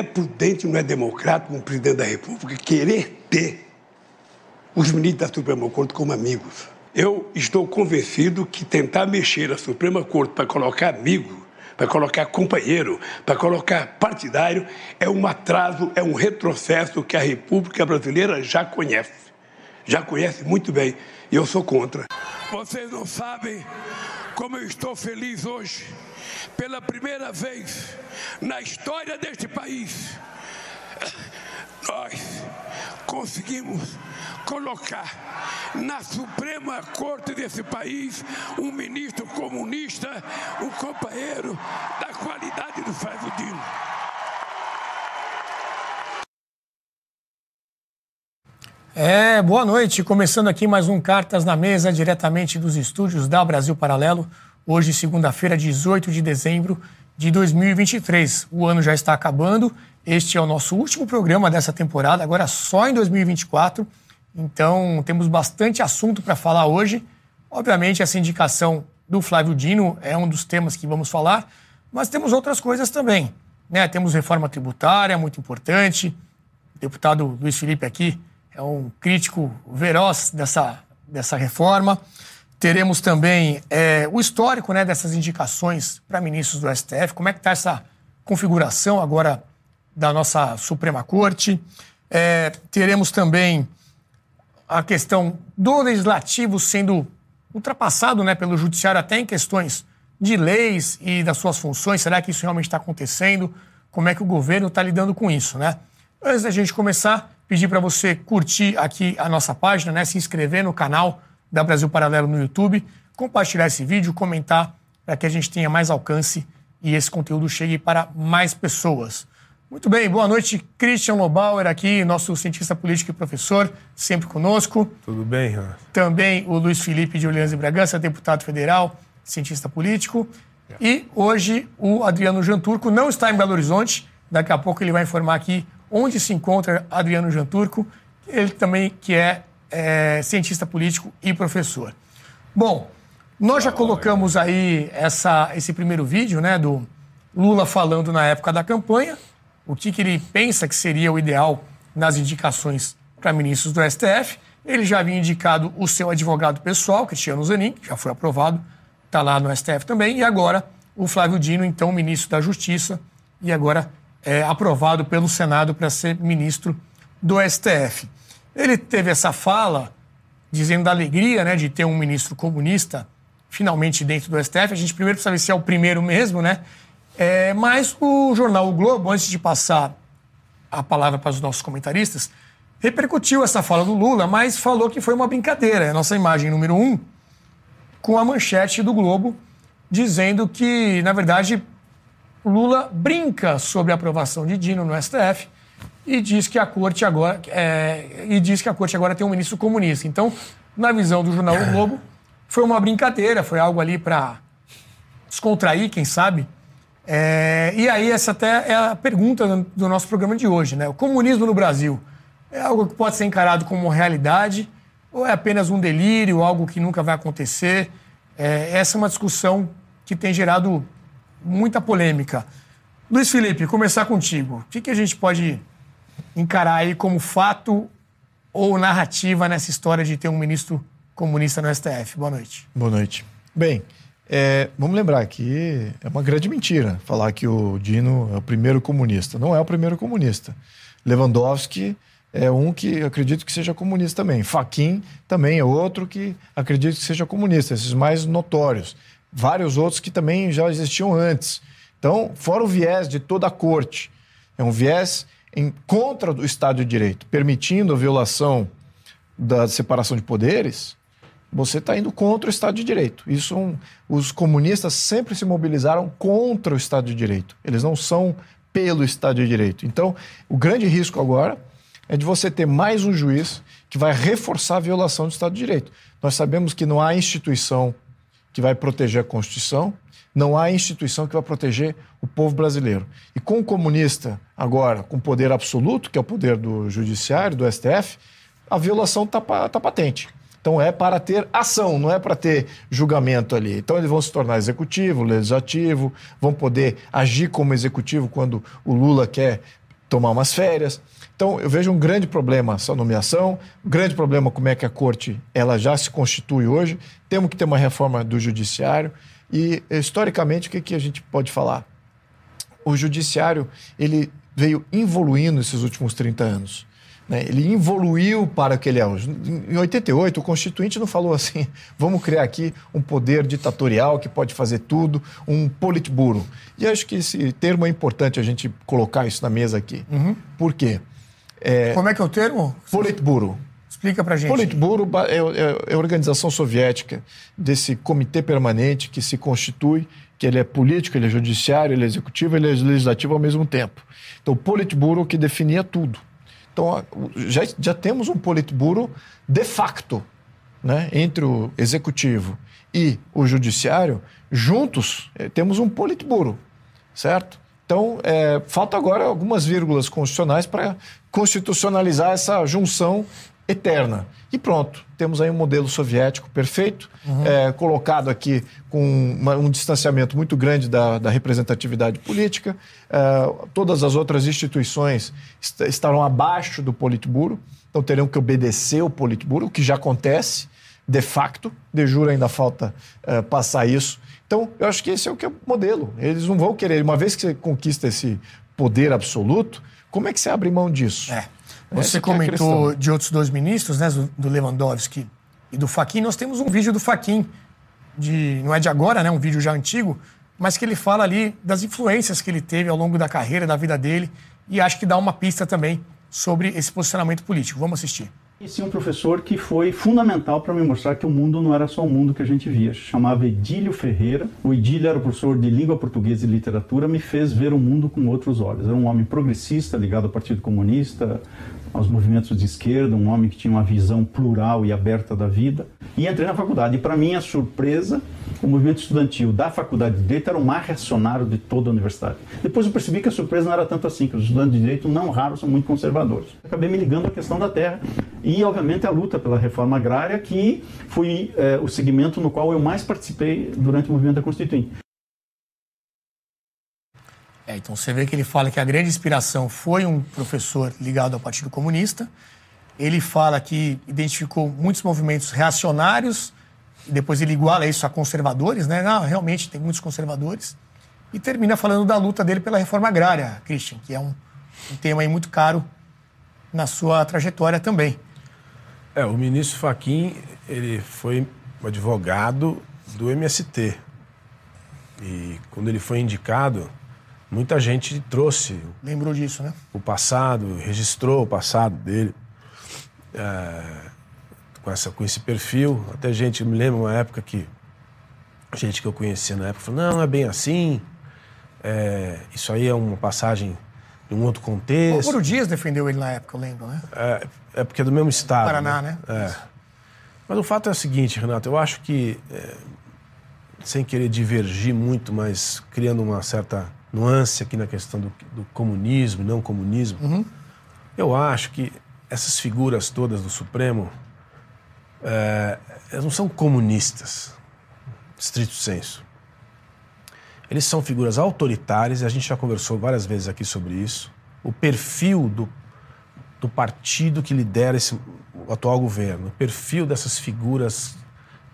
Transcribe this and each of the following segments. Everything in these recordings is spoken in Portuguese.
É prudente, não é democrático um presidente da República querer ter os ministros da Suprema Corte como amigos. Eu estou convencido que tentar mexer a Suprema Corte para colocar amigo, para colocar companheiro, para colocar partidário, é um atraso, é um retrocesso que a República Brasileira já conhece. Já conhece muito bem. E eu sou contra. Vocês não sabem como eu estou feliz hoje. Pela primeira vez na história deste país, nós conseguimos colocar na Suprema Corte desse país um ministro comunista, um companheiro da qualidade do Flávio Dino. É, boa noite. Começando aqui mais um Cartas na Mesa, diretamente dos estúdios da Brasil Paralelo. Hoje, segunda-feira, 18 de dezembro de 2023. O ano já está acabando. Este é o nosso último programa dessa temporada, agora só em 2024. Então, temos bastante assunto para falar hoje. Obviamente, essa indicação do Flávio Dino é um dos temas que vamos falar, mas temos outras coisas também. Né? Temos reforma tributária, muito importante. O deputado Luiz Felipe aqui é um crítico veroz dessa, dessa reforma. Teremos também é, o histórico né, dessas indicações para ministros do STF, como é que está essa configuração agora da nossa Suprema Corte. É, teremos também a questão do legislativo sendo ultrapassado né, pelo judiciário até em questões de leis e das suas funções. Será que isso realmente está acontecendo? Como é que o governo está lidando com isso, né? Antes da gente começar, pedir para você curtir aqui a nossa página, né? Se inscrever no canal da Brasil Paralelo no YouTube, compartilhar esse vídeo, comentar para que a gente tenha mais alcance e esse conteúdo chegue para mais pessoas. Muito bem, boa noite, Christian Lobauer aqui, nosso cientista político e professor, sempre conosco. Tudo bem, Renan. Também o Luiz Felipe de Orleans e Bragança, deputado federal, cientista político. É. E hoje o Adriano Janturco não está em Belo Horizonte, daqui a pouco ele vai informar aqui onde se encontra Adriano Janturco, ele também que é, é cientista político e professor. Bom, nós já colocamos aí essa, esse primeiro vídeo né, do Lula falando na época da campanha, o que, que ele pensa que seria o ideal nas indicações para ministros do STF. Ele já havia indicado o seu advogado pessoal, Cristiano Zanin, que já foi aprovado, está lá no STF também, e agora o Flávio Dino, então ministro da Justiça, e agora é aprovado pelo Senado para ser ministro do STF. Ele teve essa fala dizendo da alegria né, de ter um ministro comunista finalmente dentro do STF. A gente primeiro precisa ver se é o primeiro mesmo, né? É, mas o jornal O Globo, antes de passar a palavra para os nossos comentaristas, repercutiu essa fala do Lula, mas falou que foi uma brincadeira. É a nossa imagem número um, com a manchete do Globo, dizendo que, na verdade, Lula brinca sobre a aprovação de Dino no STF e diz que a corte agora é, e diz que a corte agora tem um ministro comunista. Então, na visão do jornal o Globo, foi uma brincadeira, foi algo ali para descontrair, quem sabe, é, e aí, essa até é a pergunta do nosso programa de hoje. Né? O comunismo no Brasil é algo que pode ser encarado como realidade ou é apenas um delírio, algo que nunca vai acontecer? É, essa é uma discussão que tem gerado muita polêmica. Luiz Felipe, começar contigo. O que, que a gente pode encarar aí como fato ou narrativa nessa história de ter um ministro comunista no STF? Boa noite. Boa noite. Bem, é, vamos lembrar que é uma grande mentira falar que o Dino é o primeiro comunista. Não é o primeiro comunista. Lewandowski é um que acredito que seja comunista também. Faquin também é outro que acredito que seja comunista, esses mais notórios. Vários outros que também já existiam antes. Então, fora o viés de toda a corte, é um viés em contra do Estado de Direito, permitindo a violação da separação de poderes, você está indo contra o Estado de Direito. Isso um, os comunistas sempre se mobilizaram contra o Estado de Direito. Eles não são pelo Estado de Direito. Então, o grande risco agora é de você ter mais um juiz que vai reforçar a violação do Estado de Direito. Nós sabemos que não há instituição que vai proteger a Constituição, não há instituição que vai proteger o povo brasileiro. E com o comunista agora, com poder absoluto, que é o poder do judiciário, do STF, a violação está tá patente. Então é para ter ação, não é para ter julgamento ali. Então eles vão se tornar executivo, legislativo, vão poder agir como executivo quando o Lula quer tomar umas férias. Então eu vejo um grande problema essa nomeação, um grande problema como é que a corte ela já se constitui hoje. Temos que ter uma reforma do judiciário e historicamente o que, que a gente pode falar? O judiciário ele veio evoluindo nesses últimos 30 anos. Né? Ele evoluiu para o que ele é hoje. Em 88, o Constituinte não falou assim: vamos criar aqui um poder ditatorial que pode fazer tudo, um politburo. E acho que esse termo é importante a gente colocar isso na mesa aqui. Uhum. Por quê? É, Como é que é o termo? Politburo. Explica pra gente. Politburo é, é, é a organização soviética desse comitê permanente que se constitui, que ele é político, ele é judiciário, ele é executivo, ele é legislativo ao mesmo tempo. Então, o Politburo que definia tudo. Então, já, já temos um Politburo de facto né, entre o executivo e o judiciário, juntos eh, temos um Politburo, certo? Então, é, falta agora algumas vírgulas constitucionais para constitucionalizar essa junção eterna. E pronto, temos aí um modelo soviético perfeito, uhum. é, colocado aqui com uma, um distanciamento muito grande da, da representatividade política. É, todas as outras instituições est estarão abaixo do Politburo, então terão que obedecer o Politburo, o que já acontece de facto, de juro ainda falta é, passar isso. Então, eu acho que esse é o que é o modelo. Eles não vão querer, uma vez que você conquista esse poder absoluto, como é que você abre mão disso? É. Você Essa comentou é de outros dois ministros, né, do Lewandowski e do Faquin. Nós temos um vídeo do Faquin, de, não é de agora, né, um vídeo já antigo, mas que ele fala ali das influências que ele teve ao longo da carreira, da vida dele, e acho que dá uma pista também sobre esse posicionamento político. Vamos assistir. Conheci um professor que foi fundamental para me mostrar que o mundo não era só o mundo que a gente via. Chamava Edílio Ferreira. O Edílio era professor de língua portuguesa e literatura, me fez ver o mundo com outros olhos. Era um homem progressista, ligado ao Partido Comunista, aos movimentos de esquerda, um homem que tinha uma visão plural e aberta da vida. E entrei na faculdade. E para minha surpresa, o movimento estudantil da faculdade de Direito era o mais reacionário de toda a universidade. Depois eu percebi que a surpresa não era tanto assim, que os estudantes de Direito, não raros, são muito conservadores. Acabei me ligando à questão da terra e, obviamente, a luta pela reforma agrária, que foi é, o segmento no qual eu mais participei durante o movimento da Constituinte. É, então você vê que ele fala que a grande inspiração foi um professor ligado ao Partido Comunista. Ele fala que identificou muitos movimentos reacionários, e depois ele iguala isso a conservadores, né? Não, realmente tem muitos conservadores. E termina falando da luta dele pela reforma agrária, Christian, que é um, um tema aí muito caro na sua trajetória também. É, o ministro Faquim, ele foi advogado do MST. E quando ele foi indicado, muita gente trouxe. Lembrou disso, né? O passado, registrou o passado dele. É, com, essa, com esse perfil. Até gente, me lembro uma época que. Gente que eu conhecia na época falou: não, não é bem assim. É, isso aí é uma passagem em um outro contexto. O Mauro Dias defendeu ele na época, eu lembro, né? É, é porque é do mesmo estado. Paraná, né? né? É. Mas o fato é o seguinte, Renato, eu acho que, é, sem querer divergir muito, mas criando uma certa nuance aqui na questão do, do comunismo e não comunismo, uhum. eu acho que essas figuras todas do Supremo, é, elas não são comunistas, estrito senso. Eles são figuras autoritárias, e a gente já conversou várias vezes aqui sobre isso. O perfil do, do partido que lidera esse o atual governo, o perfil dessas figuras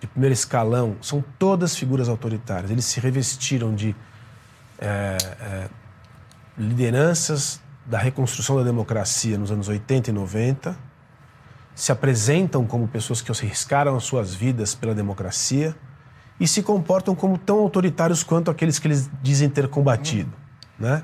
de primeiro escalão, são todas figuras autoritárias. Eles se revestiram de é, é, lideranças da reconstrução da democracia nos anos 80 e 90, se apresentam como pessoas que arriscaram as suas vidas pela democracia e se comportam como tão autoritários quanto aqueles que eles dizem ter combatido, né?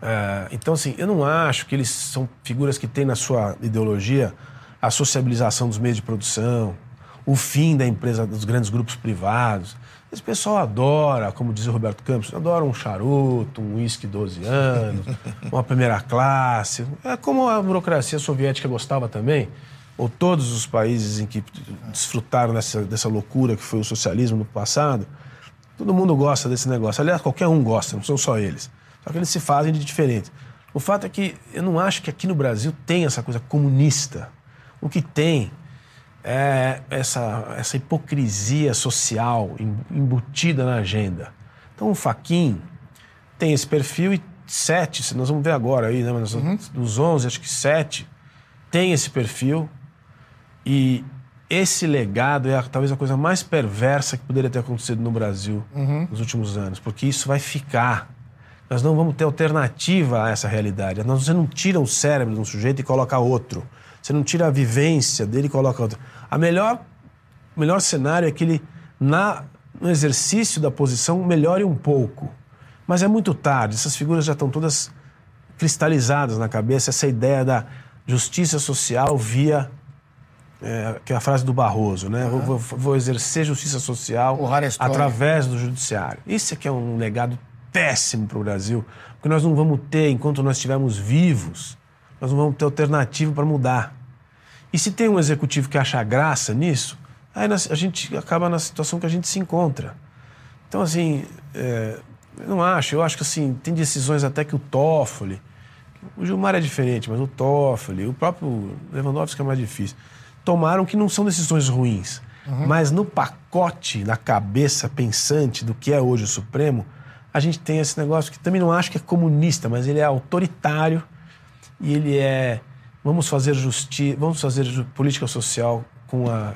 É, então, assim, eu não acho que eles são figuras que têm na sua ideologia a sociabilização dos meios de produção, o fim da empresa dos grandes grupos privados. Esse pessoal adora, como diz o Roberto Campos, adora um charuto, um uísque 12 anos, uma primeira classe. É como a burocracia soviética gostava também, ou todos os países em que desfrutaram dessa, dessa loucura que foi o socialismo no passado. Todo mundo gosta desse negócio. Aliás, qualquer um gosta, não são só eles. Só que eles se fazem de diferente. O fato é que eu não acho que aqui no Brasil tem essa coisa comunista. O que tem é essa, essa hipocrisia social embutida na agenda. Então o Faquin tem esse perfil e sete, nós vamos ver agora aí, né? Mas uhum. Dos 11, acho que sete tem esse perfil e esse legado é talvez a coisa mais perversa que poderia ter acontecido no Brasil uhum. nos últimos anos, porque isso vai ficar. Nós não vamos ter alternativa a essa realidade. Você não tira o cérebro de um sujeito e coloca outro. Você não tira a vivência dele e coloca outro. A melhor, o melhor cenário é que ele, na, no exercício da posição, melhore um pouco. Mas é muito tarde, essas figuras já estão todas cristalizadas na cabeça, essa ideia da justiça social via é, que é a frase do Barroso, né? Uhum. Vou, vou, exercer justiça social através do judiciário. Isso é que é um legado péssimo para o Brasil, porque nós não vamos ter, enquanto nós estivermos vivos, nós não vamos ter alternativa para mudar. E se tem um executivo que acha graça nisso, aí a gente acaba na situação que a gente se encontra. Então, assim, é, eu não acho. Eu acho que, assim, tem decisões até que o Toffoli, o Gilmar é diferente, mas o Toffoli, o próprio Lewandowski é mais difícil tomaram que não são decisões ruins. Uhum. Mas no pacote, na cabeça pensante do que é hoje o Supremo, a gente tem esse negócio que também não acho que é comunista, mas ele é autoritário e ele é vamos fazer justiça, vamos fazer política social com a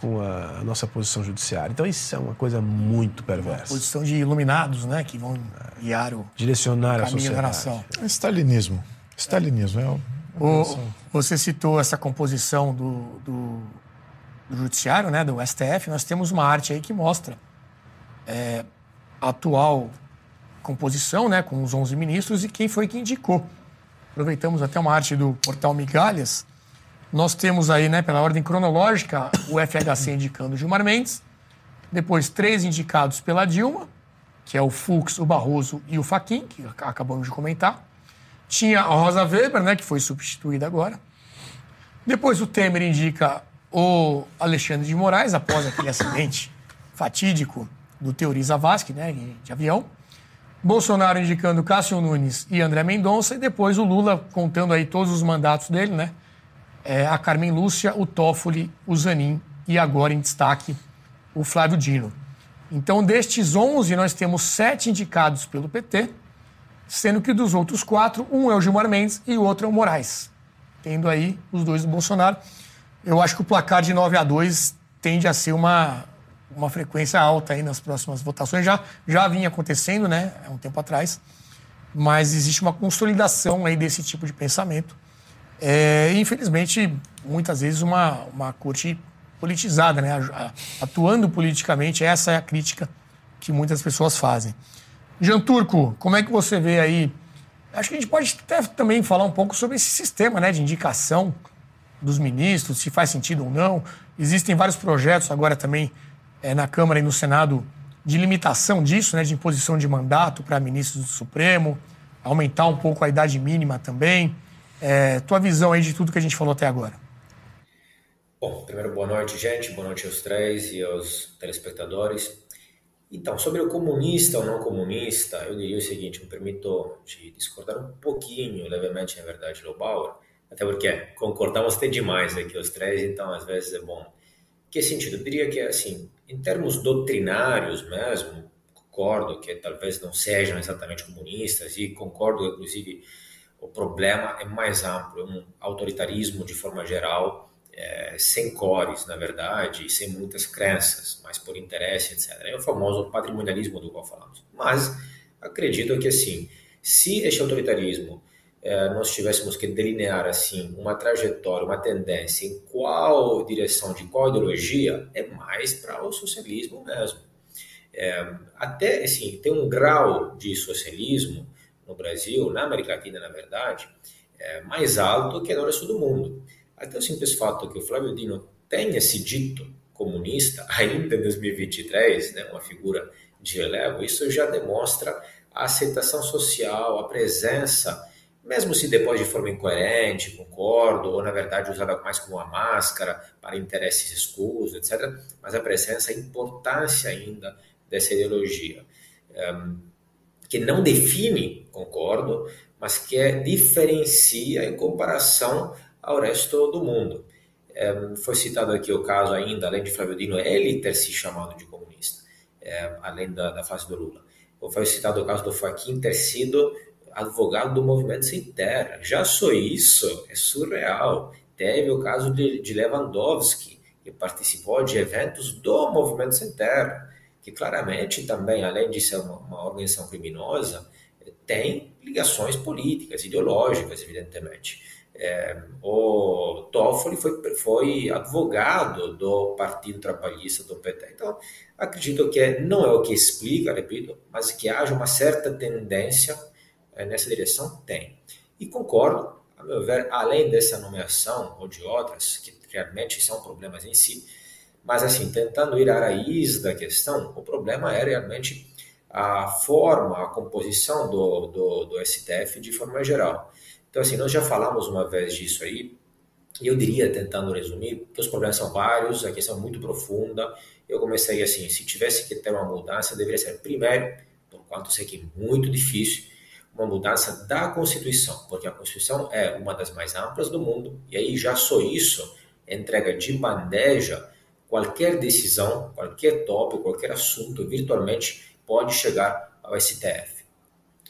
com a nossa posição judiciária. Então isso é uma coisa muito perversa. Uma posição de iluminados, né, que vão guiar o direcionar o a sociedade. É stalinismo. Stalinismo é o o, você citou essa composição do, do, do, judiciário, né, do STF. Nós temos uma arte aí que mostra é, a atual composição, né, com os 11 ministros e quem foi que indicou. Aproveitamos até uma arte do portal Migalhas. Nós temos aí, né, pela ordem cronológica, o FHC indicando Gilmar Mendes. Depois, três indicados pela Dilma, que é o Fux, o Barroso e o Faquin, que acabamos de comentar. Tinha a Rosa Weber, né, que foi substituída agora. Depois o Temer indica o Alexandre de Moraes, após aquele acidente fatídico do Teoriza Vasque, né, de avião. Bolsonaro indicando Cássio Nunes e André Mendonça. E depois o Lula contando aí todos os mandatos dele, né? É, a Carmen Lúcia, o Toffoli, o Zanin e agora em destaque o Flávio Dino. Então, destes 11, nós temos sete indicados pelo PT sendo que dos outros quatro, um é o Gilmar Mendes e o outro é o Moraes. Tendo aí os dois do Bolsonaro. Eu acho que o placar de 9 a 2 tende a ser uma, uma frequência alta aí nas próximas votações. Já, já vinha acontecendo, né, há um tempo atrás, mas existe uma consolidação aí desse tipo de pensamento. É, infelizmente, muitas vezes uma, uma corte politizada, né, atuando politicamente, essa é a crítica que muitas pessoas fazem. Jean Turco, como é que você vê aí? Acho que a gente pode até também falar um pouco sobre esse sistema né, de indicação dos ministros, se faz sentido ou não. Existem vários projetos agora também é, na Câmara e no Senado de limitação disso, né, de imposição de mandato para ministros do Supremo, aumentar um pouco a idade mínima também. É, tua visão aí de tudo que a gente falou até agora. Bom, primeiro boa noite, gente, boa noite aos três e aos telespectadores. Então, sobre o comunista ou não comunista, eu diria o seguinte, me permito te discordar um pouquinho, levemente, na verdade, do Bauer, até porque concordamos até demais aqui os três, então às vezes é bom. Que sentido? Eu diria que, assim, em termos doutrinários mesmo, concordo que talvez não sejam exatamente comunistas e concordo, inclusive, o problema é mais amplo, é um autoritarismo de forma geral, é, sem cores, na verdade, sem muitas crenças, mas por interesse, etc. É o famoso patrimonialismo do qual falamos. Mas acredito que, assim, se este autoritarismo é, nós tivéssemos que delinear assim uma trajetória, uma tendência em qual direção, de qual ideologia, é mais para o socialismo mesmo. É, até assim, tem um grau de socialismo no Brasil, na América Latina, na verdade, é, mais alto que no resto do mundo. Até o simples fato que o Flávio Dino tenha se dito comunista, ainda em 2023, né, uma figura de relevo, isso já demonstra a aceitação social, a presença, mesmo se depois de forma incoerente, concordo, ou na verdade usada mais como uma máscara para interesses escusos, etc., mas a presença, a importância ainda dessa ideologia, um, que não define, concordo, mas que diferencia em comparação ao resto do mundo. É, foi citado aqui o caso ainda, além de Flávio Dino, ele ter se chamado de comunista, é, além da, da fase do Lula. Foi citado o caso do Faquin ter sido advogado do Movimento Sem Terra. Já só isso é surreal. Teve o caso de, de Lewandowski, que participou de eventos do Movimento Sem Terra, que claramente também, além de ser uma, uma organização criminosa, tem ligações políticas, ideológicas, evidentemente. É, o Toffoli foi, foi advogado do Partido Trabalhista do PT. Então, acredito que não é o que explica, repito, mas que haja uma certa tendência é, nessa direção, tem. E concordo, a meu ver, além dessa nomeação ou de outras, que realmente são problemas em si, mas assim, tentando ir à raiz da questão, o problema é realmente a forma, a composição do, do, do STF de forma geral. Então, assim, nós já falamos uma vez disso aí, e eu diria, tentando resumir, que os problemas são vários, a questão é muito profunda. Eu comecei assim, se tivesse que ter uma mudança, deveria ser, primeiro, por quanto sei que é muito difícil, uma mudança da Constituição, porque a Constituição é uma das mais amplas do mundo, e aí já só isso entrega de bandeja qualquer decisão, qualquer tópico, qualquer assunto, virtualmente pode chegar ao STF.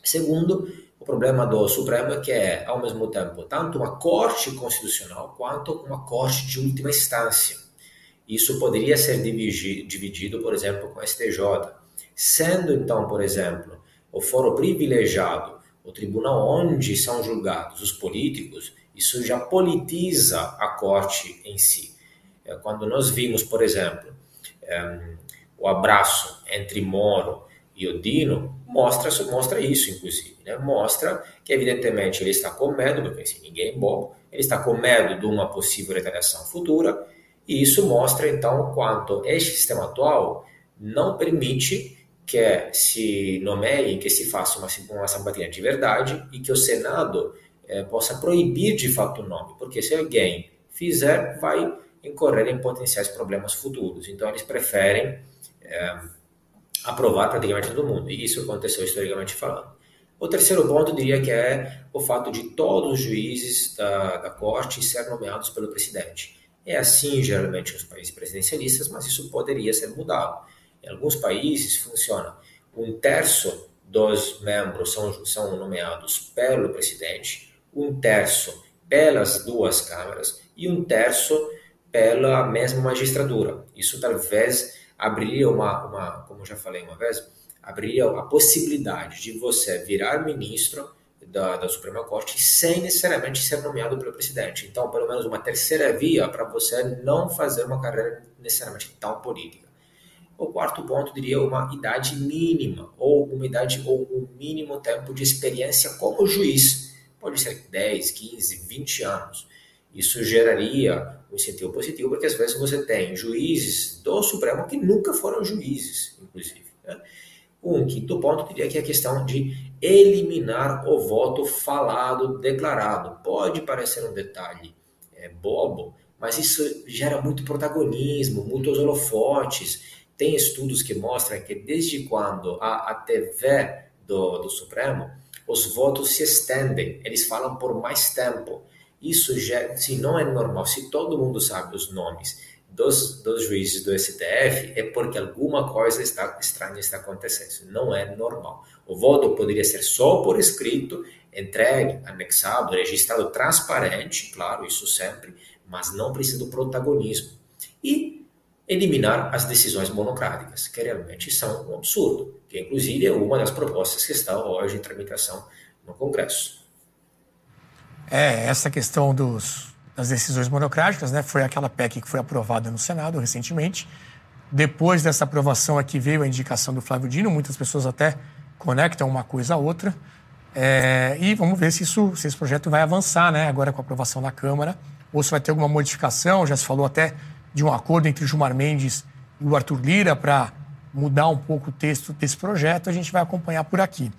Segundo, o problema do Supremo é que é, ao mesmo tempo, tanto uma corte constitucional quanto uma corte de última instância. Isso poderia ser dividido, por exemplo, com o STJ. Sendo, então, por exemplo, o foro privilegiado o tribunal onde são julgados os políticos, isso já politiza a corte em si. É, quando nós vimos, por exemplo, é, o abraço entre Moro e Odino, mostra, mostra isso, inclusive. Né? Mostra que, evidentemente, ele está com medo, porque assim, ninguém é bobo, ele está com medo de uma possível retaliação futura, e isso mostra, então, quanto este sistema atual não permite que se nomeie, que se faça uma, uma sabatina de verdade e que o Senado eh, possa proibir de fato o nome, porque se alguém fizer, vai incorrer em potenciais problemas futuros. Então, eles preferem eh, aprovar praticamente todo mundo, e isso aconteceu historicamente falando. O terceiro ponto, diria que é o fato de todos os juízes da, da corte ser nomeados pelo presidente. É assim, geralmente, nos países presidencialistas, mas isso poderia ser mudado. Em alguns países funciona. Um terço dos membros são, são nomeados pelo presidente, um terço pelas duas câmaras e um terço pela mesma magistratura. Isso talvez abriria uma, uma como já falei uma vez, abriria a possibilidade de você virar ministro da, da, Suprema Corte sem necessariamente ser nomeado pelo presidente. Então, pelo menos uma terceira via para você não fazer uma carreira necessariamente tão política. O quarto ponto, diria, uma idade mínima, ou uma idade ou um mínimo tempo de experiência como juiz. Pode ser 10, 15, 20 anos. Isso geraria um incentivo positivo, porque às vezes você tem juízes do Supremo que nunca foram juízes, inclusive. Né? Um quinto ponto, diria que é a questão de eliminar o voto falado, declarado. Pode parecer um detalhe é, bobo, mas isso gera muito protagonismo, muitos holofotes tem estudos que mostram que desde quando a, a TV do, do Supremo, os votos se estendem, eles falam por mais tempo. Isso já, se não é normal, se todo mundo sabe os nomes dos, dos juízes do STF, é porque alguma coisa está estranha está acontecendo. Não é normal. O voto poderia ser só por escrito, entregue, anexado, registrado, transparente, claro, isso sempre, mas não precisa do protagonismo. E eliminar as decisões monocráticas, que realmente são um absurdo, que inclusive é uma das propostas que estão hoje em tramitação no Congresso. É, essa questão dos, das decisões monocráticas, né, foi aquela PEC que foi aprovada no Senado recentemente. Depois dessa aprovação aqui veio a indicação do Flávio Dino, muitas pessoas até conectam uma coisa a outra. É, e vamos ver se, isso, se esse projeto vai avançar, né, agora com a aprovação da Câmara, ou se vai ter alguma modificação, já se falou até de um acordo entre o Gilmar Mendes e o Arthur Lira para mudar um pouco o texto desse projeto, a gente vai acompanhar por aqui.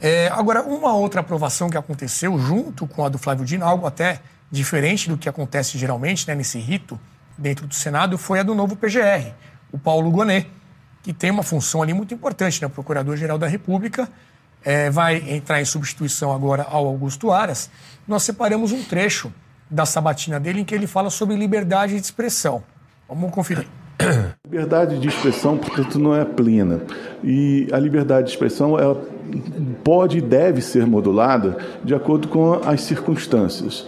É, agora, uma outra aprovação que aconteceu junto com a do Flávio Dino, algo até diferente do que acontece geralmente né, nesse rito dentro do Senado, foi a do novo PGR, o Paulo Gonet, que tem uma função ali muito importante, né? Procurador-Geral da República é, vai entrar em substituição agora ao Augusto Aras. Nós separamos um trecho da sabatina dele, em que ele fala sobre liberdade de expressão. Vamos conferir. Liberdade de expressão, portanto, não é plena. E a liberdade de expressão ela pode e deve ser modulada de acordo com as circunstâncias.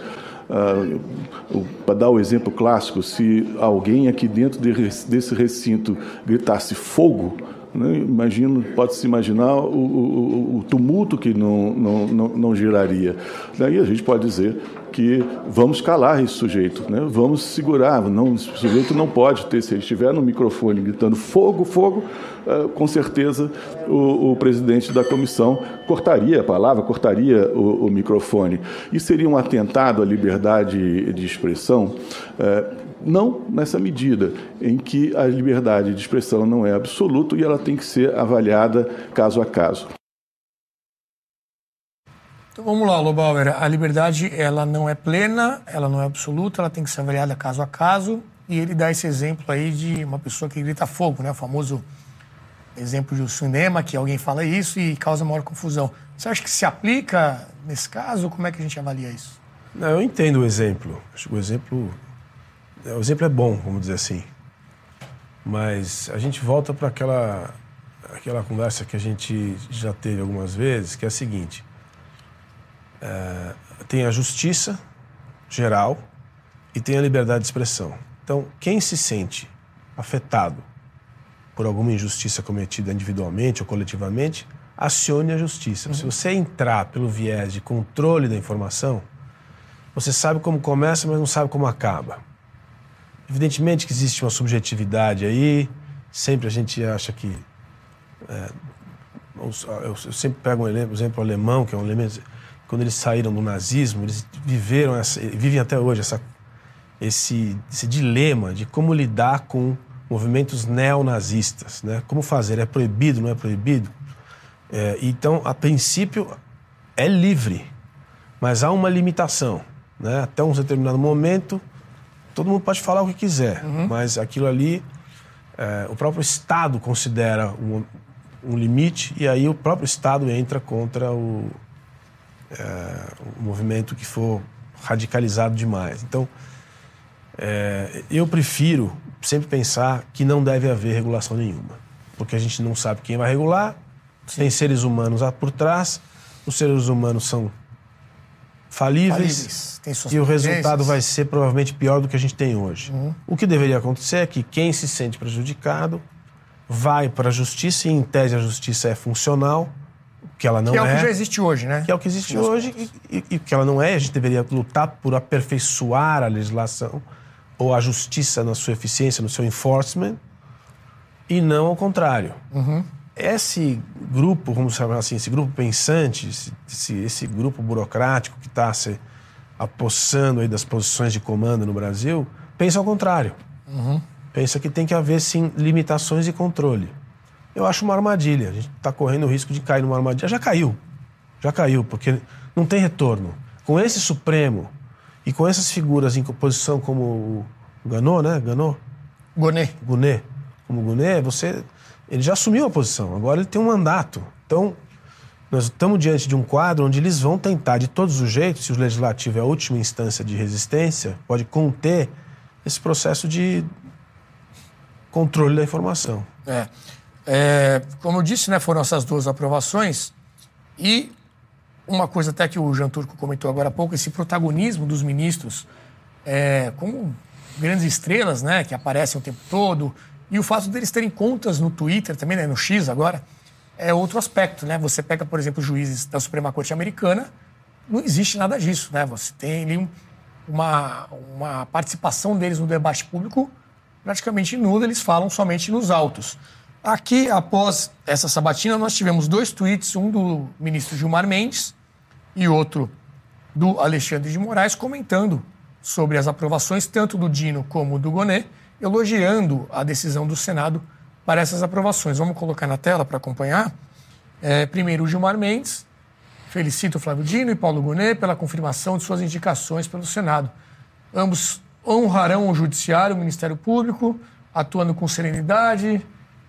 Uh, Para dar o exemplo clássico, se alguém aqui dentro desse recinto gritasse fogo, né? Imagino, pode-se imaginar o, o, o, tumulto que não, não, não, não geraria. Daí a gente pode dizer que vamos calar esse sujeito, né? vamos segurar. Não, esse sujeito não pode ter, se ele estiver no microfone gritando fogo, fogo, uh, com certeza o, o, presidente da comissão cortaria a palavra, cortaria o, o, microfone. E seria um atentado à liberdade de expressão. Uh, não nessa medida em que a liberdade de expressão não é absoluta e ela tem que ser avaliada caso a caso. Então vamos lá, Lobauer. A liberdade ela não é plena, ela não é absoluta, ela tem que ser avaliada caso a caso. E ele dá esse exemplo aí de uma pessoa que grita fogo, né? O famoso exemplo do cinema, que alguém fala isso e causa maior confusão. Você acha que se aplica nesse caso? Como é que a gente avalia isso? Não, eu entendo o exemplo. Acho que o exemplo o exemplo é bom, vamos dizer assim. Mas a gente volta para aquela, aquela conversa que a gente já teve algumas vezes, que é a seguinte: é, tem a justiça geral e tem a liberdade de expressão. Então, quem se sente afetado por alguma injustiça cometida individualmente ou coletivamente, acione a justiça. Uhum. Se você entrar pelo viés de controle da informação, você sabe como começa, mas não sabe como acaba. Evidentemente que existe uma subjetividade aí, sempre a gente acha que. É, eu sempre pego um exemplo alemão, que é um elemento. Quando eles saíram do nazismo, eles viveram, essa, vivem até hoje essa, esse, esse dilema de como lidar com movimentos neonazistas. Né? Como fazer? É proibido, não é proibido? É, então, a princípio, é livre, mas há uma limitação. Né? Até um determinado momento todo mundo pode falar o que quiser, uhum. mas aquilo ali, é, o próprio Estado considera um, um, limite e aí o próprio Estado entra contra o, é, o movimento que for radicalizado demais. Então, é, eu prefiro sempre pensar que não deve haver regulação nenhuma, porque a gente não sabe quem vai regular, Sim. tem seres humanos por trás, os seres humanos são falíveis, falíveis. e o resultado vai ser provavelmente pior do que a gente tem hoje. Uhum. O que deveria acontecer é que quem se sente prejudicado vai para a justiça e, em tese, a justiça é funcional, que ela não é. Que é o que já existe hoje, né? Que é o que existe hoje e, e, e que ela não é. A gente deveria lutar por aperfeiçoar a legislação ou a justiça na sua eficiência, no seu enforcement, e não ao contrário. Uhum esse grupo, vamos chamar assim, esse grupo pensante, esse, esse grupo burocrático que está se apossando aí das posições de comando no Brasil, pensa ao contrário. Uhum. Pensa que tem que haver, sim, limitações e controle. Eu acho uma armadilha. A gente está correndo o risco de cair numa armadilha. Já caiu. Já caiu, porque não tem retorno. Com esse Supremo e com essas figuras em posição como o Ganô, né? Ganô? Gonet. Gonet. Como Gonet, você ele já assumiu a posição, agora ele tem um mandato. Então, nós estamos diante de um quadro onde eles vão tentar, de todos os jeitos, se o legislativo é a última instância de resistência, pode conter esse processo de controle da informação. É. é como eu disse, né, foram essas duas aprovações e uma coisa até que o Jean Turco comentou agora há pouco, esse protagonismo dos ministros é, como grandes estrelas, né, que aparecem o tempo todo, e o fato deles terem contas no Twitter também, né, no X agora, é outro aspecto, né? Você pega, por exemplo, juízes da Suprema Corte Americana, não existe nada disso, né? Você tem ali uma, uma participação deles no debate público praticamente nula, eles falam somente nos autos. Aqui, após essa sabatina, nós tivemos dois tweets, um do ministro Gilmar Mendes e outro do Alexandre de Moraes, comentando sobre as aprovações, tanto do Dino como do Gonet, elogiando a decisão do Senado para essas aprovações. Vamos colocar na tela para acompanhar. É, primeiro, o Gilmar Mendes. Felicito Flávio Dino e Paulo Gonet pela confirmação de suas indicações pelo Senado. Ambos honrarão o Judiciário, o Ministério Público, atuando com serenidade,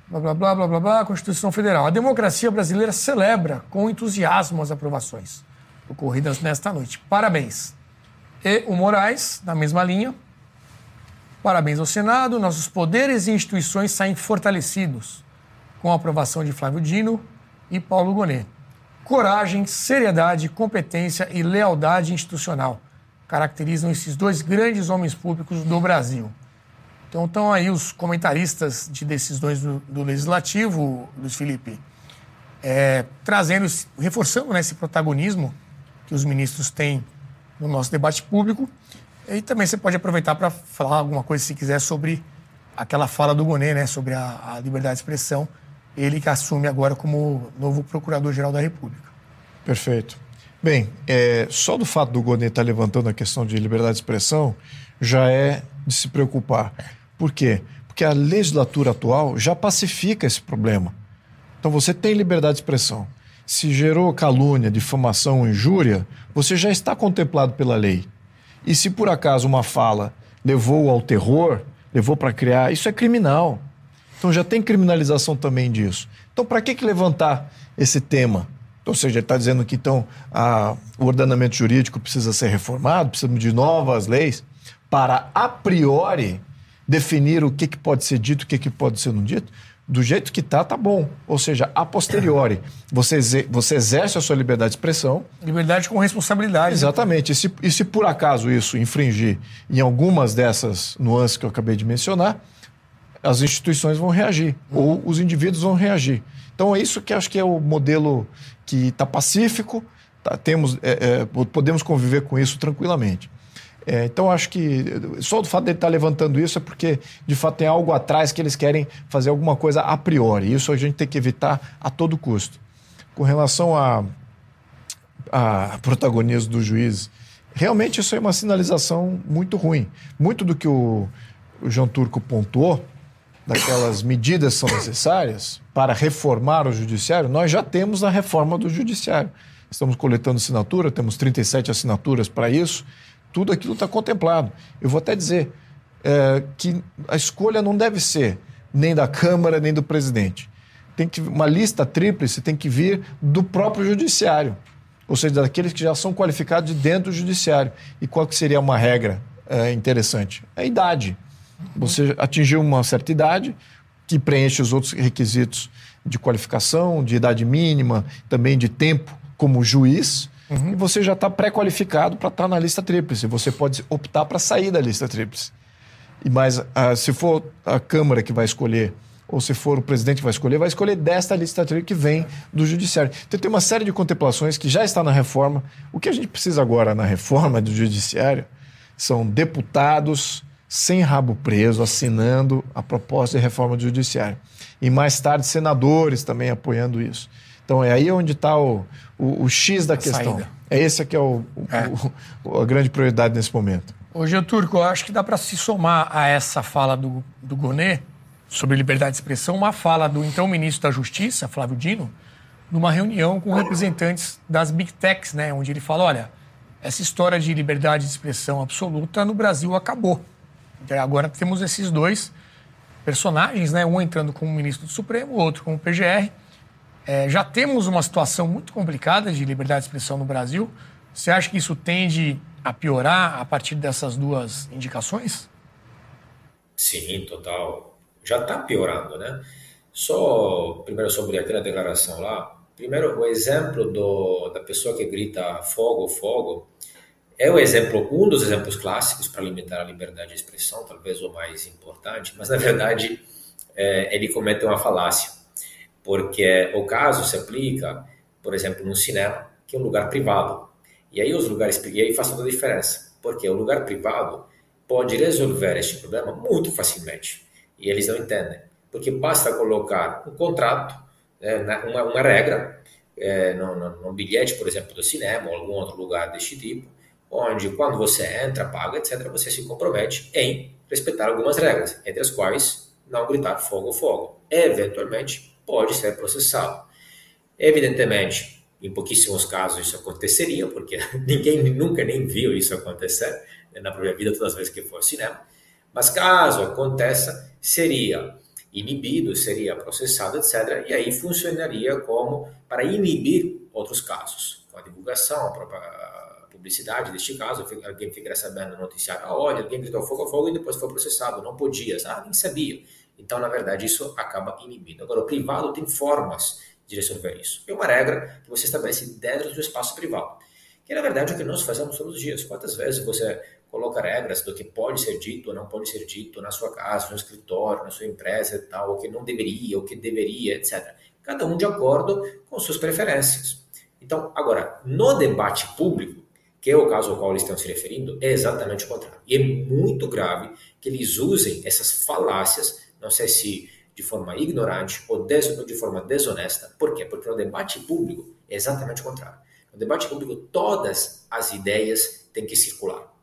blá, blá, blá, blá, blá, blá, Constituição Federal. A democracia brasileira celebra com entusiasmo as aprovações ocorridas nesta noite. Parabéns. E o Moraes, na mesma linha. Parabéns ao Senado, nossos poderes e instituições saem fortalecidos com a aprovação de Flávio Dino e Paulo Gonet. Coragem, seriedade, competência e lealdade institucional caracterizam esses dois grandes homens públicos do Brasil. Então estão aí os comentaristas de decisões do, do Legislativo, Luiz Felipe, é, trazendo, reforçando né, esse protagonismo que os ministros têm no nosso debate público. E também você pode aproveitar para falar alguma coisa, se quiser, sobre aquela fala do Gonet, né, sobre a, a liberdade de expressão, ele que assume agora como novo Procurador-Geral da República. Perfeito. Bem, é, só do fato do Gonet estar tá levantando a questão de liberdade de expressão já é de se preocupar. Por quê? Porque a legislatura atual já pacifica esse problema. Então você tem liberdade de expressão. Se gerou calúnia, difamação injúria, você já está contemplado pela lei. E se por acaso uma fala levou ao terror, levou para criar, isso é criminal. Então já tem criminalização também disso. Então para que, que levantar esse tema? Ou seja, ele está dizendo que então a, o ordenamento jurídico precisa ser reformado, precisamos de novas leis para a priori definir o que, que pode ser dito, o que, que pode ser não dito. Do jeito que está, tá bom. Ou seja, a posteriori, você, você exerce a sua liberdade de expressão. Liberdade com responsabilidade. Exatamente. E se, e se por acaso isso infringir em algumas dessas nuances que eu acabei de mencionar, as instituições vão reagir, ou os indivíduos vão reagir. Então é isso que acho que é o modelo que está pacífico, tá, temos, é, é, podemos conviver com isso tranquilamente. É, então acho que só o fato de ele estar tá levantando isso é porque de fato tem algo atrás que eles querem fazer alguma coisa a priori. Isso a gente tem que evitar a todo custo. Com relação a, a protagonismo do juiz, realmente isso é uma sinalização muito ruim. Muito do que o, o João Turco pontuou daquelas medidas são necessárias para reformar o judiciário, nós já temos a reforma do judiciário. Estamos coletando assinatura, temos 37 assinaturas para isso, tudo aquilo está contemplado. Eu vou até dizer é, que a escolha não deve ser nem da Câmara, nem do presidente. Tem que uma lista tríplice tem que vir do próprio judiciário, ou seja, daqueles que já são qualificados de dentro do judiciário. E qual que seria uma regra é, interessante? A idade. Você atingiu uma certa idade, que preenche os outros requisitos de qualificação, de idade mínima, também de tempo como juiz, uhum. e você já está pré-qualificado para estar tá na lista tríplice. Você pode optar para sair da lista tríplice. E mas ah, se for a Câmara que vai escolher ou se for o presidente que vai escolher, vai escolher desta lista tríplice que vem do judiciário. Então tem uma série de contemplações que já está na reforma. O que a gente precisa agora na reforma do judiciário são deputados sem rabo preso, assinando a proposta de reforma do judiciário. E mais tarde, senadores também apoiando isso. Então é aí onde está o, o, o, X da a questão. Saída. É esse que é, o, é. O, a grande prioridade nesse momento. Ô, Turco, eu acho que dá para se somar a essa fala do, do Gonet sobre liberdade de expressão, uma fala do então ministro da Justiça, Flávio Dino, numa reunião com representantes das Big Techs, né, onde ele fala, olha, essa história de liberdade de expressão absoluta no Brasil acabou. Agora temos esses dois personagens, né? um entrando como ministro do Supremo, o outro como PGR. É, já temos uma situação muito complicada de liberdade de expressão no Brasil. Você acha que isso tende a piorar a partir dessas duas indicações? Sim, total. Já está piorando, né? Só, primeiro, sobre aquela declaração lá. Primeiro, o exemplo do, da pessoa que grita fogo, fogo, é o exemplo, um dos exemplos clássicos para limitar a liberdade de expressão, talvez o mais importante, mas na verdade é, ele comete uma falácia, porque o caso se aplica, por exemplo, no cinema, que é um lugar privado. E aí os lugares e aí faz toda a diferença, porque o lugar privado pode resolver este problema muito facilmente. E eles não entendem, porque basta colocar um contrato, né, uma, uma regra, é, no, no bilhete, por exemplo, do cinema ou algum outro lugar deste tipo, onde quando você entra, paga, etc., você se compromete em respeitar algumas regras, entre as quais não gritar fogo, fogo. Eventualmente, pode ser processado. Evidentemente, em pouquíssimos casos isso aconteceria, porque ninguém nunca nem viu isso acontecer na própria vida todas as vezes que for ao cinema. Mas caso aconteça, seria inibido, seria processado, etc. E aí funcionaria como para inibir outros casos, com a divulgação, a própria publicidade deste caso, alguém fica sabendo no noticiário, olha, alguém gritou fogo, fogo e depois foi processado, não podia, ah, nem sabia. Então, na verdade, isso acaba inibindo. Agora, o privado tem formas de resolver isso. É uma regra que você estabelece dentro do espaço privado, que na verdade é o que nós fazemos todos os dias. Quantas vezes você coloca regras do que pode ser dito ou não pode ser dito na sua casa, no escritório, na sua empresa e tal, o que não deveria, o que deveria, etc. Cada um de acordo com suas preferências. Então, agora, no debate público, que é o caso ao qual eles estão se referindo, é exatamente o contrário. E é muito grave que eles usem essas falácias, não sei se de forma ignorante ou de forma desonesta. Por quê? Porque no debate público é exatamente o contrário. No debate público, todas as ideias têm que circular.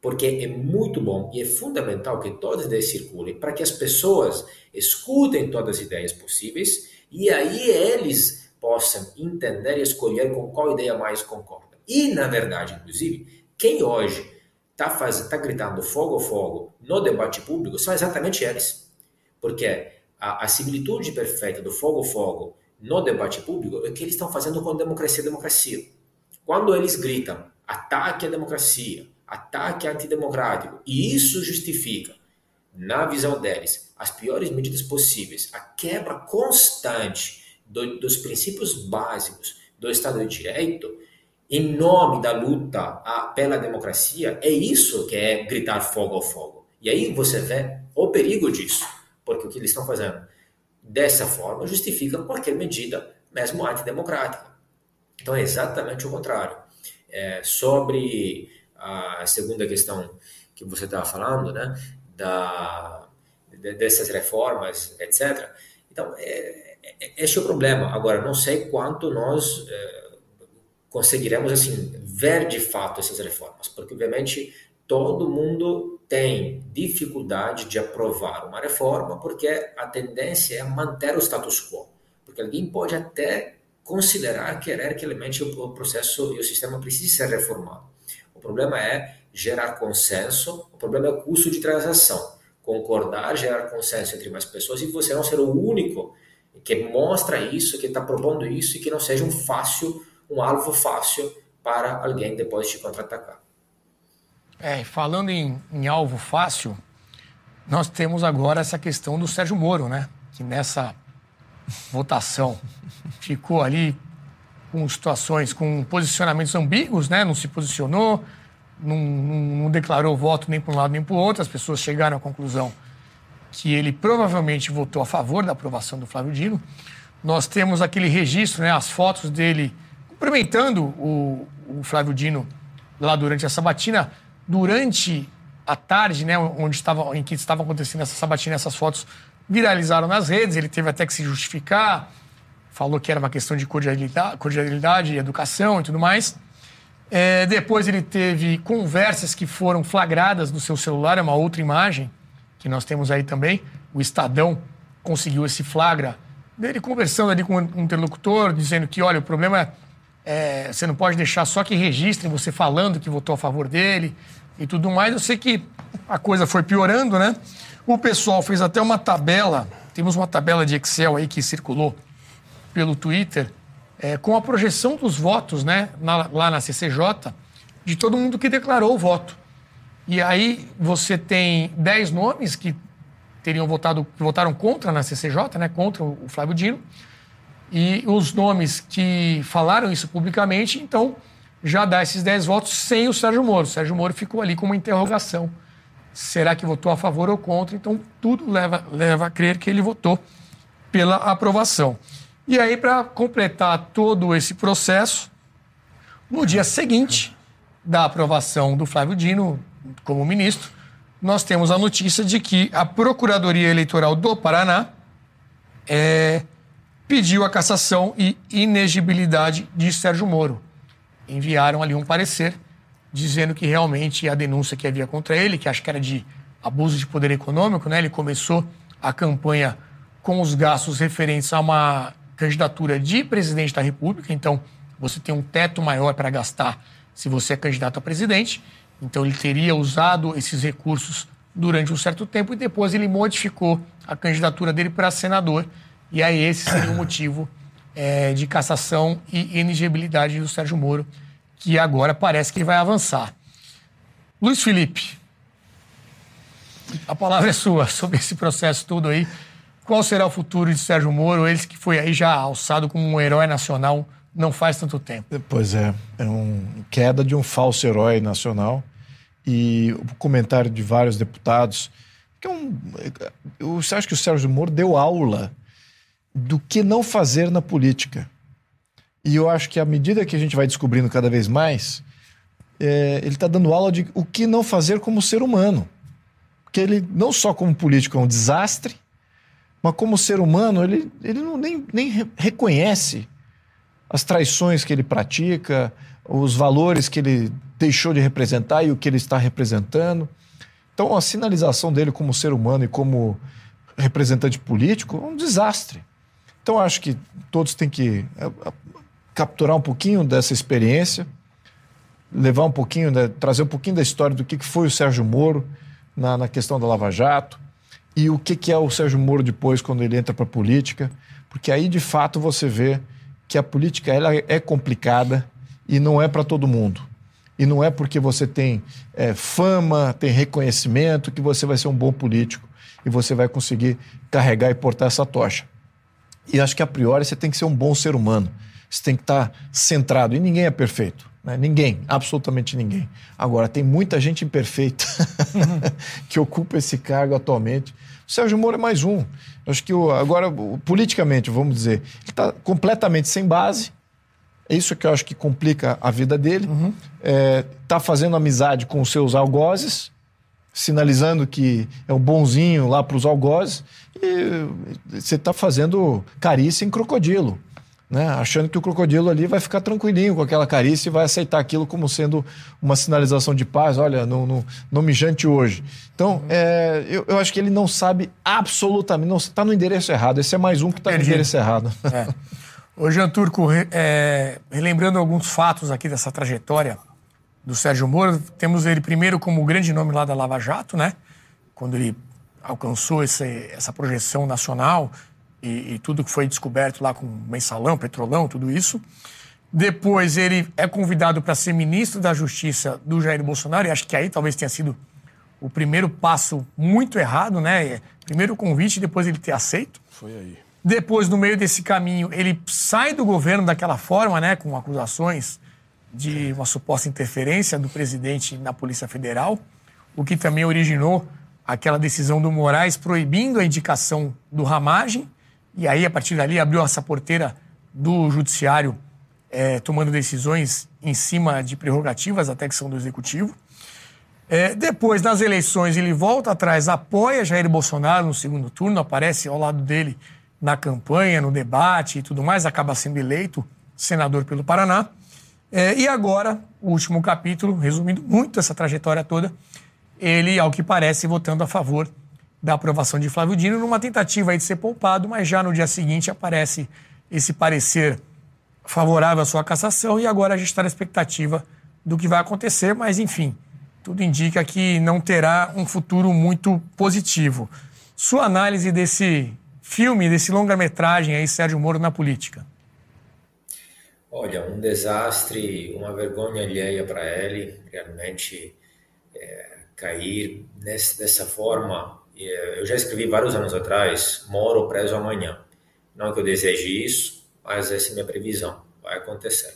Porque é muito bom e é fundamental que todas as ideias circulem para que as pessoas escutem todas as ideias possíveis e aí eles possam entender e escolher com qual ideia mais concorda. E, na verdade, inclusive, quem hoje está tá gritando fogo, fogo no debate público são exatamente eles. Porque a, a similitude perfeita do fogo, fogo no debate público é que eles estão fazendo com democracia, democracia. Quando eles gritam ataque à democracia, ataque antidemocrático, e isso justifica, na visão deles, as piores medidas possíveis, a quebra constante do, dos princípios básicos do Estado de Direito, em nome da luta pela democracia, é isso que é gritar fogo ao fogo. E aí você vê o perigo disso, porque o que eles estão fazendo dessa forma justifica qualquer medida, mesmo antidemocrática. Então é exatamente o contrário. É, sobre a segunda questão que você estava falando, né, da, dessas reformas, etc. Então, é, este é o problema. Agora, não sei quanto nós é, conseguiremos assim ver de fato essas reformas, porque obviamente todo mundo tem dificuldade de aprovar uma reforma, porque a tendência é manter o status quo, porque alguém pode até considerar querer que realmente o processo e o sistema precise ser reformado. O problema é gerar consenso, o problema é o custo de transação. Concordar, gerar consenso entre mais pessoas e você não ser o único que mostra isso, que está propondo isso e que não seja um fácil, um alvo fácil para alguém depois te contra-atacar. É, falando em, em, alvo fácil, nós temos agora essa questão do Sérgio Moro, né? Que nessa votação ficou ali com situações, com posicionamentos ambíguos, né? Não se posicionou, não, não, não declarou voto nem para um lado nem para o outro. As pessoas chegaram à conclusão que ele provavelmente votou a favor da aprovação do Flávio Dino. Nós temos aquele registro, né, as fotos dele cumprimentando o, o Flávio Dino lá durante a sabatina. Durante a tarde, né, onde estava, em que estava acontecendo essa sabatina, essas fotos viralizaram nas redes. Ele teve até que se justificar, falou que era uma questão de cordialidade, cordialidade e educação e tudo mais. É, depois ele teve conversas que foram flagradas no seu celular, é uma outra imagem que nós temos aí também. O Estadão conseguiu esse flagra dele conversando ali com um interlocutor, dizendo que, olha, o problema é, você não pode deixar só que registrem você falando que votou a favor dele e tudo mais. Eu sei que a coisa foi piorando, né? O pessoal fez até uma tabela, temos uma tabela de Excel aí que circulou pelo Twitter, é, com a projeção dos votos, né, na, lá na CCJ, de todo mundo que declarou o voto. E aí você tem 10 nomes que teriam votado, que votaram contra na CCJ, né, contra o Flávio Dino, e os nomes que falaram isso publicamente, então já dá esses 10 votos sem o Sérgio Moro. O Sérgio Moro ficou ali com uma interrogação. Será que votou a favor ou contra? Então tudo leva, leva a crer que ele votou pela aprovação. E aí, para completar todo esse processo, no dia seguinte da aprovação do Flávio Dino, como ministro, nós temos a notícia de que a Procuradoria Eleitoral do Paraná é, pediu a cassação e inegibilidade de Sérgio Moro. Enviaram ali um parecer dizendo que realmente a denúncia que havia contra ele, que acho que era de abuso de poder econômico, né? Ele começou a campanha com os gastos referentes a uma candidatura de presidente da República, então você tem um teto maior para gastar se você é candidato a presidente. Então ele teria usado esses recursos durante um certo tempo e depois ele modificou a candidatura dele para senador. E aí esse seria o motivo é, de cassação e inegibilidade do Sérgio Moro que agora parece que vai avançar. Luiz Felipe, a palavra é sua sobre esse processo todo aí. Qual será o futuro de Sérgio Moro, ele que foi aí já alçado como um herói nacional não faz tanto tempo? Pois é, é uma queda de um falso herói nacional e o comentário de vários deputados. Que é um, eu acho que o Sérgio Moro deu aula do que não fazer na política. E eu acho que à medida que a gente vai descobrindo cada vez mais, é, ele está dando aula de o que não fazer como ser humano. Porque ele, não só como político, é um desastre, mas como ser humano, ele, ele não, nem, nem reconhece as traições que ele pratica, os valores que ele deixou de representar e o que ele está representando. Então, a sinalização dele como ser humano e como representante político é um desastre. Então, acho que todos têm que é, é, capturar um pouquinho dessa experiência, levar um pouquinho, né, trazer um pouquinho da história do que foi o Sérgio Moro na, na questão da Lava Jato e o que é o Sérgio Moro depois quando ele entra para a política, porque aí de fato você vê que a política ela é complicada e não é para todo mundo. E não é porque você tem é, fama, tem reconhecimento, que você vai ser um bom político e você vai conseguir carregar e portar essa tocha. E acho que a priori você tem que ser um bom ser humano. Você tem que estar centrado. E ninguém é perfeito. Né? Ninguém, absolutamente ninguém. Agora, tem muita gente imperfeita que ocupa esse cargo atualmente. O Sérgio Moro é mais um. Acho que o, agora, politicamente, vamos dizer, ele está completamente sem base. É isso que eu acho que complica a vida dele. Está uhum. é, tá fazendo amizade com os seus algozes, sinalizando que é um bonzinho lá para os algozes. E você está fazendo carícia em crocodilo né? achando que o crocodilo ali vai ficar tranquilinho com aquela carícia e vai aceitar aquilo como sendo uma sinalização de paz. Olha, não, não, não me jante hoje. Então, é, eu, eu, acho que ele não sabe absolutamente, não está no endereço errado. Esse é mais um que está no endereço errado. É. Ô, Jean Turco, é, relembrando alguns fatos aqui dessa trajetória do Sérgio Moro, temos ele primeiro como o grande nome lá da Lava Jato, né? Quando ele alcançou esse, essa projeção nacional, e, e tudo que foi descoberto lá com mensalão, petrolão, tudo isso. Depois ele é convidado para ser ministro da Justiça do Jair Bolsonaro, e acho que aí talvez tenha sido o primeiro passo muito errado, né? Primeiro o convite, depois ele ter aceito. Foi aí. Depois, no meio desse caminho, ele sai do governo daquela forma, né? Com acusações de uma suposta interferência do presidente na Polícia Federal, o que também originou aquela decisão do Moraes proibindo a indicação do Ramagem e aí, a partir dali, abriu essa porteira do judiciário é, tomando decisões em cima de prerrogativas, até que são do executivo. É, depois, nas eleições, ele volta atrás, apoia Jair Bolsonaro no segundo turno, aparece ao lado dele na campanha, no debate e tudo mais, acaba sendo eleito senador pelo Paraná. É, e agora, o último capítulo, resumindo muito essa trajetória toda, ele, ao que parece, votando a favor da aprovação de Flávio Dino numa tentativa de ser poupado, mas já no dia seguinte aparece esse parecer favorável à sua cassação e agora a gente está na expectativa do que vai acontecer, mas enfim, tudo indica que não terá um futuro muito positivo. Sua análise desse filme, desse longa-metragem aí, Sérgio Moro na política? Olha, um desastre, uma vergonha alheia para ele, realmente é, cair nesse, dessa forma eh, eu já escrevi vários anos atrás, moro preso amanhã. Não que eu deseje isso, mas essa é minha previsão, vai acontecer.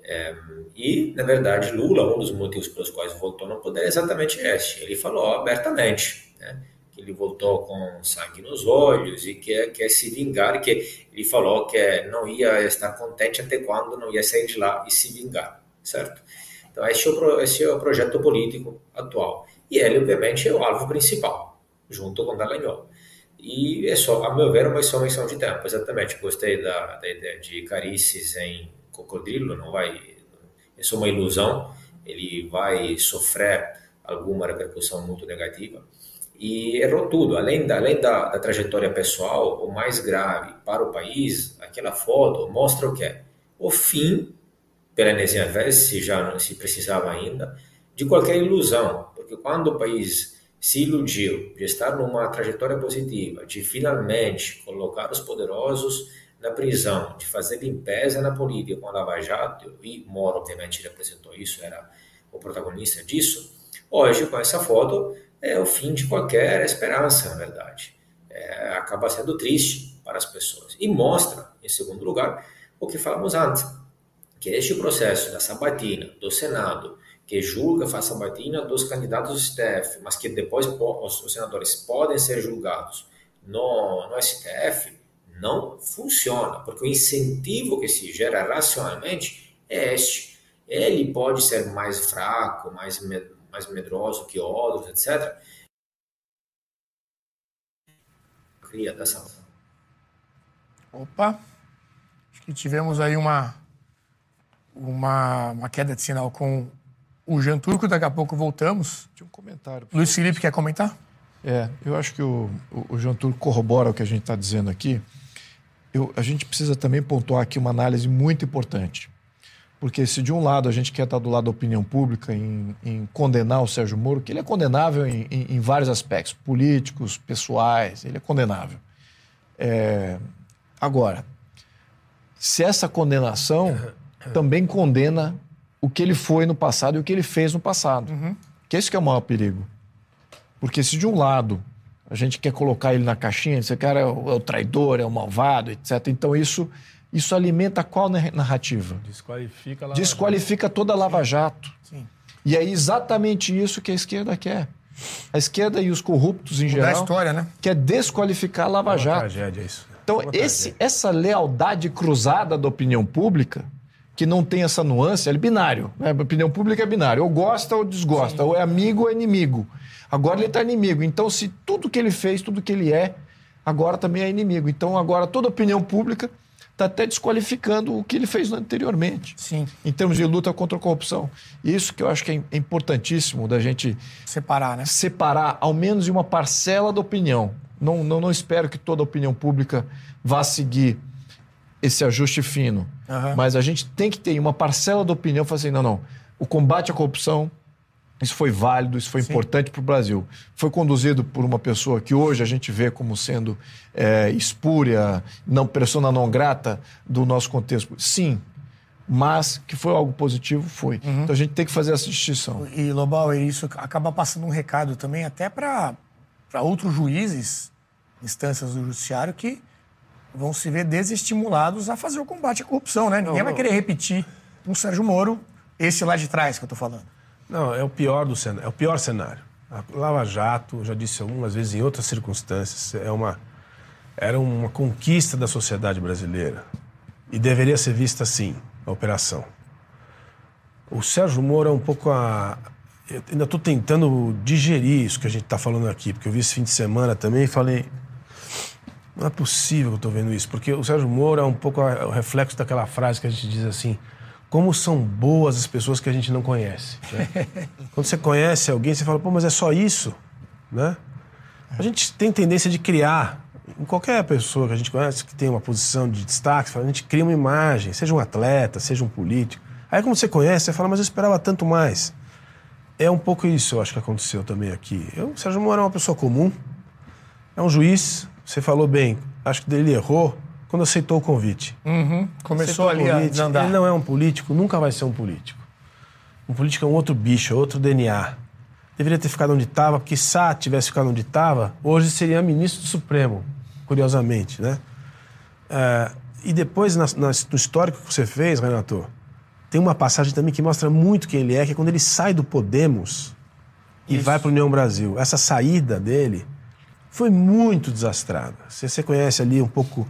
É, e, na verdade, Lula, um dos motivos pelos quais voltou no poder é exatamente este. Ele falou abertamente né, que ele voltou com sangue nos olhos e que quer se vingar, que ele falou que não ia estar contente até quando não ia sair de lá e se vingar, certo? Então, esse é o, esse é o projeto político atual. E ele, obviamente, é o alvo principal junto com Dallagnol. E é só, a meu ver, uma só menção de tempo. Exatamente, gostei da, da ideia de Carices em Cocodrilo, não vai, isso é uma ilusão, ele vai sofrer alguma repercussão muito negativa. E errou tudo, além da, além da, da trajetória pessoal, o mais grave para o país, aquela foto mostra o que é. O fim, pela enésima vez, se já não se precisava ainda, de qualquer ilusão, porque quando o país se iludiu de estar numa trajetória positiva, de finalmente colocar os poderosos na prisão de fazer limpeza na política com a Lava Jato, e Moro obviamente representou isso, era o protagonista disso, hoje com essa foto é o fim de qualquer esperança, na verdade. É, acaba sendo triste para as pessoas. E mostra, em segundo lugar, o que falamos antes, que este processo da sabatina do Senado, que julga, faz sabatina dos candidatos do STF, mas que depois os, senadores podem ser julgados no, no STF, não funciona, porque o incentivo que se gera racionalmente é este. Ele pode ser mais fraco, mais, mais medroso que outros, etc. Cria dessa Opa! Acho que tivemos aí uma, uma, uma queda de sinal com o Jean Turco. Daqui a pouco voltamos. Tinha um comentário. Luiz Felipe quer comentar? É, eu acho que o, o, o Jean Turco corrobora o que a gente está dizendo aqui. Eu, a gente precisa também pontuar aqui uma análise muito importante. Porque se de um lado a gente quer estar do lado da opinião pública em, em condenar o Sérgio Moro, que ele é condenável em, em, em vários aspectos, políticos, pessoais, ele é condenável. É... Agora, se essa condenação também condena o que ele foi no passado e o que ele fez no passado. Uhum. Que esse que é o maior perigo. Porque se de um lado a gente quer colocar ele na caixinha, esse cara é o, é o traidor, é o malvado, etc. Então isso isso alimenta qual narrativa? Desqualifica a Lava Desqualifica Jato. toda a Lava Jato. Sim. E é exatamente isso que a esquerda quer. A esquerda e os corruptos em Mudar geral. a história, né? Quer desqualificar a Lava é Jato. Tragédia, isso. Então, esse, essa lealdade cruzada da opinião pública, que não tem essa nuance, é binário. Né? A opinião pública é binário. Ou gosta ou desgosta. Sim. Ou é amigo ou é inimigo. Agora ele está inimigo. Então, se tudo que ele fez, tudo que ele é, agora também é inimigo. Então, agora toda opinião pública está até desqualificando o que ele fez anteriormente. Sim. Em termos de luta contra a corrupção. Isso que eu acho que é, é importantíssimo da gente separar, né? Separar, ao menos uma parcela da opinião. Não, não, não espero que toda a opinião pública vá seguir esse ajuste fino. Uhum. Mas a gente tem que ter uma parcela da opinião falar assim: não, não. O combate à corrupção isso foi válido, isso foi Sim. importante para o Brasil. Foi conduzido por uma pessoa que hoje a gente vê como sendo é, espúria, não persona não grata do nosso contexto. Sim, mas que foi algo positivo, foi. Uhum. Então a gente tem que fazer essa distinção. E, Lobal, isso acaba passando um recado também até para outros juízes, instâncias do judiciário, que vão se ver desestimulados a fazer o combate à corrupção, né? Ninguém vai querer repetir um Sérgio Moro, esse lá de trás que eu estou falando. Não, é o pior do cenário. É o pior cenário. A Lava Jato, já disse algumas vezes em outras circunstâncias, é uma, era uma conquista da sociedade brasileira. E deveria ser vista assim, a operação. O Sérgio Moro é um pouco a. Eu ainda estou tentando digerir isso que a gente está falando aqui, porque eu vi esse fim de semana também e falei. Não é possível que eu estou vendo isso, porque o Sérgio Moro é um pouco o reflexo daquela frase que a gente diz assim: como são boas as pessoas que a gente não conhece. Né? Quando você conhece alguém, você fala, pô, mas é só isso, né? A gente tem tendência de criar, em qualquer pessoa que a gente conhece, que tem uma posição de destaque, a gente cria uma imagem, seja um atleta, seja um político. Aí quando você conhece, você fala, mas eu esperava tanto mais. É um pouco isso, eu acho que aconteceu também aqui. Eu, o Sérgio Moro é uma pessoa comum, é um juiz, você falou bem, acho que ele errou, quando aceitou o convite. Uhum. Começou ali a desandar. Ele não é um político, nunca vai ser um político. Um político é um outro bicho, é outro DNA. Deveria ter ficado onde estava, porque se Sá tivesse ficado onde estava, hoje seria ministro do Supremo, curiosamente, né? É, e depois, na, na, no histórico que você fez, Renato, tem uma passagem também que mostra muito quem ele é, que é quando ele sai do Podemos e Isso. vai para a União Brasil. Essa saída dele foi muito desastrada. Você, você conhece ali um pouco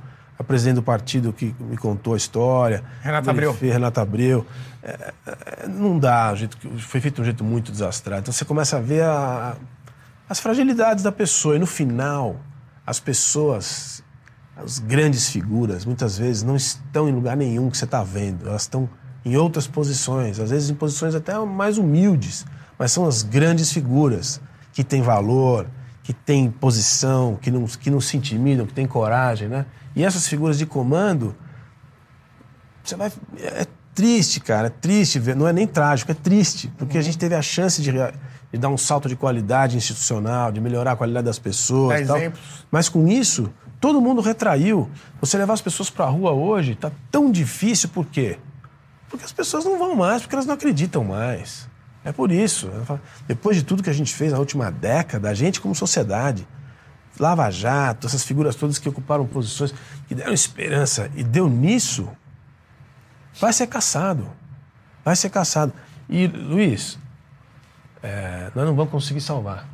presidente do partido que me contou a história. Renata Abreu. Fez, Renata Abreu. É, é, não dá, jeito, foi feito de um jeito muito desastrado. Então você começa a ver a, as fragilidades da pessoa. E no final, as pessoas, as grandes figuras, muitas vezes não estão em lugar nenhum que você está vendo. Elas estão em outras posições, às vezes em posições até mais humildes, mas são as grandes figuras que têm valor, que têm posição, que não, que não se intimidam, que têm coragem, né? E essas figuras de comando, você vai. É triste, cara, é triste ver. Não é nem trágico, é triste, porque uhum. a gente teve a chance de, de, dar um salto de qualidade institucional, de melhorar a qualidade das pessoas. Dá exemplos. Mas com isso, Todo mundo retraiu. Você levar as pessoas para a rua hoje está tão difícil, por quê? Porque as pessoas não vão mais, porque elas não acreditam mais. É por isso. Depois de tudo que a gente fez na última década, a gente como sociedade, Lava Jato, essas figuras todas que ocuparam posições, que deram esperança e deu nisso, vai ser caçado. Vai ser caçado. E, Luiz, é, nós não vamos conseguir salvar.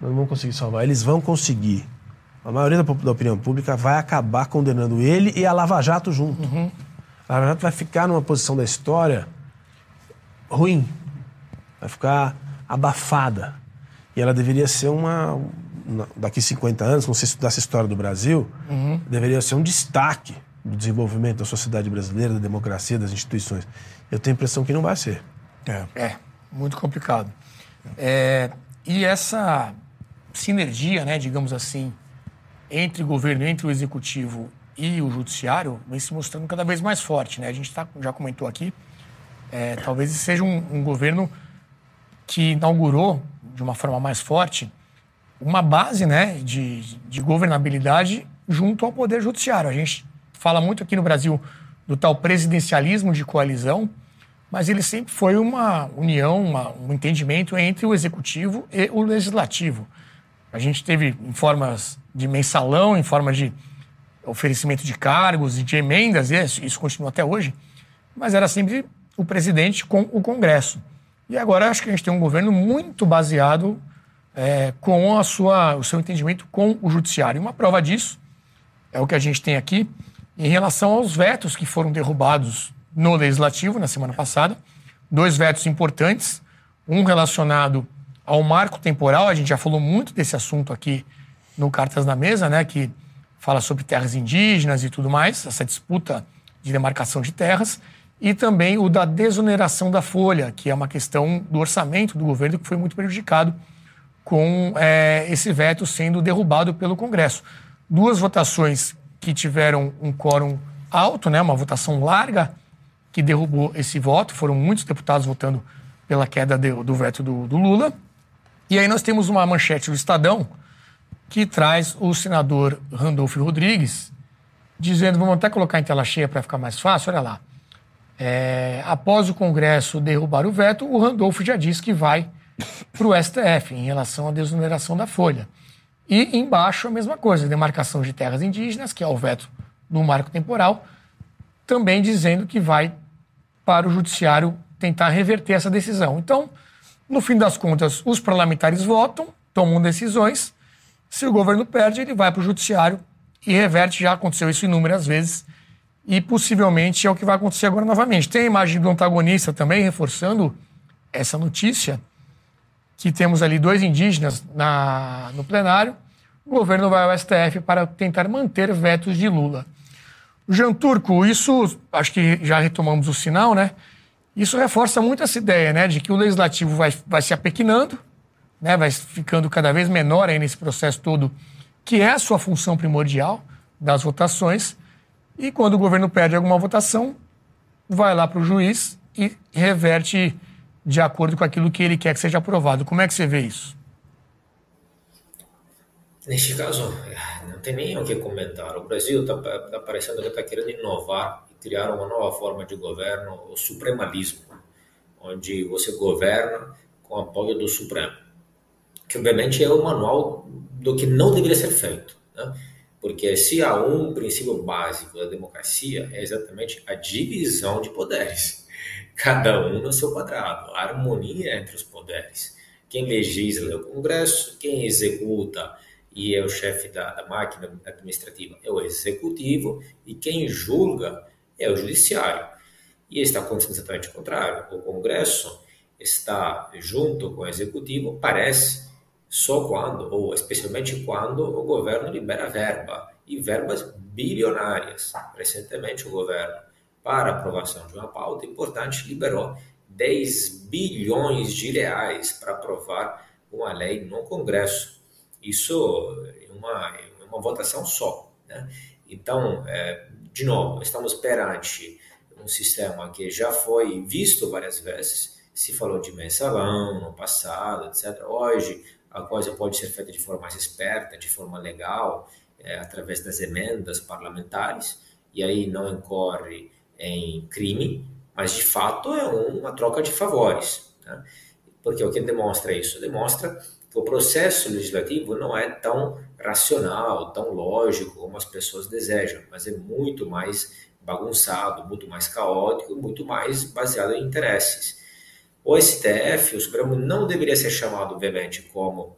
Nós não vamos conseguir salvar. Eles vão conseguir. A maioria da, da opinião pública vai acabar condenando ele e a Lava Jato junto. Uhum. A Lava Jato vai ficar numa posição da história ruim. Vai ficar abafada. E ela deveria ser uma. Daqui 50 anos, se você estudasse a história do Brasil, uhum. deveria ser um destaque do desenvolvimento da sociedade brasileira, da democracia, das instituições. Eu tenho a impressão que não vai ser. É, é muito complicado. É, e essa sinergia, né, digamos assim, entre o governo, entre o executivo e o judiciário, vem se mostrando cada vez mais forte. Né? A gente tá, já comentou aqui, é, talvez seja um, um governo que inaugurou de uma forma mais forte uma base né, de, de governabilidade junto ao Poder Judiciário. A gente fala muito aqui no Brasil do tal presidencialismo de coalizão, mas ele sempre foi uma união, uma, um entendimento entre o executivo e o legislativo. A gente teve em formas de mensalão, em forma de oferecimento de cargos e de emendas, e isso continua até hoje, mas era sempre o presidente com o Congresso. E agora acho que a gente tem um governo muito baseado é, com a sua, o seu entendimento com o judiciário. Uma prova disso é o que a gente tem aqui em relação aos vetos que foram derrubados no legislativo na semana passada. Dois vetos importantes, um relacionado ao marco temporal, a gente já falou muito desse assunto aqui no Cartas na Mesa, né, que fala sobre terras indígenas e tudo mais, essa disputa de demarcação de terras e também o da desoneração da folha, que é uma questão do orçamento do governo que foi muito prejudicado com é, esse veto sendo derrubado pelo Congresso. Duas votações que tiveram um quórum alto, né, uma votação larga, que derrubou esse voto. Foram muitos deputados votando pela queda do, do veto do, do Lula. E aí nós temos uma manchete do Estadão que traz o senador Randolfo Rodrigues dizendo, vamos até colocar em tela cheia para ficar mais fácil, olha lá. É, após o Congresso derrubar o veto, o Randolfo já disse que vai para o STF em relação à desoneração da folha. E embaixo a mesma coisa, demarcação de terras indígenas, que é o veto no marco temporal, também dizendo que vai para o judiciário tentar reverter essa decisão. Então, no fim das contas, os parlamentares votam, tomam decisões. Se o governo perde, ele vai para o judiciário e reverte. Já aconteceu isso inúmeras vezes e possivelmente é o que vai acontecer agora novamente. Tem a imagem do antagonista também reforçando essa notícia, que temos ali dois indígenas na, no plenário. O governo vai ao STF para tentar manter vetos de Lula. Jean Turco, isso, acho que já retomamos o sinal, né? Isso reforça muito essa ideia, né, de que o legislativo vai, vai se apequinando, né, vai ficando cada vez menor aí nesse processo todo, que é a sua função primordial das votações, e quando o governo perde alguma votação, vai lá para o juiz e reverte de acordo com aquilo que ele quer que seja aprovado. Como é que você vê isso? Neste caso, não tem nem o que comentar. O Brasil está tá parecendo que está querendo inovar e criar uma nova forma de governo, o supremalismo, onde você governa com apoio do Supremo, que obviamente é o manual do que não deveria ser feito. Né? Porque se há um princípio básico da democracia, é exatamente a divisão de poderes. Cada um no seu quadrado, a harmonia entre os poderes. Quem legisla é o Congresso, quem executa e é o chefe da, da máquina administrativa é o Executivo, e quem julga é o Judiciário. E está acontecendo exatamente o contrário. O Congresso está junto com o Executivo, parece só quando, ou especialmente quando, o governo libera verba, e verbas bilionárias. Recentemente, o governo, para aprovação de uma pauta importante, liberou 10 bilhões de reais para aprovar uma lei no Congresso. Isso é uma, é uma votação só. Né? Então, é, de novo, estamos perante um sistema que já foi visto várias vezes. Se falou de mensalão no passado, etc. Hoje, a coisa pode ser feita de forma mais esperta, de forma legal, é, através das emendas parlamentares, e aí não incorre em crime, mas de fato é uma troca de favores. Né? Porque o que demonstra isso? Demonstra que o processo legislativo não é tão racional, tão lógico como as pessoas desejam, mas é muito mais bagunçado, muito mais caótico, muito mais baseado em interesses. O STF, o Supremo, não deveria ser chamado, obviamente, como,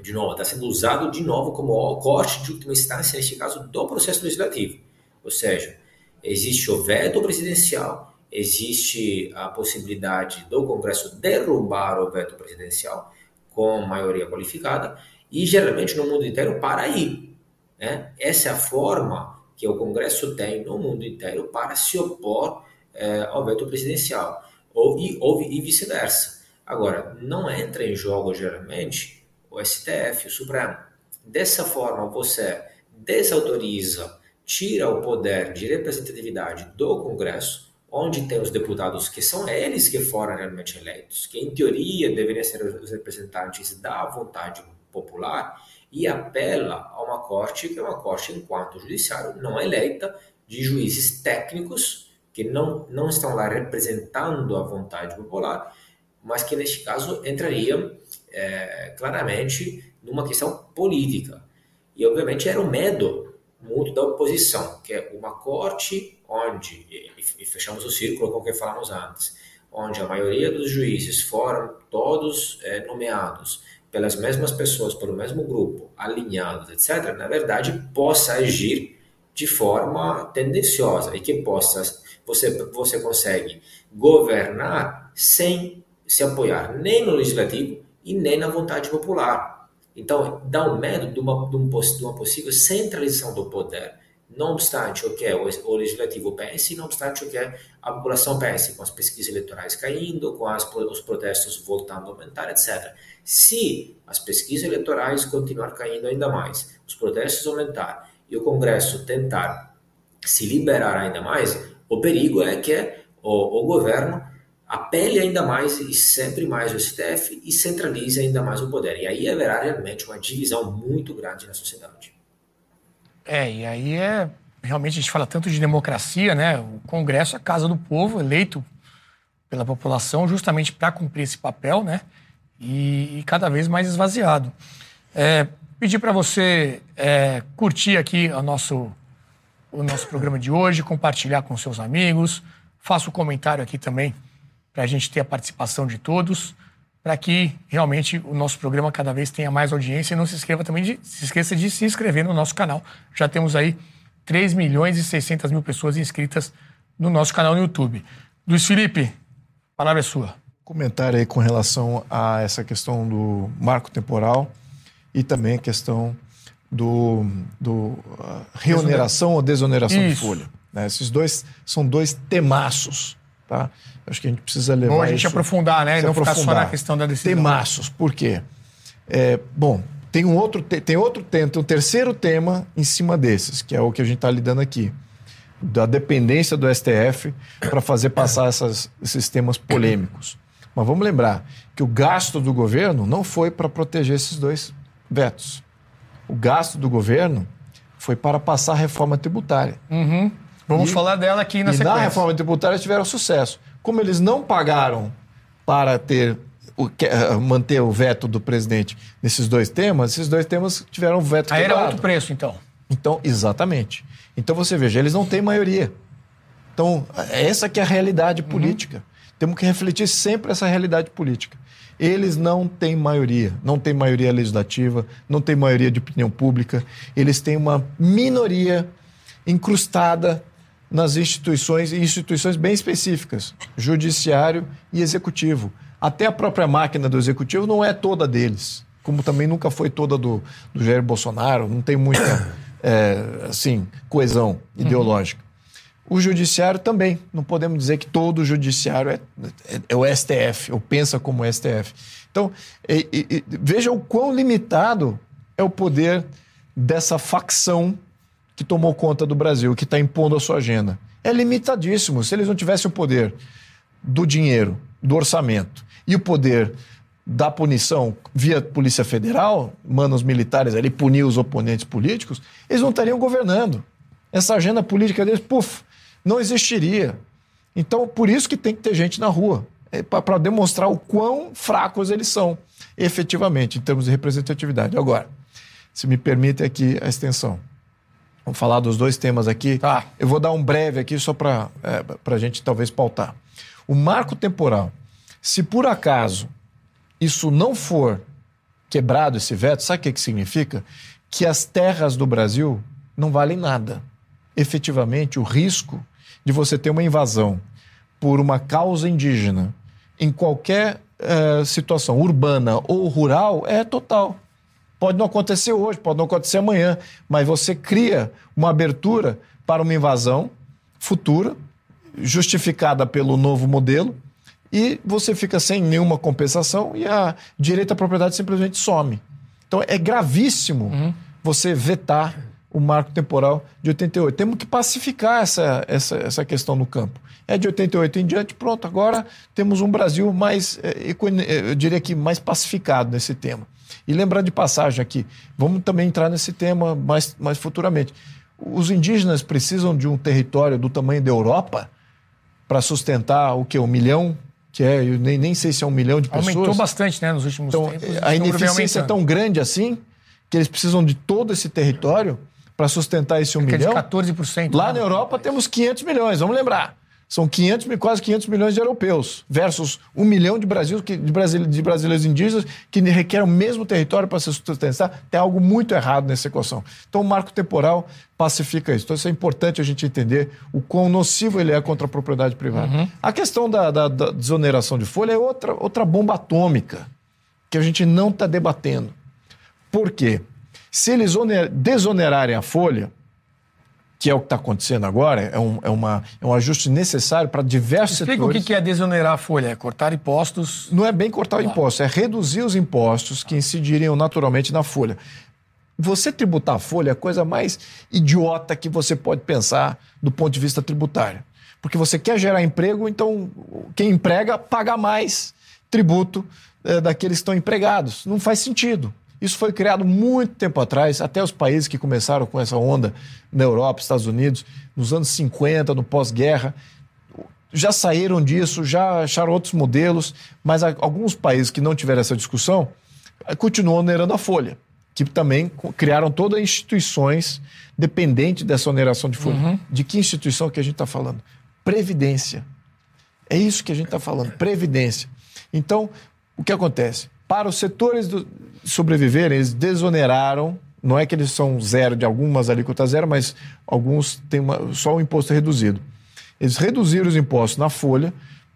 de novo, está sendo usado de novo como corte de última instância, neste caso, do processo legislativo. Ou seja, existe o veto presidencial, existe a possibilidade do Congresso derrubar o veto presidencial com maioria qualificada, e geralmente no mundo inteiro para aí. Né? Essa é a forma que o Congresso tem no mundo inteiro para se opor é, ao veto presidencial, ou, e, ou, e vice-versa. Agora, não entra em jogo geralmente o STF, o Supremo. Dessa forma, você desautoriza, tira o poder de representatividade do Congresso, onde tem os deputados que são eles que foram realmente eleitos, que em teoria deveriam ser os representantes da vontade popular, e apela a uma corte que é uma corte, enquanto judiciário, não eleita, de juízes técnicos que não, não estão lá representando a vontade popular, mas que neste caso entrariam é, claramente numa questão política. E obviamente era o medo muito da oposição, que é uma corte onde, e fechamos o círculo com o que falamos antes, onde a maioria dos juízes foram todos é, nomeados pelas mesmas pessoas, pelo mesmo grupo, alinhados, etc., na verdade, possa agir de forma tendenciosa e que possa você você consegue governar sem se apoiar nem no legislativo e nem na vontade popular. Então, dá um medo de uma, de uma possível centralização do poder não obstante o que o legislativo pense, não obstante o que a população pense, com as pesquisas eleitorais caindo, com as, os protestos voltando a aumentar, etc. Se as pesquisas eleitorais continuar caindo ainda mais, os protestos aumentar e o Congresso tentar se liberar ainda mais, o perigo é que o, o governo apele ainda mais e sempre mais o STF e centralize ainda mais o poder. E aí haverá realmente uma divisão muito grande na sociedade. É, e aí é. Realmente a gente fala tanto de democracia, né? O Congresso é a casa do povo, eleito pela população justamente para cumprir esse papel, né? E, e, cada vez mais esvaziado. É, pedir para você é, curtir aqui o nosso, o nosso programa de hoje, compartilhar com seus amigos, faça o um comentário aqui também para a gente ter a participação de todos para que realmente o nosso programa cada vez tenha mais audiência. E não se esqueça também de, se esqueça de se inscrever no nosso canal. Já temos aí 3 milhões e 600 mil pessoas inscritas no nosso canal no YouTube. Luiz Felipe, a palavra é sua. Comentário aí com relação a essa questão do marco temporal e também a questão do, do uh, reoneração ou desoneração Isso. de folha. Né? Esses dois são dois temaços Tá? Acho que a gente precisa levar. Bom, a gente isso, aprofundar, né? Não aprofundar. ficar só na questão da decisão. Temaços, por quê? É, bom, tem um outro, tem outro tema, tem um terceiro tema em cima desses, que é o que a gente está lidando aqui. Da dependência do STF para fazer passar essas, esses temas polêmicos. Mas vamos lembrar que o gasto do governo não foi para proteger esses dois vetos. O gasto do governo foi para passar a reforma tributária. Uhum. Vamos e, falar dela aqui na e sequência. na reforma tributária tiveram sucesso. Como eles não pagaram para ter o, eh, manter o veto do presidente nesses dois temas, esses dois temas tiveram veto Aí quebrado. era outro preço, então. Então, exatamente. Então você veja, eles não têm maioria. Então, essa que é a realidade política. Uhum. Temos que refletir sempre essa realidade política. Eles não têm maioria, não têm maioria legislativa, não têm maioria de opinião pública, eles têm uma minoria incrustada nas instituições e instituições bem específicas, judiciário e executivo. Até a própria máquina do executivo não é toda deles, como também nunca foi toda do, do Jair Bolsonaro, não tem muita é, assim coesão ideológica. O judiciário também, não podemos dizer que todo o judiciário é, é, é o STF, ou pensa como o STF. Então, e, veja o quão limitado é o poder dessa facção que tomou conta do Brasil, que está impondo a sua agenda. É limitadíssimo. Se eles não tivessem o poder do dinheiro, do orçamento e o poder da punição via Polícia Federal, manda os militares ali punir os oponentes políticos, eles não estariam governando. Essa agenda política deles, puf, não existiria. Então, por isso que tem que ter gente na rua, é para demonstrar o quão fracos eles são, efetivamente, em termos de representatividade. Agora, se me permite aqui a extensão. Vamos falar dos dois temas aqui. Tá. Eu vou dar um breve aqui só para é, a gente talvez pautar. O marco temporal, se por acaso isso não for quebrado, esse veto, sabe o que, que significa? Que as terras do Brasil não valem nada. Efetivamente, o risco de você ter uma invasão por uma causa indígena em qualquer eh, situação, urbana ou rural, é total. Pode não acontecer hoje, pode não acontecer amanhã, mas você cria uma abertura para uma invasão futura, justificada pelo novo modelo, e você fica sem nenhuma compensação e a direito à propriedade simplesmente some. Então é gravíssimo uhum. você vetar o marco temporal de 88. Temos que pacificar essa, essa, essa questão no campo. É de 88 em diante, pronto, agora temos um Brasil mais, eh, eu diria que mais pacificado nesse tema. E lembrando de passagem aqui, vamos também entrar nesse tema mais, mais futuramente. Os indígenas precisam de um território do tamanho da Europa para sustentar o que? Um milhão que é, eu nem, nem sei se é um milhão de pessoas. Aumentou bastante, né, nos últimos então, tempos. A ineficiência é tão grande assim que eles precisam de todo esse território para sustentar esse um Cerca milhão. De 14%. Lá na Europa temos 500 milhões, vamos lembrar. São 500, quase 500 milhões de europeus versus um milhão de, Brasil, de, de brasileiros indígenas que requerem o mesmo território para se sustentar. Tem algo muito errado nessa equação. Então, o marco temporal pacifica isso. Então, isso é importante a gente entender o quão nocivo ele é contra a propriedade privada. Uhum. A questão da, da, da desoneração de folha é outra, outra bomba atômica que a gente não está debatendo. Por quê? Se eles desonerarem a folha, que é o que está acontecendo agora, é um, é, uma, é um ajuste necessário para diversos Explica setores. o que é desonerar a folha, é cortar impostos? Não é bem cortar o imposto, é reduzir os impostos que incidiriam naturalmente na folha. Você tributar a folha é a coisa mais idiota que você pode pensar do ponto de vista tributário. Porque você quer gerar emprego, então quem emprega paga mais tributo é, daqueles que estão empregados. Não faz sentido. Isso foi criado muito tempo atrás, até os países que começaram com essa onda na Europa, Estados Unidos, nos anos 50, no pós-guerra, já saíram disso, já acharam outros modelos, mas alguns países que não tiveram essa discussão eh, continuam onerando a folha, que também criaram todas as instituições dependentes dessa oneração de folha. Uhum. De que instituição que a gente está falando? Previdência. É isso que a gente está falando, previdência. Então, o que acontece? Para os setores do, sobreviverem, eles desoneraram. Não é que eles são zero de algumas alíquotas zero, mas alguns têm uma, só o imposto reduzido. Eles reduziram os impostos na folha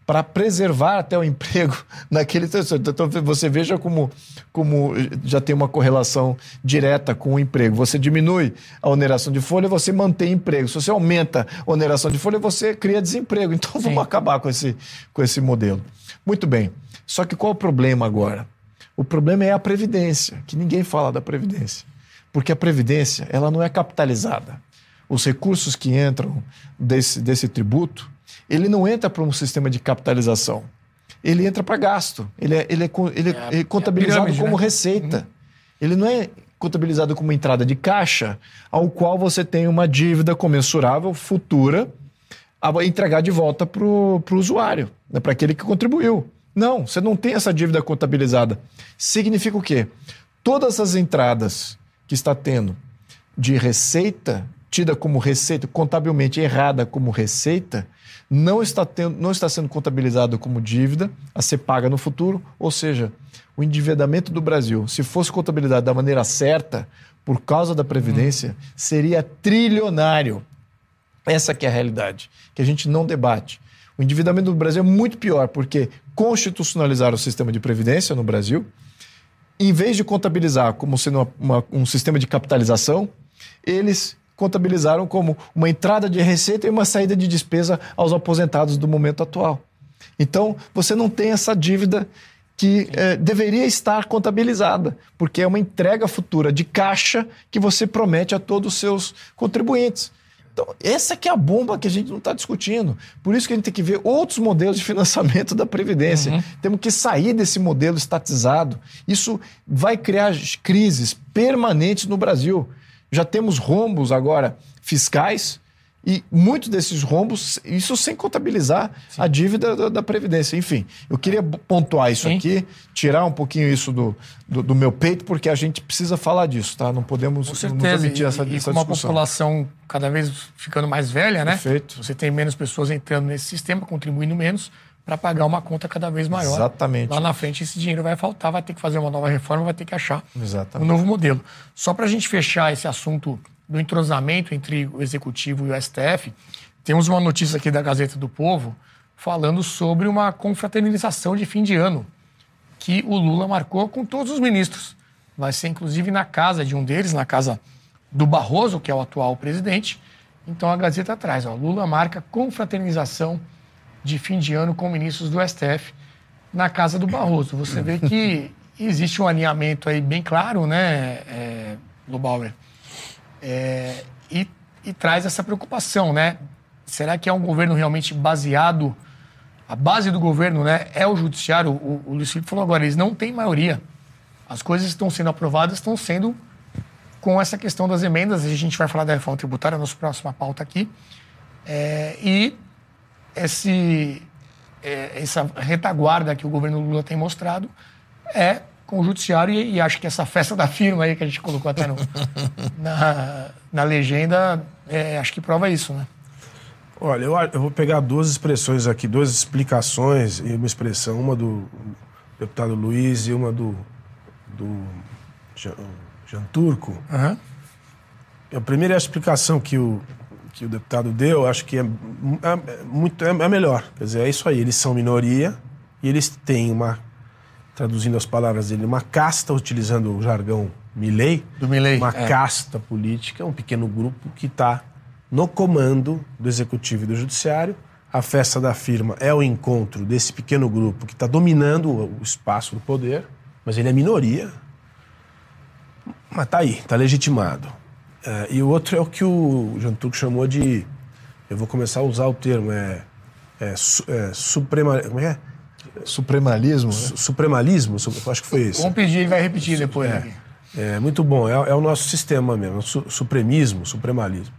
para preservar até o emprego naquele Então você veja como, como já tem uma correlação direta com o emprego. Você diminui a oneração de folha, você mantém emprego. Se você aumenta a oneração de folha, você cria desemprego. Então Sim. vamos acabar com esse, com esse modelo. Muito bem. Só que qual o problema agora? O problema é a previdência, que ninguém fala da previdência, porque a previdência ela não é capitalizada. Os recursos que entram desse, desse tributo, ele não entra para um sistema de capitalização. Ele entra para gasto. Ele é, ele é, ele é, é, é contabilizado pirâmide, como né? receita. Uhum. Ele não é contabilizado como entrada de caixa, ao qual você tem uma dívida comensurável futura a entregar de volta para o usuário, né, para aquele que contribuiu. Não, você não tem essa dívida contabilizada. Significa o quê? Todas as entradas que está tendo de receita, tida como receita, contabilmente errada como receita, não está, tendo, não está sendo contabilizada como dívida a ser paga no futuro. Ou seja, o endividamento do Brasil, se fosse contabilizado da maneira certa, por causa da Previdência, hum. seria trilionário. Essa que é a realidade, que a gente não debate. O endividamento do Brasil é muito pior, porque constitucionalizaram o sistema de previdência no Brasil. Em vez de contabilizar como sendo uma, uma, um sistema de capitalização, eles contabilizaram como uma entrada de receita e uma saída de despesa aos aposentados do momento atual. Então, você não tem essa dívida que é, deveria estar contabilizada, porque é uma entrega futura de caixa que você promete a todos os seus contribuintes. Então, essa que é a bomba que a gente não está discutindo. Por isso que a gente tem que ver outros modelos de financiamento da Previdência. Uhum. Temos que sair desse modelo estatizado. Isso vai criar crises permanentes no Brasil. Já temos rombos agora fiscais e muitos desses rombos, isso sem contabilizar Sim. a dívida da, da, Previdência. Enfim, eu queria pontuar isso Sim. aqui, tirar um pouquinho isso do, do, do, meu peito, porque a gente precisa falar disso, tá? Não podemos Com certeza. emitir essa, e, essa e com uma população cada vez ficando mais velha, né? Perfeito. Você tem menos pessoas entrando nesse sistema, contribuindo menos para pagar uma conta cada vez maior. Exatamente. Lá na frente esse dinheiro vai faltar, vai ter que fazer uma nova reforma, vai ter que achar Exatamente. um novo modelo. Só para a gente fechar esse assunto do entrosamento entre o Executivo e o STF, temos uma notícia aqui da Gazeta do Povo falando sobre uma confraternização de fim de ano que o Lula marcou com todos os ministros. Vai ser inclusive na casa de um deles, na casa do Barroso, que é o atual presidente. Então a Gazeta traz, ó, Lula marca confraternização de fim de ano com ministros do STF na casa do Barroso. Você vê que existe um alinhamento aí bem claro, né, é, Lubauer? É, e, e, traz essa preocupação, né? Será que é um governo realmente baseado? A base do governo, né, é o judiciário. O, o Luiz Felipe falou agora, eles não têm maioria. As coisas estão sendo aprovadas, estão sendo com essa questão das emendas. A gente vai falar da reforma tributária, nossa próxima pauta aqui. É, e esse, é, essa retaguarda que o governo Lula tem mostrado é com o judiciário e, e, acho que essa festa da firma aí que a gente colocou até no, na, na legenda, é, acho que prova isso, né? Olha, eu, eu, vou pegar duas expressões aqui, duas explicações e uma expressão, uma do deputado Luiz e uma do, do Jean, Jean Turco. Uhum. A primeira é a explicação que o, que o deputado deu, acho que é, é, muito, é, é melhor. Quer dizer, é isso aí, eles são minoria e eles têm uma traduzindo as palavras dele, uma casta, utilizando o jargão Milley, do Milley uma é. casta política, um pequeno grupo que está no comando do Executivo e do Judiciário. A festa da firma é o encontro desse pequeno grupo que está dominando o espaço do poder, mas ele é minoria. Mas tá aí, tá legitimado. É, e o outro é o que o Jean Turco chamou de. Eu vou começar a usar o termo, é. é, é suprema. Como é? Supremalismo? Né? Supremalismo? Acho que foi isso. Vamos pedir, ele vai repetir depois. É, é muito bom. É, é, o nosso sistema mesmo. Su, supremismo, supremalismo.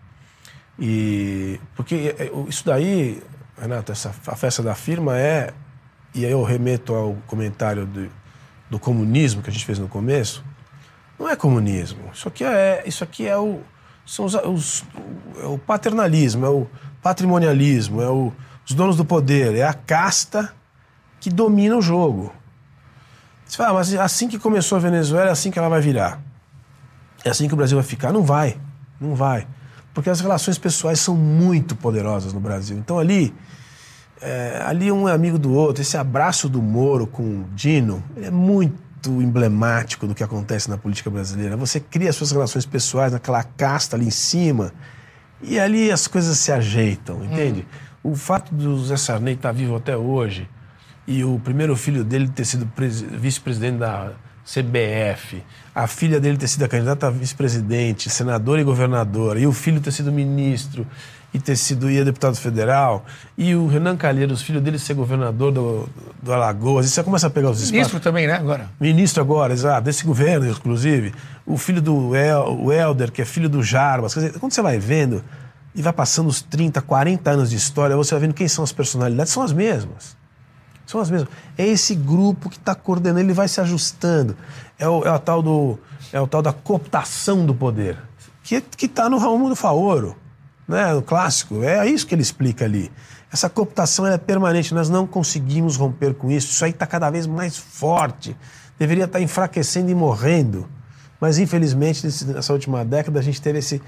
E. Porque é, isso daí, Renato, essa, a festa da firma é. E aí eu remeto ao comentário do, do comunismo que a gente fez no começo. Não é comunismo. Isso aqui é, isso aqui é o. São os, os é o paternalismo, é o patrimonialismo, é o, os donos do poder, é a casta que domina o jogo. Você fala, ah, mas assim que começou a Venezuela, é assim que ela vai virar. É assim que o Brasil vai ficar? Não vai. Não vai. Porque as relações pessoais são muito poderosas no Brasil. Então ali, é, ali um é amigo do outro. Esse abraço do Moro com o Dino é muito emblemático do que acontece na política brasileira. Você cria suas relações pessoais naquela casta ali em cima e ali as coisas se ajeitam, entende? Hum. O fato do Zé Sarney estar vivo até hoje, e o primeiro filho dele ter sido vice-presidente da CBF, a filha dele ter sido a candidata a vice-presidente, senador e governadora, e o filho ter sido ministro e ter sido e deputado federal, e o Renan Calheiros, filho dele ser governador do, do Alagoas, e você começa a pegar os espaços. Ministro também, né, agora? Ministro agora, exato, desse governo, inclusive. O filho do El, o Helder, que é filho do Jarbas. Dizer, quando você vai vendo e vai passando os 30, 40 anos de história, você vai vendo quem são as personalidades, são as mesmas. São as mesmas. É esse grupo que está coordenando, ele vai se ajustando. É o, é o, tal, do, é o tal da cooptação do poder, que está no Raul do Faoro, né? o clássico. É isso que ele explica ali. Essa cooptação é permanente, nós não conseguimos romper com isso. Isso aí está cada vez mais forte. Deveria estar tá enfraquecendo e morrendo. Mas, infelizmente, nessa última década, a gente teve esse,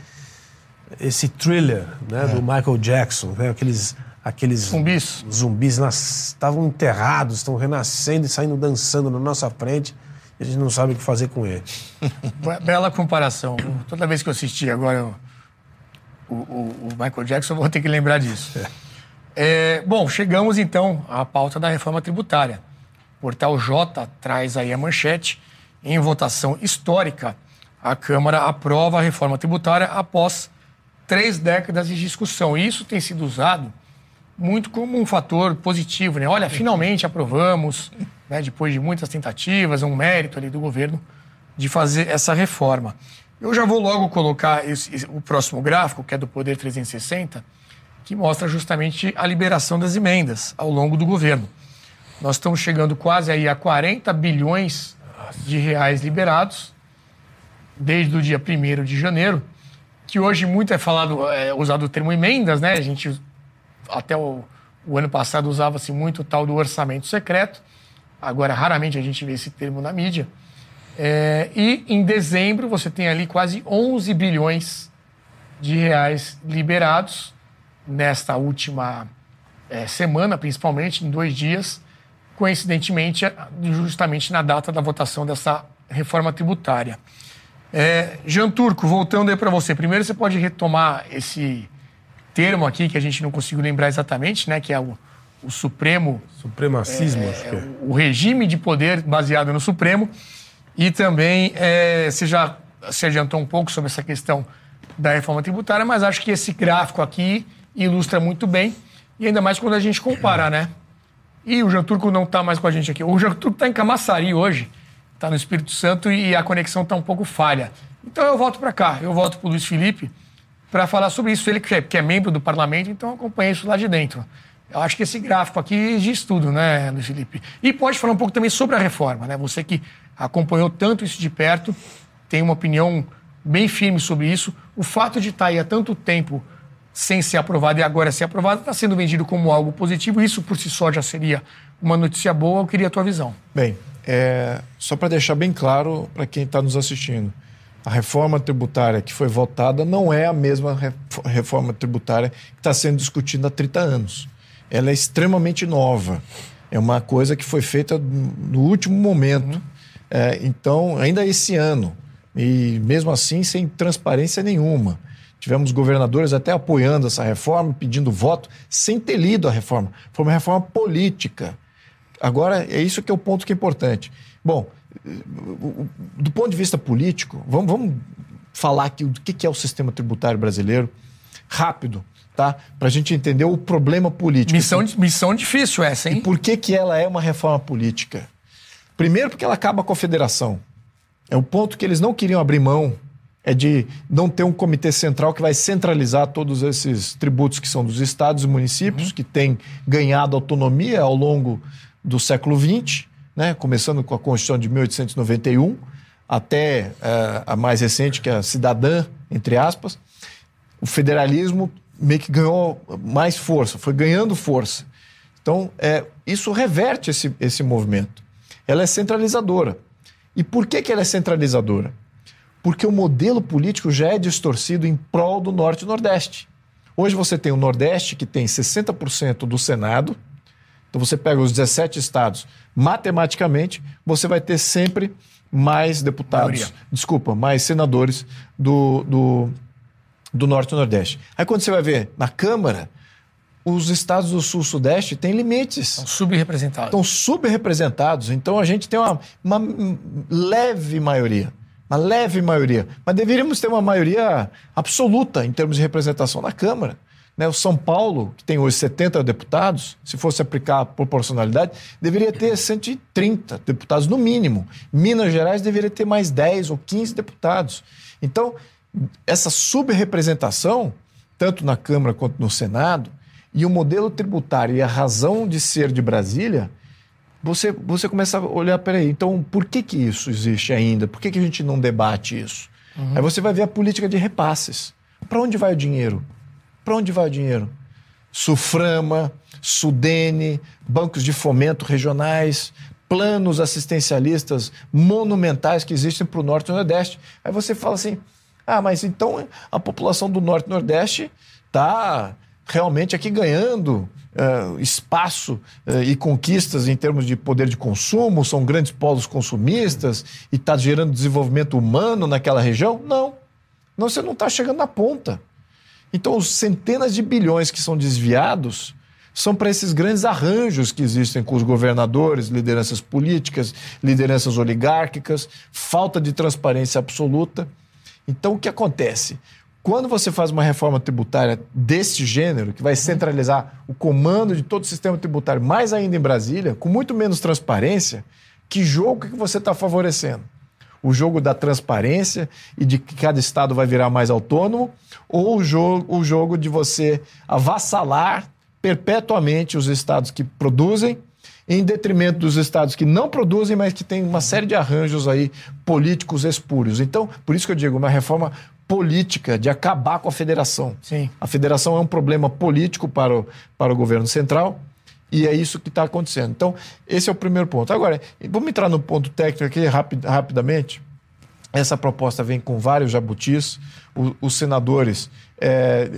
esse thriller né, é. do Michael Jackson, né, aqueles aqueles zumbis, zumbis estavam enterrados, estão renascendo e saindo dançando na nossa frente. E a gente não sabe o que fazer com eles. Bela comparação. Toda vez que eu assisti agora o, o, o Michael Jackson, eu vou ter que lembrar disso. É. É, bom, chegamos então à pauta da reforma tributária. O portal J traz aí a manchete. Em votação histórica, a Câmara aprova a reforma tributária após três décadas de discussão. E isso tem sido usado muito como um fator positivo, né? Olha, finalmente aprovamos, né, depois de muitas tentativas, um mérito ali do governo de fazer essa reforma. Eu já vou logo colocar esse, o próximo gráfico, que é do Poder 360, que mostra justamente a liberação das emendas ao longo do governo. Nós estamos chegando quase aí a 40 bilhões de reais liberados desde o dia 1 de janeiro, que hoje muito é falado, é usado o termo emendas, né? A gente até o, o ano passado usava-se muito o tal do orçamento secreto. Agora, raramente a gente vê esse termo na mídia. É, e em dezembro você tem ali quase 11 bilhões de reais liberados nesta última é, semana, principalmente em dois dias, coincidentemente, justamente na data da votação dessa reforma tributária. É, Jean Turco, voltando aí para você. Primeiro você pode retomar esse termo aqui que a gente não conseguiu lembrar exatamente, né? Que é o, o Supremo. Supremacismo, é, acho que é. O regime de poder baseado no Supremo. E também é, você já se adiantou um pouco sobre essa questão da reforma tributária, mas acho que esse gráfico aqui ilustra muito bem. E ainda mais quando a gente compara, né? E o Jean Turco não está mais com a gente aqui. O Jean Turco está em Camaçari hoje, está no Espírito Santo e a conexão está um pouco falha. Então eu volto para cá, eu volto para o Luiz Felipe para falar sobre isso. Ele que é, que é, membro do parlamento, então acompanha isso lá de dentro. Eu acho que esse gráfico aqui diz tudo, né, Luiz Felipe? E pode falar um pouco também sobre a reforma, né? Você que acompanhou tanto isso de perto, tem uma opinião bem firme sobre isso. O fato de estar tá aí há tanto tempo sem ser aprovado e agora ser aprovado está sendo vendido como algo positivo. Isso por si só já seria uma notícia boa. Eu queria a tua visão. Bem, é, só para deixar bem claro para quem está nos assistindo a reforma tributária que foi votada não é a mesma reforma tributária que está sendo discutida há 30 anos. Ela é extremamente nova. É uma coisa que foi feita no último momento. Uhum. É, então, ainda esse ano. E mesmo assim, sem transparência nenhuma. Tivemos governadores até apoiando essa reforma, pedindo voto, sem ter lido a reforma. Foi uma reforma política. Agora, é isso que é o ponto que é importante. Bom, do ponto de vista político, vamos, vamos falar aqui do que é o sistema tributário brasileiro, rápido, tá? Para a gente entender o problema político. Missão, missão difícil essa, hein? E por que, que ela é uma reforma política? Primeiro, porque ela acaba com a federação. É um ponto que eles não queriam abrir mão, é de não ter um comitê central que vai centralizar todos esses tributos que são dos estados e municípios, uhum. que têm ganhado autonomia ao longo do século XX né? começando com a Constituição de 1891 até uh, a mais recente, que é a cidadã, entre aspas, o federalismo meio que ganhou mais força, foi ganhando força. Então, é, isso reverte esse, esse movimento. Ela é centralizadora. E por que, que ela é centralizadora? Porque o modelo político já é distorcido em prol do Norte e Nordeste. Hoje você tem o Nordeste, que tem 60% do Senado, então você pega os 17 estados, matematicamente, você vai ter sempre mais deputados, Maioria. desculpa, mais senadores do, do, do Norte e Nordeste. Aí quando você vai ver na Câmara, os estados do Sul-Sudeste têm limites. Estão subrepresentados. Estão subrepresentados. Então a gente tem uma, uma leve maioria. Uma leve maioria. Mas deveríamos ter uma maioria absoluta em termos de representação na Câmara. Né? O São Paulo, que tem hoje 70 deputados, se fosse aplicar a proporcionalidade, deveria ter 130 deputados no mínimo. Minas Gerais deveria ter mais 10 ou 15 deputados. Então, essa subrepresentação, tanto na Câmara quanto no Senado, e o modelo tributário e a razão de ser de Brasília, você, você começa a olhar, peraí, então por que, que isso existe ainda? Por que, que a gente não debate isso? Uhum. Aí você vai ver a política de repasses. Para onde vai o dinheiro? Para onde vai o dinheiro? Suframa, Sudene, bancos de fomento regionais, planos assistencialistas monumentais que existem para o Norte e Nordeste. Aí você fala assim: ah, mas então a população do Norte e Nordeste está realmente aqui ganhando uh, espaço uh, e conquistas em termos de poder de consumo, são grandes polos consumistas e está gerando desenvolvimento humano naquela região? Não. Não, você não está chegando na ponta. Então, os centenas de bilhões que são desviados são para esses grandes arranjos que existem com os governadores, lideranças políticas, lideranças oligárquicas, falta de transparência absoluta. Então, o que acontece? Quando você faz uma reforma tributária desse gênero, que vai centralizar o comando de todo o sistema tributário, mais ainda em Brasília, com muito menos transparência, que jogo que você está favorecendo? O jogo da transparência e de que cada estado vai virar mais autônomo, ou o jogo, o jogo de você avassalar perpetuamente os estados que produzem, em detrimento dos estados que não produzem, mas que têm uma série de arranjos aí políticos espúrios. Então, por isso que eu digo, uma reforma política de acabar com a federação. Sim. A federação é um problema político para o, para o governo central e é isso que está acontecendo. Então, esse é o primeiro ponto. Agora, vamos entrar no ponto técnico aqui rapid, rapidamente. Essa proposta vem com vários jabutis. O, os senadores é,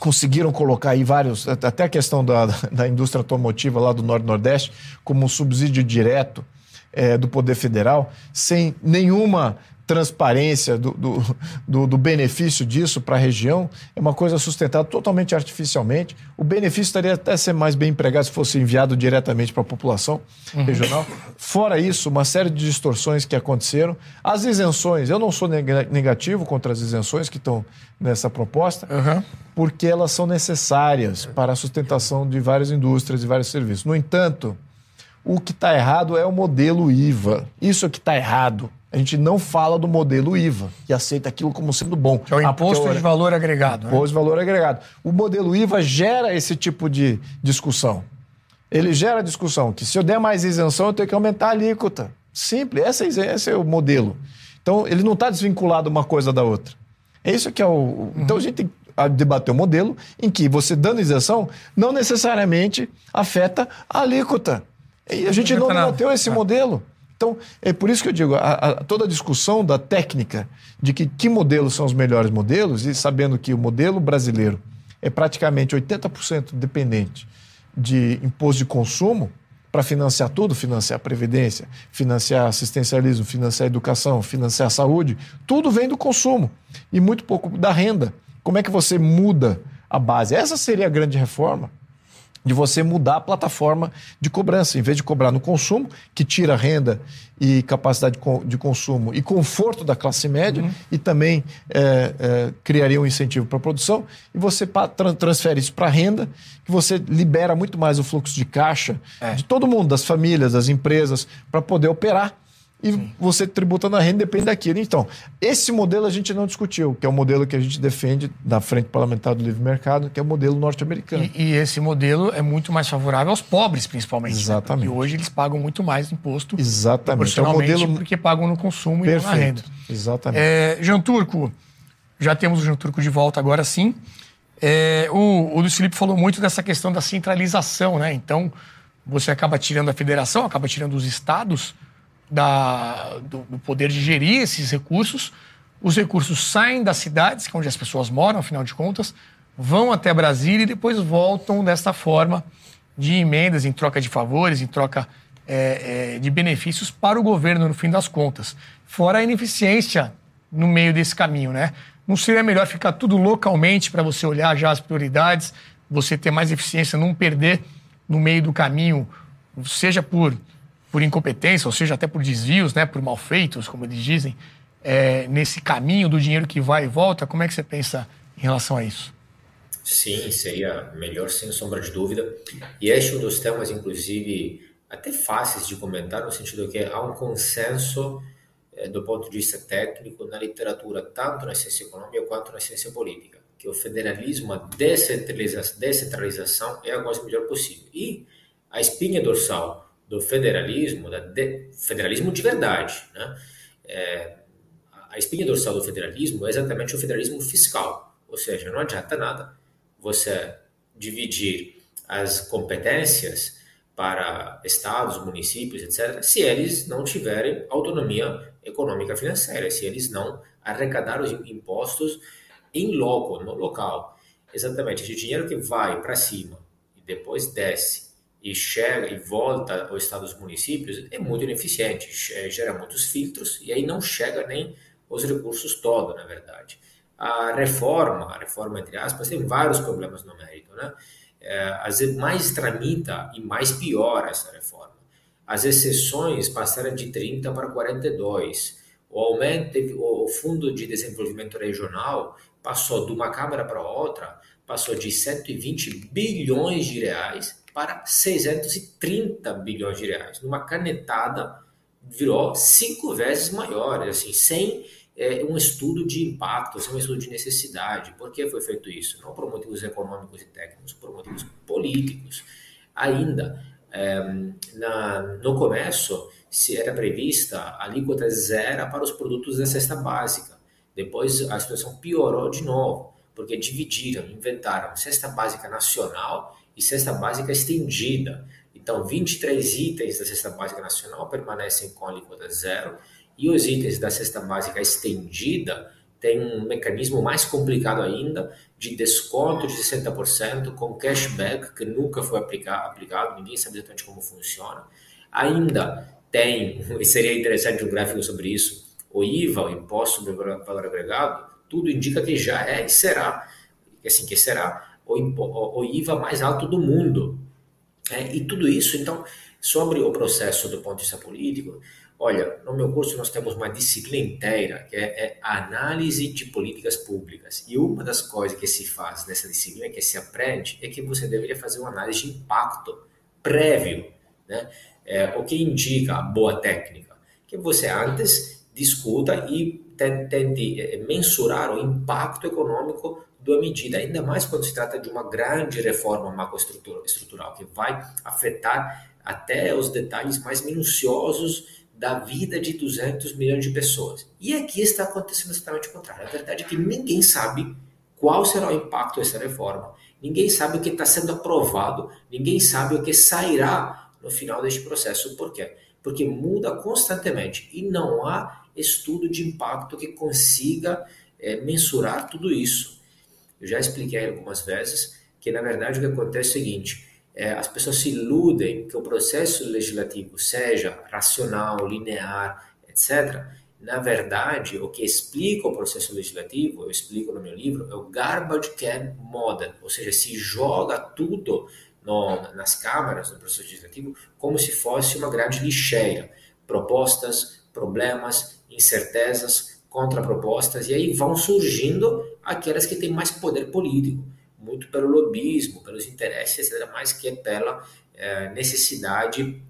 conseguiram colocar aí vários, até a questão da, da indústria automotiva lá do Norte-Nordeste, como um subsídio direto é, do Poder Federal, sem nenhuma transparência do, do, do, do benefício disso para a região é uma coisa sustentada totalmente artificialmente. O benefício estaria até ser mais bem empregado se fosse enviado diretamente para a população uhum. regional. Fora isso, uma série de distorções que aconteceram. As isenções, eu não sou negativo contra as isenções que estão nessa proposta, uhum. porque elas são necessárias para a sustentação de várias indústrias e vários serviços. No entanto, o que está errado é o modelo IVA. Isso é que está errado a gente não fala do modelo IVA, que aceita aquilo como sendo bom. Que é o imposto de valor agregado. Imposto né? de valor agregado. O modelo IVA gera esse tipo de discussão. Ele gera discussão que se eu der mais isenção, eu tenho que aumentar a alíquota. Simples, essa, esse é o modelo. Então, ele não está desvinculado uma coisa da outra. É isso que é o. Uhum. Então, a gente tem que debater o um modelo em que você dando isenção não necessariamente afeta a alíquota. E a gente não debateu esse ah. modelo. Então, é por isso que eu digo, a, a, toda a discussão da técnica de que, que modelos são os melhores modelos, e sabendo que o modelo brasileiro é praticamente 80% dependente de imposto de consumo para financiar tudo, financiar a previdência, financiar assistencialismo, financiar a educação, financiar a saúde, tudo vem do consumo e muito pouco da renda. Como é que você muda a base? Essa seria a grande reforma de você mudar a plataforma de cobrança. Em vez de cobrar no consumo, que tira renda e capacidade de consumo e conforto da classe média, uhum. e também é, é, criaria um incentivo para a produção, e você transfere isso para a renda, que você libera muito mais o fluxo de caixa é. de todo mundo, das famílias, das empresas, para poder operar e Sim. você tributa na renda depende daquilo. Então, esse modelo a gente não discutiu, que é o modelo que a gente defende da Frente Parlamentar do Livre Mercado, que é o modelo norte-americano. E, e, esse modelo é muito mais favorável aos pobres, principalmente. Né? Exatamente. Né? E hoje eles pagam muito mais imposto. Exatamente. É o modelo porque pagam no consumo Perfeito. e não na renda. Exatamente. É, Jean Turco, já temos o Jean Turco de volta agora sim. É, o, o Luiz Felipe falou muito dessa questão da centralização, né? Então, você acaba tirando a federação, acaba tirando os estados da, do, do, poder de gerir esses recursos. Os recursos saem das cidades, é onde as pessoas moram, afinal de contas, vão até Brasília e depois voltam desta forma de emendas em troca de favores, em troca é, é, de benefícios para o governo, no fim das contas. Fora a ineficiência no meio desse caminho, né? Não seria melhor ficar tudo localmente para você olhar já as prioridades, você ter mais eficiência, não perder no meio do caminho, seja por por incompetência, ou seja, até por desvios, né, por malfeitos, como eles dizem, é, nesse caminho do dinheiro que vai e volta? Como é que você pensa em relação a isso? Sim, seria melhor sem sombra de dúvida. E este é um dos temas, inclusive, até fáceis de comentar, no sentido que há um consenso é, do ponto de vista técnico na literatura, tanto na ciência econômica quanto na ciência política, que o federalismo, a descentralização, descentralização é a coisa melhor possível. E a espinha dorsal do federalismo, de, federalismo de verdade, né? É, a espinha dorsal do federalismo é exatamente o federalismo fiscal, ou seja, não adianta nada você dividir as competências para estados, municípios, etc., se eles não tiverem autonomia econômica financeira, se eles não arrecadaram os impostos em loco, no local. Exatamente, esse dinheiro que vai para cima e depois desce e chega e volta ao estado dos municípios é muito ineficiente, gera muitos filtros e aí não chega nem os recursos todos, na verdade. A reforma, a reforma entre aspas, tem vários problemas no mérito, né? É, às vezes mais tramita e mais piora essa reforma. As exceções passaram de 30 para 42. O aumento, o Fundo de Desenvolvimento Regional passou de uma Câmara para outra, passou de 120 bilhões de reais para 630 bilhões de reais. Numa canetada, virou cinco vezes maior, assim, sem é, um estudo de impacto, sem um estudo de necessidade. Por que foi feito isso? Não por motivos econômicos e técnicos, por motivos políticos. Ainda, é, na, no começo, se era prevista a alíquota zero para os produtos da cesta básica. Depois a situação piorou de novo, porque dividiram, inventaram cesta básica nacional e cesta básica estendida. Então, 23 itens da cesta básica nacional permanecem com alíquota zero e os itens da cesta básica estendida têm um mecanismo mais complicado ainda de desconto de 60% com cashback que nunca foi aplicado, ninguém sabe exatamente como funciona. Ainda tem, e seria interessante um gráfico sobre isso, o IVA, o Imposto sobre Valor Agregado, tudo indica que já é e será, assim, que será o, o IVA mais alto do mundo. É, e tudo isso, então, sobre o processo do ponto de vista político, olha, no meu curso nós temos uma disciplina inteira que é, é análise de políticas públicas. E uma das coisas que se faz nessa disciplina, que se aprende, é que você deveria fazer uma análise de impacto prévio, né? é, o que indica a boa técnica? Que você antes discuta e tente é, mensurar o impacto econômico da medida, ainda mais quando se trata de uma grande reforma macroestrutural, que vai afetar até os detalhes mais minuciosos da vida de 200 milhões de pessoas. E aqui está acontecendo exatamente o contrário. A verdade é que ninguém sabe qual será o impacto dessa reforma, ninguém sabe o que está sendo aprovado, ninguém sabe o que sairá no final deste processo. Por quê? Porque muda constantemente e não há estudo de impacto que consiga é, mensurar tudo isso. Eu já expliquei algumas vezes que, na verdade, o que acontece é o seguinte: é, as pessoas se iludem que o processo legislativo seja racional, linear, etc. Na verdade, o que explica o processo legislativo, eu explico no meu livro, é o garbage can model, ou seja, se joga tudo no, nas câmaras, no processo legislativo, como se fosse uma grande lixeira. Propostas, problemas, incertezas, contrapropostas, e aí vão surgindo aquelas que têm mais poder político, muito pelo lobismo, pelos interesses, etc., mais que pela é, necessidade,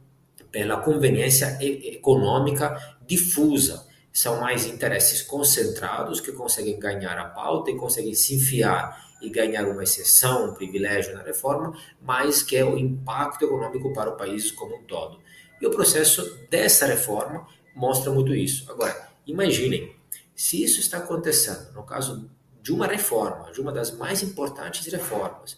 pela conveniência econômica difusa. São mais interesses concentrados que conseguem ganhar a pauta e conseguem se enfiar e ganhar uma exceção, um privilégio na reforma, mas que é o impacto econômico para o país como um todo. E o processo dessa reforma mostra muito isso. Agora, imaginem, se isso está acontecendo no caso de uma reforma, de uma das mais importantes reformas,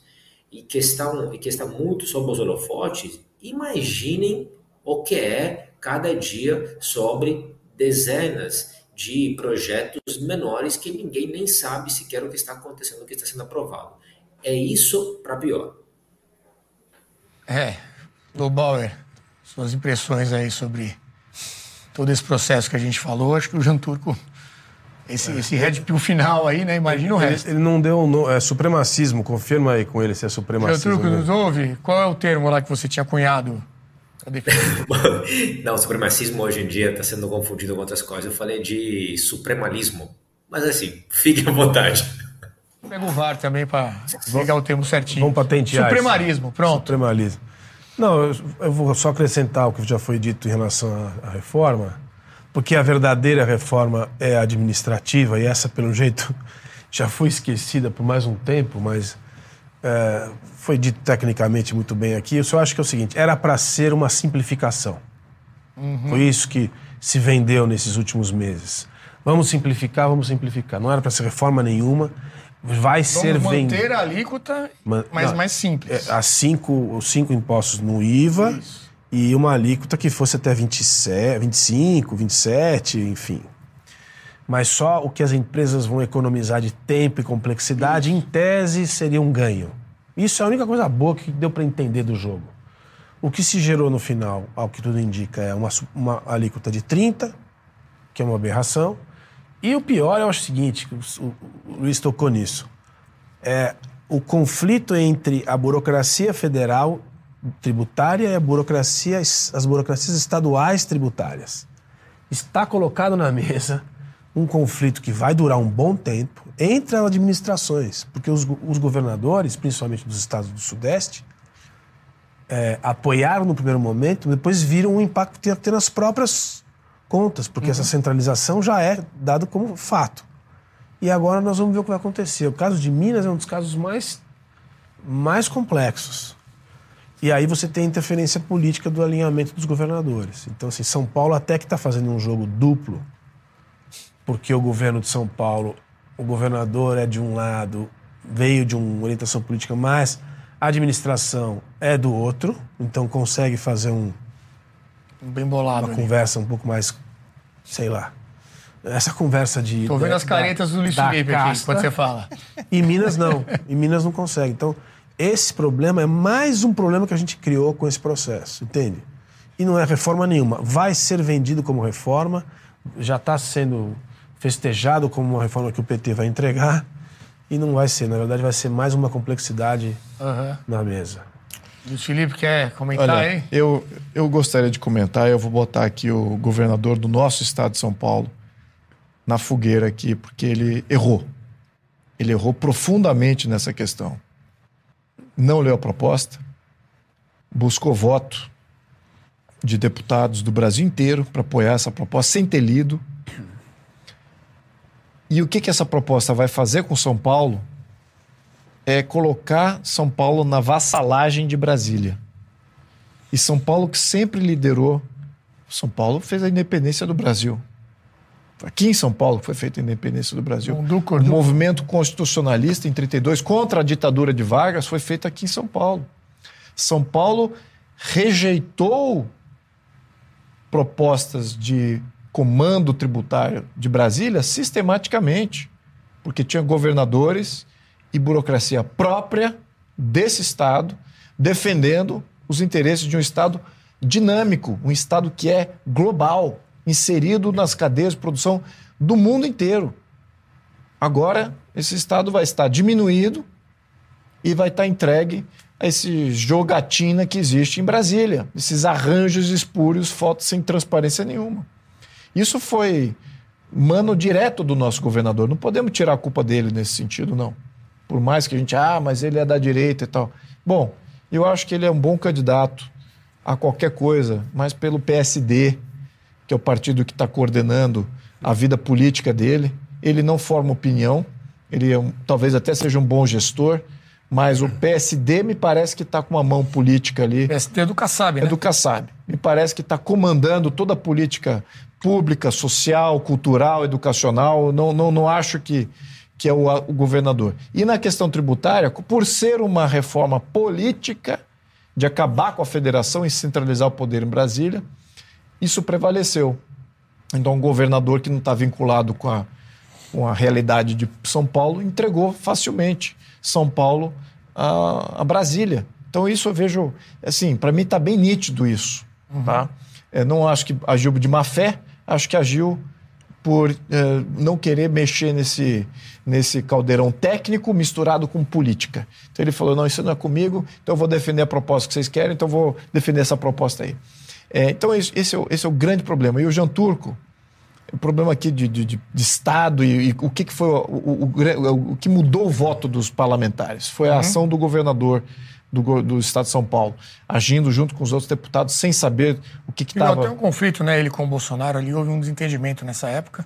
e que, estão, e que está muito sob os holofotes, imaginem o que é cada dia sobre dezenas de projetos menores que ninguém nem sabe sequer o que está acontecendo, o que está sendo aprovado. É isso para pior. É, Lobauer, suas impressões aí sobre todo esse processo que a gente falou, acho que o Jean Turco, esse, é. esse red pill final aí, né? Imagina o resto. Ele, ele não deu um, é, supremacismo, confirma aí com ele se é supremacismo. Jean Turco, nos ouve? Qual é o termo lá que você tinha cunhado não, supremacismo hoje em dia está sendo confundido com outras coisas. Eu falei de supremalismo. Mas assim, fique à vontade. Pega o VAR também para pegar o termo certinho. Vamos patentear. Supremarismo, pronto. Supremalismo. Não, eu, eu, vou só acrescentar o que já foi dito em relação à, à reforma, porque a verdadeira reforma é administrativa e essa, pelo jeito, já foi esquecida por mais um tempo, mas é, foi dito tecnicamente muito bem aqui. Eu só acho que é o seguinte: era para ser uma simplificação. Uhum. Foi isso que se vendeu nesses últimos meses. Vamos simplificar, vamos simplificar. Não era para ser reforma nenhuma. Vai vamos ser vendido. manter a alíquota, mas Não, mais simples. É, cinco, os cinco impostos no IVA isso. E uma alíquota que fosse até 27, 25, 27, enfim. Mas só o que as empresas vão economizar de tempo e complexidade, isso. em tese, seria um ganho. Isso é a única coisa boa que deu para entender do jogo. O que se gerou no final, ao que tudo indica, é uma, uma alíquota de 30, que é uma aberração. E o pior é o seguinte, o, Luiz tocou nisso, é o conflito entre a burocracia federal tributária e a burocracia, as burocracias estaduais tributárias. Está colocado na mesa um conflito que vai durar um bom tempo entre as administrações, porque os, os governadores, principalmente dos estados do Sudeste, é, apoiaram no primeiro momento, depois viram o impacto que ia ter nas próprias contas, porque uhum. essa centralização já é dado como fato. E agora nós vamos ver o que vai acontecer. O caso de Minas é um dos casos mais, mais complexos. E aí você tem a interferência política do alinhamento dos governadores. Então, assim, São Paulo até que está fazendo um jogo duplo, porque o governo de São Paulo, o governador é de um lado, veio de uma orientação política, mas a administração é do outro, então consegue fazer um bem bolado uma ali. conversa um pouco mais, sei lá, essa conversa de tô vendo da, as caretas da, do Luiz Felipe aqui quando você fala. Em Minas não, em Minas não consegue. Então esse problema é mais um problema que a gente criou com esse processo, entende? E não é reforma nenhuma. Vai ser vendido como reforma, já está sendo festejado como uma reforma que o PT vai entregar. E não vai ser, na verdade, vai ser mais uma complexidade uhum. na mesa. Luiz Felipe quer comentar Olha, aí? Eu, eu gostaria de comentar, eu vou botar aqui o governador do nosso estado de São Paulo na fogueira aqui, porque ele errou. Ele errou profundamente nessa questão. Não leu a proposta, buscou voto de deputados do Brasil inteiro para apoiar essa proposta sem ter lido e o que, que essa proposta vai fazer com São Paulo é colocar São Paulo na vassalagem de Brasília. E São Paulo, que sempre liderou, São Paulo fez a independência do Brasil. Aqui em São Paulo foi feita a independência do Brasil. o movimento constitucionalista em 32 contra a ditadura de Vargas foi feito aqui em São Paulo. São Paulo rejeitou propostas de comando tributário de Brasília sistematicamente, porque tinha governadores e burocracia própria desse Estado defendendo os interesses de um Estado dinâmico, um Estado que é global, inserido nas cadeias de produção do mundo inteiro. Agora, esse Estado vai estar diminuído e vai estar entregue a esse jogatina que existe em Brasília, esses arranjos espúrios, fotos sem transparência nenhuma. Isso foi mano direto do nosso governador. Não podemos tirar a culpa dele nesse sentido, não. Por mais que a gente, ah, mas ele é da direita e tal. Bom, eu acho que ele é um bom candidato a qualquer coisa, mas pelo PSD, que é o partido que está coordenando a vida política dele. Ele não forma opinião, ele é um, talvez até seja um bom gestor, mas o PSD me parece que está com uma mão política ali. PSD é do Kassab, né? É do Kassab. Me parece que está comandando toda a política pública, social, cultural, educacional. Não, não, não acho que, que é o, o governador. E na questão tributária, por ser uma reforma política de acabar com a federação e centralizar o poder em Brasília, isso prevaleceu. Então, um governador que não está vinculado com a, com a realidade de São Paulo entregou facilmente São Paulo a, a Brasília. Então, isso eu vejo, assim, para mim está bem nítido isso. Uhum. Tá? Eu não acho que agiu de má fé, acho que agiu por eh, não querer mexer nesse, nesse caldeirão técnico misturado com política. Então ele falou: não, isso não é comigo, então eu vou defender a proposta que vocês querem, então eu vou defender essa proposta aí. É, então esse, esse, é o, esse é o grande problema. E o Jean Turco, o problema aqui de, de, de Estado e, e, o que, que foi o, o, o, o, que mudou o voto dos parlamentares foi a uhum. ação do governador do, do Estado de São Paulo, agindo junto com os outros deputados sem saber o que estava. Tem um conflito, né? Ele com o Bolsonaro ali, houve um desentendimento nessa época.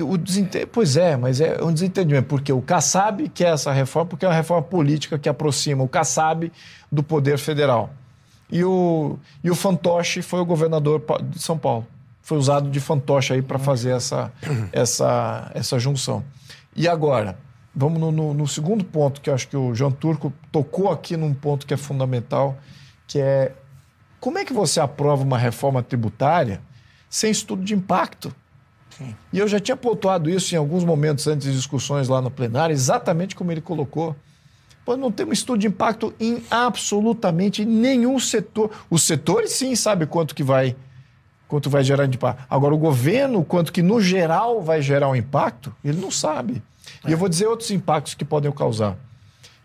O desente... Pois é, mas é um desentendimento, porque o Kassab quer essa reforma, porque é uma reforma política que aproxima o Kassab do poder federal. E o, e o fantoche foi o governador de São Paulo. Foi usado de fantoche aí para fazer essa, essa, essa junção. E agora? Vamos no, no, no, segundo ponto, que eu acho que o João Turco tocou aqui num ponto que é fundamental, que é como é que você aprova uma reforma tributária sem estudo de impacto? Sim. E eu já tinha pontuado isso em alguns momentos antes de discussões lá no plenário, exatamente como ele colocou. Pô, não temos estudo de impacto em absolutamente nenhum setor. Os setores, sim, sabem quanto que vai quanto vai gerar de impacto. Agora, o governo, quanto que no geral vai gerar um impacto, ele não sabe. É. E eu vou dizer outros impactos que podem causar.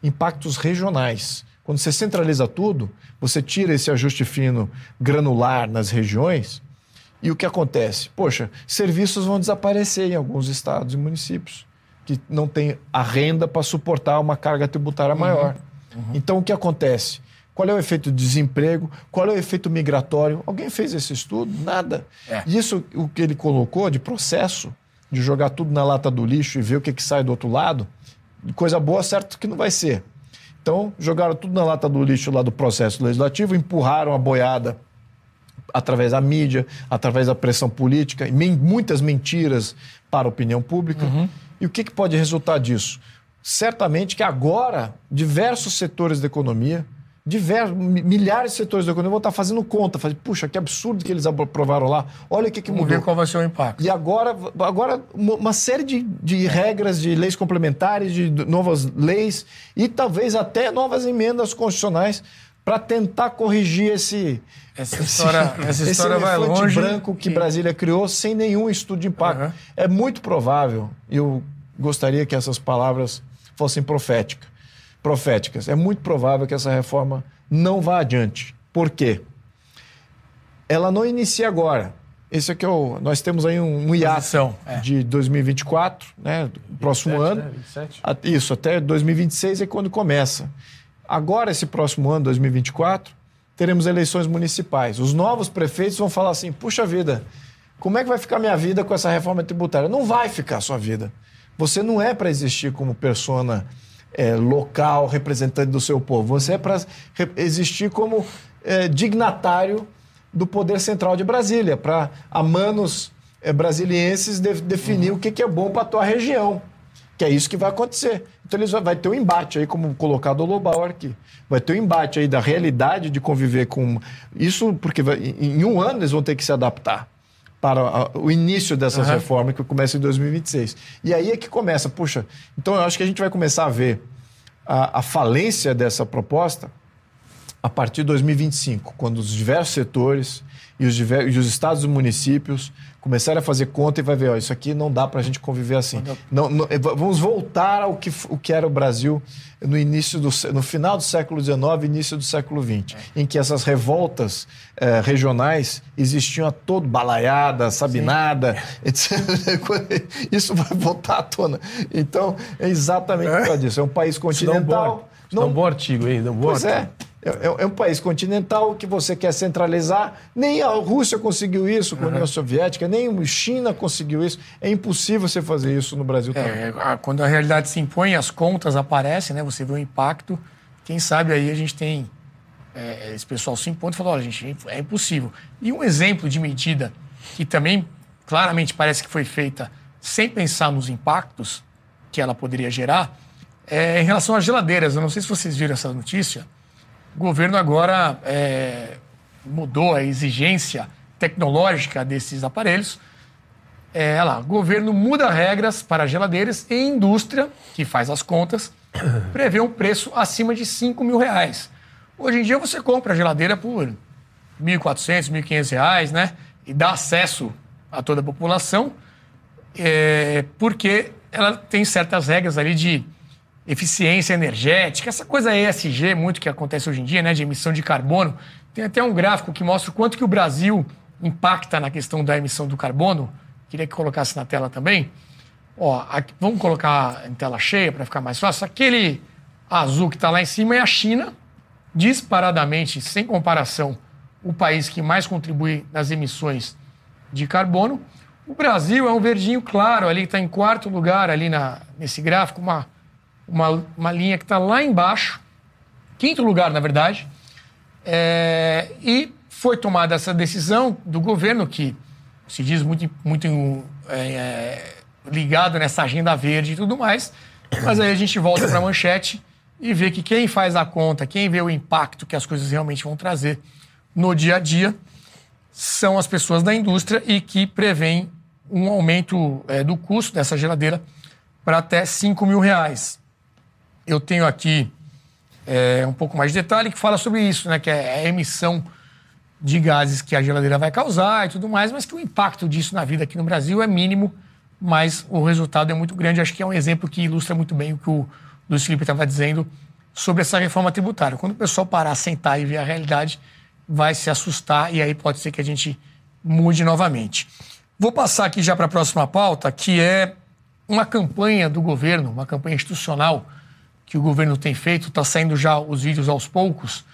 Impactos regionais. Quando você centraliza tudo, você tira esse ajuste fino granular nas regiões E o que acontece? Poxa, serviços vão desaparecer em alguns estados e municípios que não têm a renda para suportar uma carga tributária maior. Uhum. Então, o que acontece? Qual é o efeito do desemprego? Qual é o efeito migratório? Alguém fez esse estudo? Nada. É. Isso, o que ele colocou de processo, de jogar tudo na lata do lixo e ver o que, que sai do outro lado, coisa boa, certo que não vai ser. Então, jogaram tudo na lata do lixo lá do processo legislativo, empurraram a boiada através da mídia, através da pressão política, e muitas mentiras para a opinião pública. Uhum. E o que, que pode resultar disso? Certamente que agora diversos setores da economia diversos, milhares de setores da economia vão estar fazendo conta, fazendo, puxa, que absurdo que eles aprovaram lá, olha o que, que Vamos mudou. ver qual vai ser o impacto. E agora, agora uma série de, de regras, de leis complementares, de novas leis e talvez até novas emendas constitucionais para tentar corrigir esse essa história, esse, essa história esse vai longe branco que, Brasília criou sem nenhum estudo de impacto. Uhum. É muito provável, eu gostaria que essas palavras fossem proféticas proféticas. É muito provável que essa reforma não vá adiante. Por quê? Ela não inicia agora. Esse aqui é o. Nós temos aí um, um hiato é. de 2024, né? Próximo 27, ano. Né? 27. Isso, até 2026 é quando começa. Agora, esse próximo ano, 2024, teremos eleições municipais. Os novos prefeitos vão falar assim: puxa vida, como é que vai ficar minha vida com essa reforma tributária? Não vai ficar a sua vida. Você não é para existir como persona é, local, representante do seu povo. Você é para existir como é, dignatário do poder central de Brasília, para a manos é, brasilienses de, definir uhum. o que, que é bom para a tua região. Que é isso que vai acontecer. Então eles vai ter um embate aí, como colocado o Lobauer aqui. Vai ter um embate aí da realidade de conviver com isso, porque vai, em um ano eles vão ter que se adaptar para o início dessas uhum. reformas que começa em 2026. E aí é que começa, puxa, então eu acho que a gente vai começar a ver a, a falência dessa proposta a partir de 2025, quando os diversos setores e os, diversos, e os estados e municípios começarem a fazer conta e vai ver, ó, isso aqui não dá para a gente conviver assim. Não, não, vamos voltar ao que, o que era o Brasil no início do, no final do século XIX, início do século XX, é. em que essas revoltas eh, regionais existiam a todo, balaiada, sabinada, etc. Isso vai voltar à tona. Então, é exatamente é. por causa disso. É um país continental. Dá um bom artigo aí, dá um bom pois artigo. é. É, é, é, um país continental que você quer centralizar. Nem a Rússia conseguiu isso com a União Soviética, nem a China conseguiu isso. É impossível você fazer isso no Brasil é, também. quando a realidade se impõe, as contas aparecem, né? você vê o impacto. Quem sabe aí a gente tem. É, esse pessoal se impõe e fala: olha, gente, é impossível. E um exemplo de medida que também claramente parece que foi feita sem pensar nos impactos que ela poderia gerar é em relação às geladeiras. Eu não sei se vocês viram essa notícia o governo agora é, mudou a exigência tecnológica desses aparelhos. É, lá, o governo muda regras para geladeiras e indústria, que faz as contas, prevê um preço acima de 5 mil reais. Hoje em dia você compra a geladeira por 1.400, 1.500 reais, né? E dá acesso a toda a população, é, porque ela tem certas regras ali de eficiência energética, essa coisa ESG muito que acontece hoje em dia, né, de emissão de carbono. Tem até um gráfico que mostra o quanto que o Brasil impacta na questão da emissão do carbono. Queria que colocasse na tela também. Ó, aqui, vamos colocar em tela cheia para ficar mais fácil. Aquele azul que está lá em cima é a China, disparadamente, sem comparação, o país que mais contribui nas emissões de carbono. O Brasil é um verdinho claro, ali está em quarto lugar ali na, nesse gráfico, uma uma, uma linha que está lá embaixo, quinto lugar, na verdade, é, e foi tomada essa decisão do governo, que se diz muito, muito é, ligado nessa agenda verde e tudo mais, mas aí a gente volta para a manchete e vê que quem faz a conta, quem vê o impacto que as coisas realmente vão trazer no dia a dia, são as pessoas da indústria e que prevêem um aumento é, do custo dessa geladeira para até 5 mil reais eu tenho aqui é, um pouco mais de detalhe que fala sobre isso, né? Que é a emissão de gases que a geladeira vai causar e tudo mais, mas que o impacto disso na vida aqui no Brasil é mínimo, mas o resultado é muito grande. Acho que é um exemplo que ilustra muito bem o que o Luiz Felipe estava dizendo sobre essa reforma tributária. Quando o pessoal parar, sentar e ver a realidade, vai se assustar e aí pode ser que a gente mude novamente. Vou passar aqui já para a próxima pauta, que é uma campanha do governo, uma campanha institucional que o governo tem feito, está saindo já os vídeos aos poucos,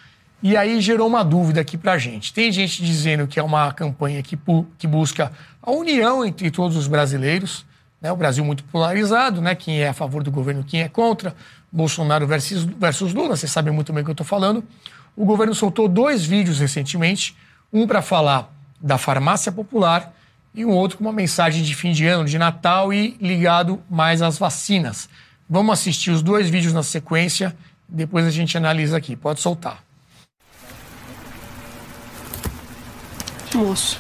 e aí gerou uma dúvida aqui para a gente. Tem gente dizendo que é uma campanha que, que busca a união entre todos os brasileiros, né? o Brasil muito polarizado, né? quem é a favor do governo, quem é contra, Bolsonaro versus, versus Lula, vocês sabem muito bem o que eu estou falando. O governo soltou dois vídeos recentemente, um para falar da farmácia popular e um outro com uma mensagem de fim de ano, de Natal e ligado mais às vacinas. Vamos assistir os dois vídeos na sequência, depois a gente analisa aqui. Pode soltar. Moço,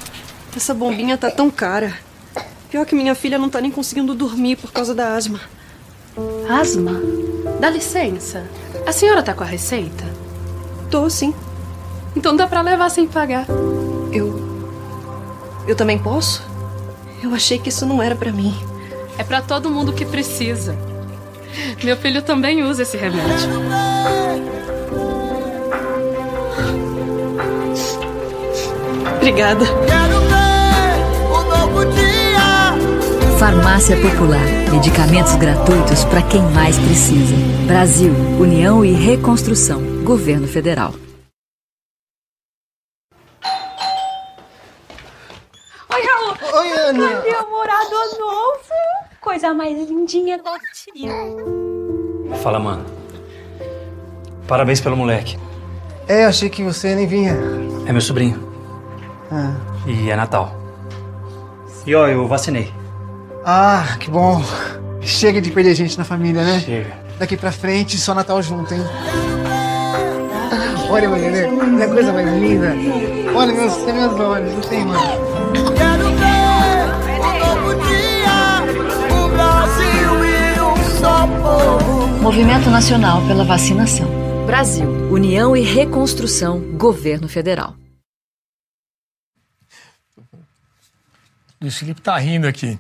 essa bombinha tá tão cara. Pior que minha filha não tá nem conseguindo dormir por causa da asma. Asma? Dá licença. A senhora tá com a receita? Tô, sim. Então dá pra levar sem pagar. Eu. Eu também posso? Eu achei que isso não era para mim. É para todo mundo que precisa. Meu filho também usa esse remédio. Obrigada. Quero ver o novo dia. Farmácia Popular. Medicamentos gratuitos para quem mais precisa. Brasil, União e Reconstrução. Governo Federal. Oi, Raul. Oi, Ana. Meu namorado novo. Coisa mais lindinha da tia. Fala, mano. Parabéns pelo moleque. É, achei que você nem vinha. É meu sobrinho. Ah. E é Natal. E ó, eu vacinei. Ah, que bom. Chega de perder gente na família, né? Chega. Daqui pra frente, só Natal junto, hein? Olha, não é coisa mais linda. Olha meus, meus olhos, não tem mais. Povo. Movimento Nacional pela Vacinação. Brasil, União e Reconstrução, Governo Federal. Luiz Felipe está rindo aqui.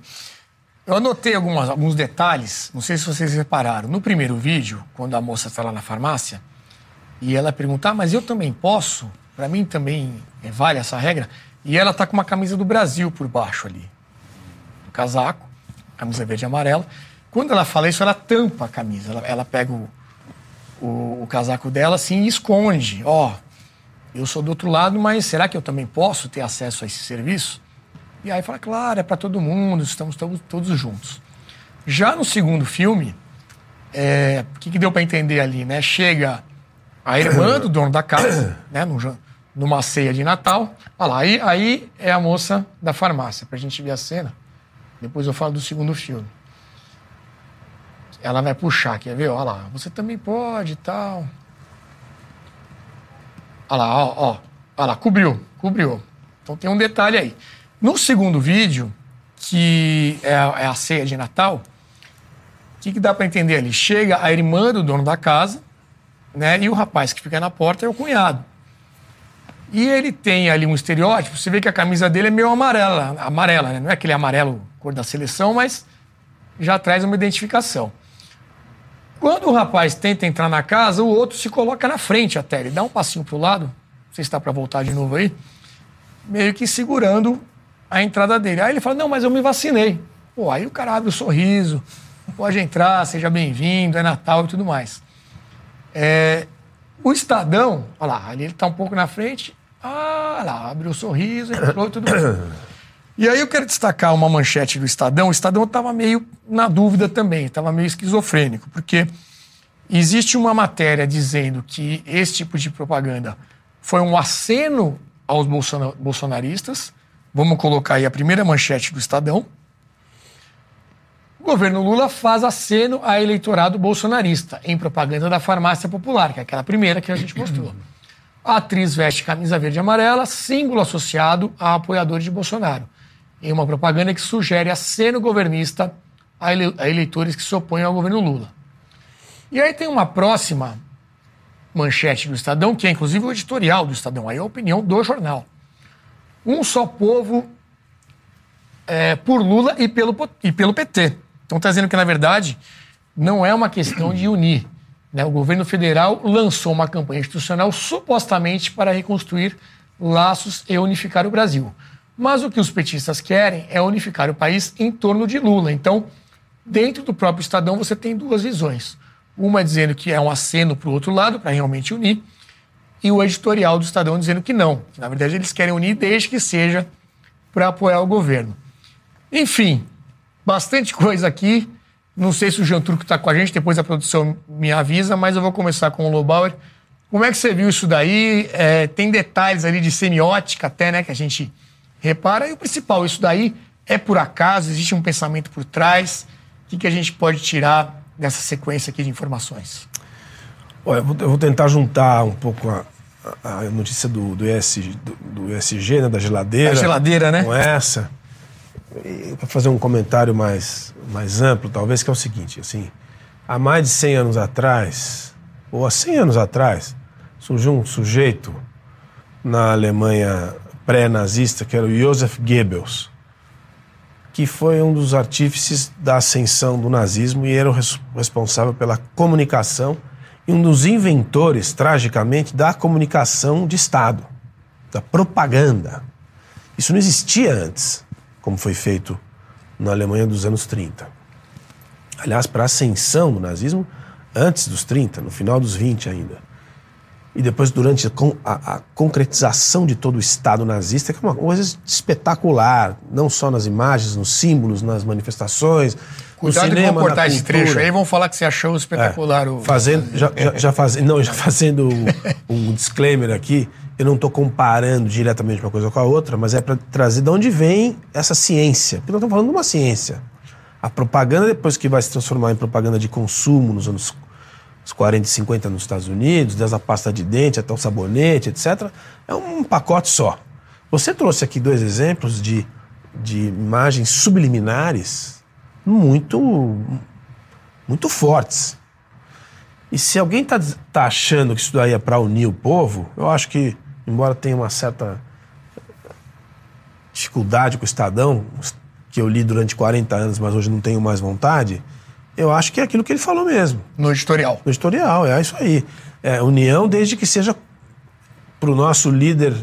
Eu anotei algumas, alguns detalhes, não sei se vocês repararam. No primeiro vídeo, quando a moça está lá na farmácia, e ela pergunta, ah, mas eu também posso? Para mim também vale essa regra? E ela está com uma camisa do Brasil por baixo ali. Um casaco, camisa verde e amarela. Quando ela fala isso, ela tampa a camisa. Ela, ela pega o, o, o, casaco dela assim e esconde. Ó, oh, eu sou do outro lado, mas será que eu também posso ter acesso a esse serviço? E aí fala, claro, é para todo mundo, estamos todos, todos juntos. Já no segundo filme, é, o que, que deu para entender ali, né? Chega a irmã do dono da casa, né? No, numa ceia de Natal. Olha lá, aí, aí é a moça da farmácia, para a gente ver a cena. Depois eu falo do segundo filme. Ela vai puxar, quer ver? Olha lá, você também pode e tal. Olha lá, ó, ó. Olha lá, cobriu, cobriu. Então tem um detalhe aí. No segundo vídeo, que é a, é a ceia de Natal, o que, que dá para entender ali? Chega a irmã do dono da casa, né? E o rapaz que fica na porta é o cunhado. E ele tem ali um estereótipo, você vê que a camisa dele é meio amarela, amarela, né? Não é aquele amarelo cor da seleção, mas já traz uma identificação. Quando o rapaz tenta entrar na casa, o outro se coloca na frente até. Ele dá um passinho pro lado, não sei se está para voltar de novo aí, meio que segurando a entrada dele. Aí ele fala: Não, mas eu me vacinei. Pô, aí o cara abre o um sorriso, pode entrar, seja bem-vindo, é Natal e tudo mais. É, o Estadão, olha lá, ele está um pouco na frente, ah, lá, abriu o um sorriso, entrou e tudo mais. E aí eu quero destacar uma manchete do Estadão. O Estadão estava meio na dúvida também, estava meio esquizofrênico, porque existe uma matéria dizendo que esse tipo de propaganda foi um aceno aos bolsonaristas, Vamos colocar aí a primeira manchete do Estadão. O governo Lula faz aceno a eleitorado bolsonarista em propaganda da farmácia popular, que é aquela primeira que a gente mostrou. A atriz veste camisa verde e amarela, símbolo associado a apoiadores de Bolsonaro, em uma propaganda que sugere aceno governista a eleitores que se opõem ao governo Lula. E aí tem uma próxima manchete do Estadão, que é inclusive o editorial do Estadão, aí é a opinião do jornal um só povo é, por Lula e pelo, e pelo PT. Então está dizendo que, na verdade, não é uma questão de unir. Né? O governo federal lançou uma campanha institucional supostamente para reconstruir laços e unificar o Brasil. Mas o que os petistas querem é unificar o país em torno de Lula. Então, dentro do próprio Estadão, você tem duas visões. Uma dizendo que é um aceno para o outro lado, para realmente unir, e o editorial do Estadão dizendo que não. Que, na verdade, eles querem unir desde que seja para apoiar o governo. Enfim, bastante coisa aqui. Não sei se o Jean Turco está com a gente, depois a produção me avisa, mas eu vou começar com o Lobauer. Como é que você viu isso daí? É, tem detalhes ali de semiótica até, né, que a gente repara. E o principal, isso daí é por acaso? Existe um pensamento por trás? O que, que a gente pode tirar dessa sequência aqui de informações? Olha, eu vou, tentar juntar um pouco a, a notícia do, do, ESG, do, do ESG, né, da geladeira. Da geladeira, né? Com essa. Para fazer um comentário mais, mais amplo, talvez, que é o seguinte, assim, há mais de 100 anos atrás, ou há 100 anos atrás, surgiu um sujeito na Alemanha pré-nazista, que era o Joseph Goebbels, que foi um dos artífices da ascensão do nazismo e era o res responsável pela comunicação e um dos inventores, tragicamente, da comunicação de Estado, da propaganda. Isso não existia antes, como foi feito na Alemanha dos anos 30. Aliás, para a ascensão do nazismo, antes dos 30, no final dos 20 ainda. E depois, durante a, a, concretização de todo o Estado nazista, que é uma coisa espetacular, não só nas imagens, nos símbolos, nas manifestações, Cuidado no cinema, com cortar esse trecho aí, vão falar que você achou espetacular. É, o... Fazendo, já, já, já faz, não, já fazendo um disclaimer aqui, eu não estou comparando diretamente uma coisa com a outra, mas é para trazer de onde vem essa ciência. Porque nós estamos falando de uma ciência. A propaganda, depois que vai se transformar em propaganda de consumo nos anos os 40 e 50 nos Estados Unidos, desde a pasta de dente até o sabonete, etc., é um pacote só. Você trouxe aqui dois exemplos de, de imagens subliminares muito, muito fortes. E se alguém está tá achando que isso daí é para unir o povo, eu acho que, embora tenha uma certa dificuldade com o Estadão, que eu li durante 40 anos, mas hoje não tenho mais vontade, eu acho que é aquilo que ele falou mesmo. No editorial. No editorial, é isso aí. É união desde que seja para o nosso líder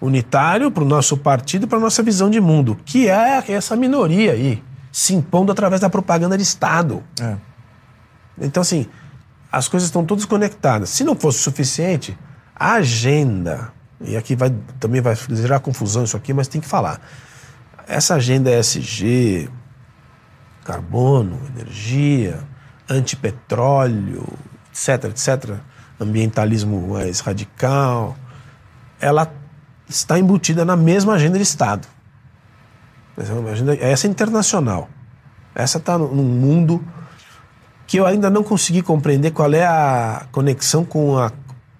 unitário, para o nosso partido, para a nossa visão de mundo, que é essa minoria aí, se impondo através da propaganda de Estado. É. Então, assim, as coisas estão todas conectadas. Se não fosse suficiente, a agenda, e aqui vai, também vai gerar confusão isso aqui, mas tem que falar. Essa agenda ESG, carbono, energia, antipetróleo, etc, etc, ambientalismo mais radical, ela está embutida na mesma agenda de Estado. Essa é é internacional. Essa está num mundo que eu ainda não consegui compreender qual é a conexão com, a,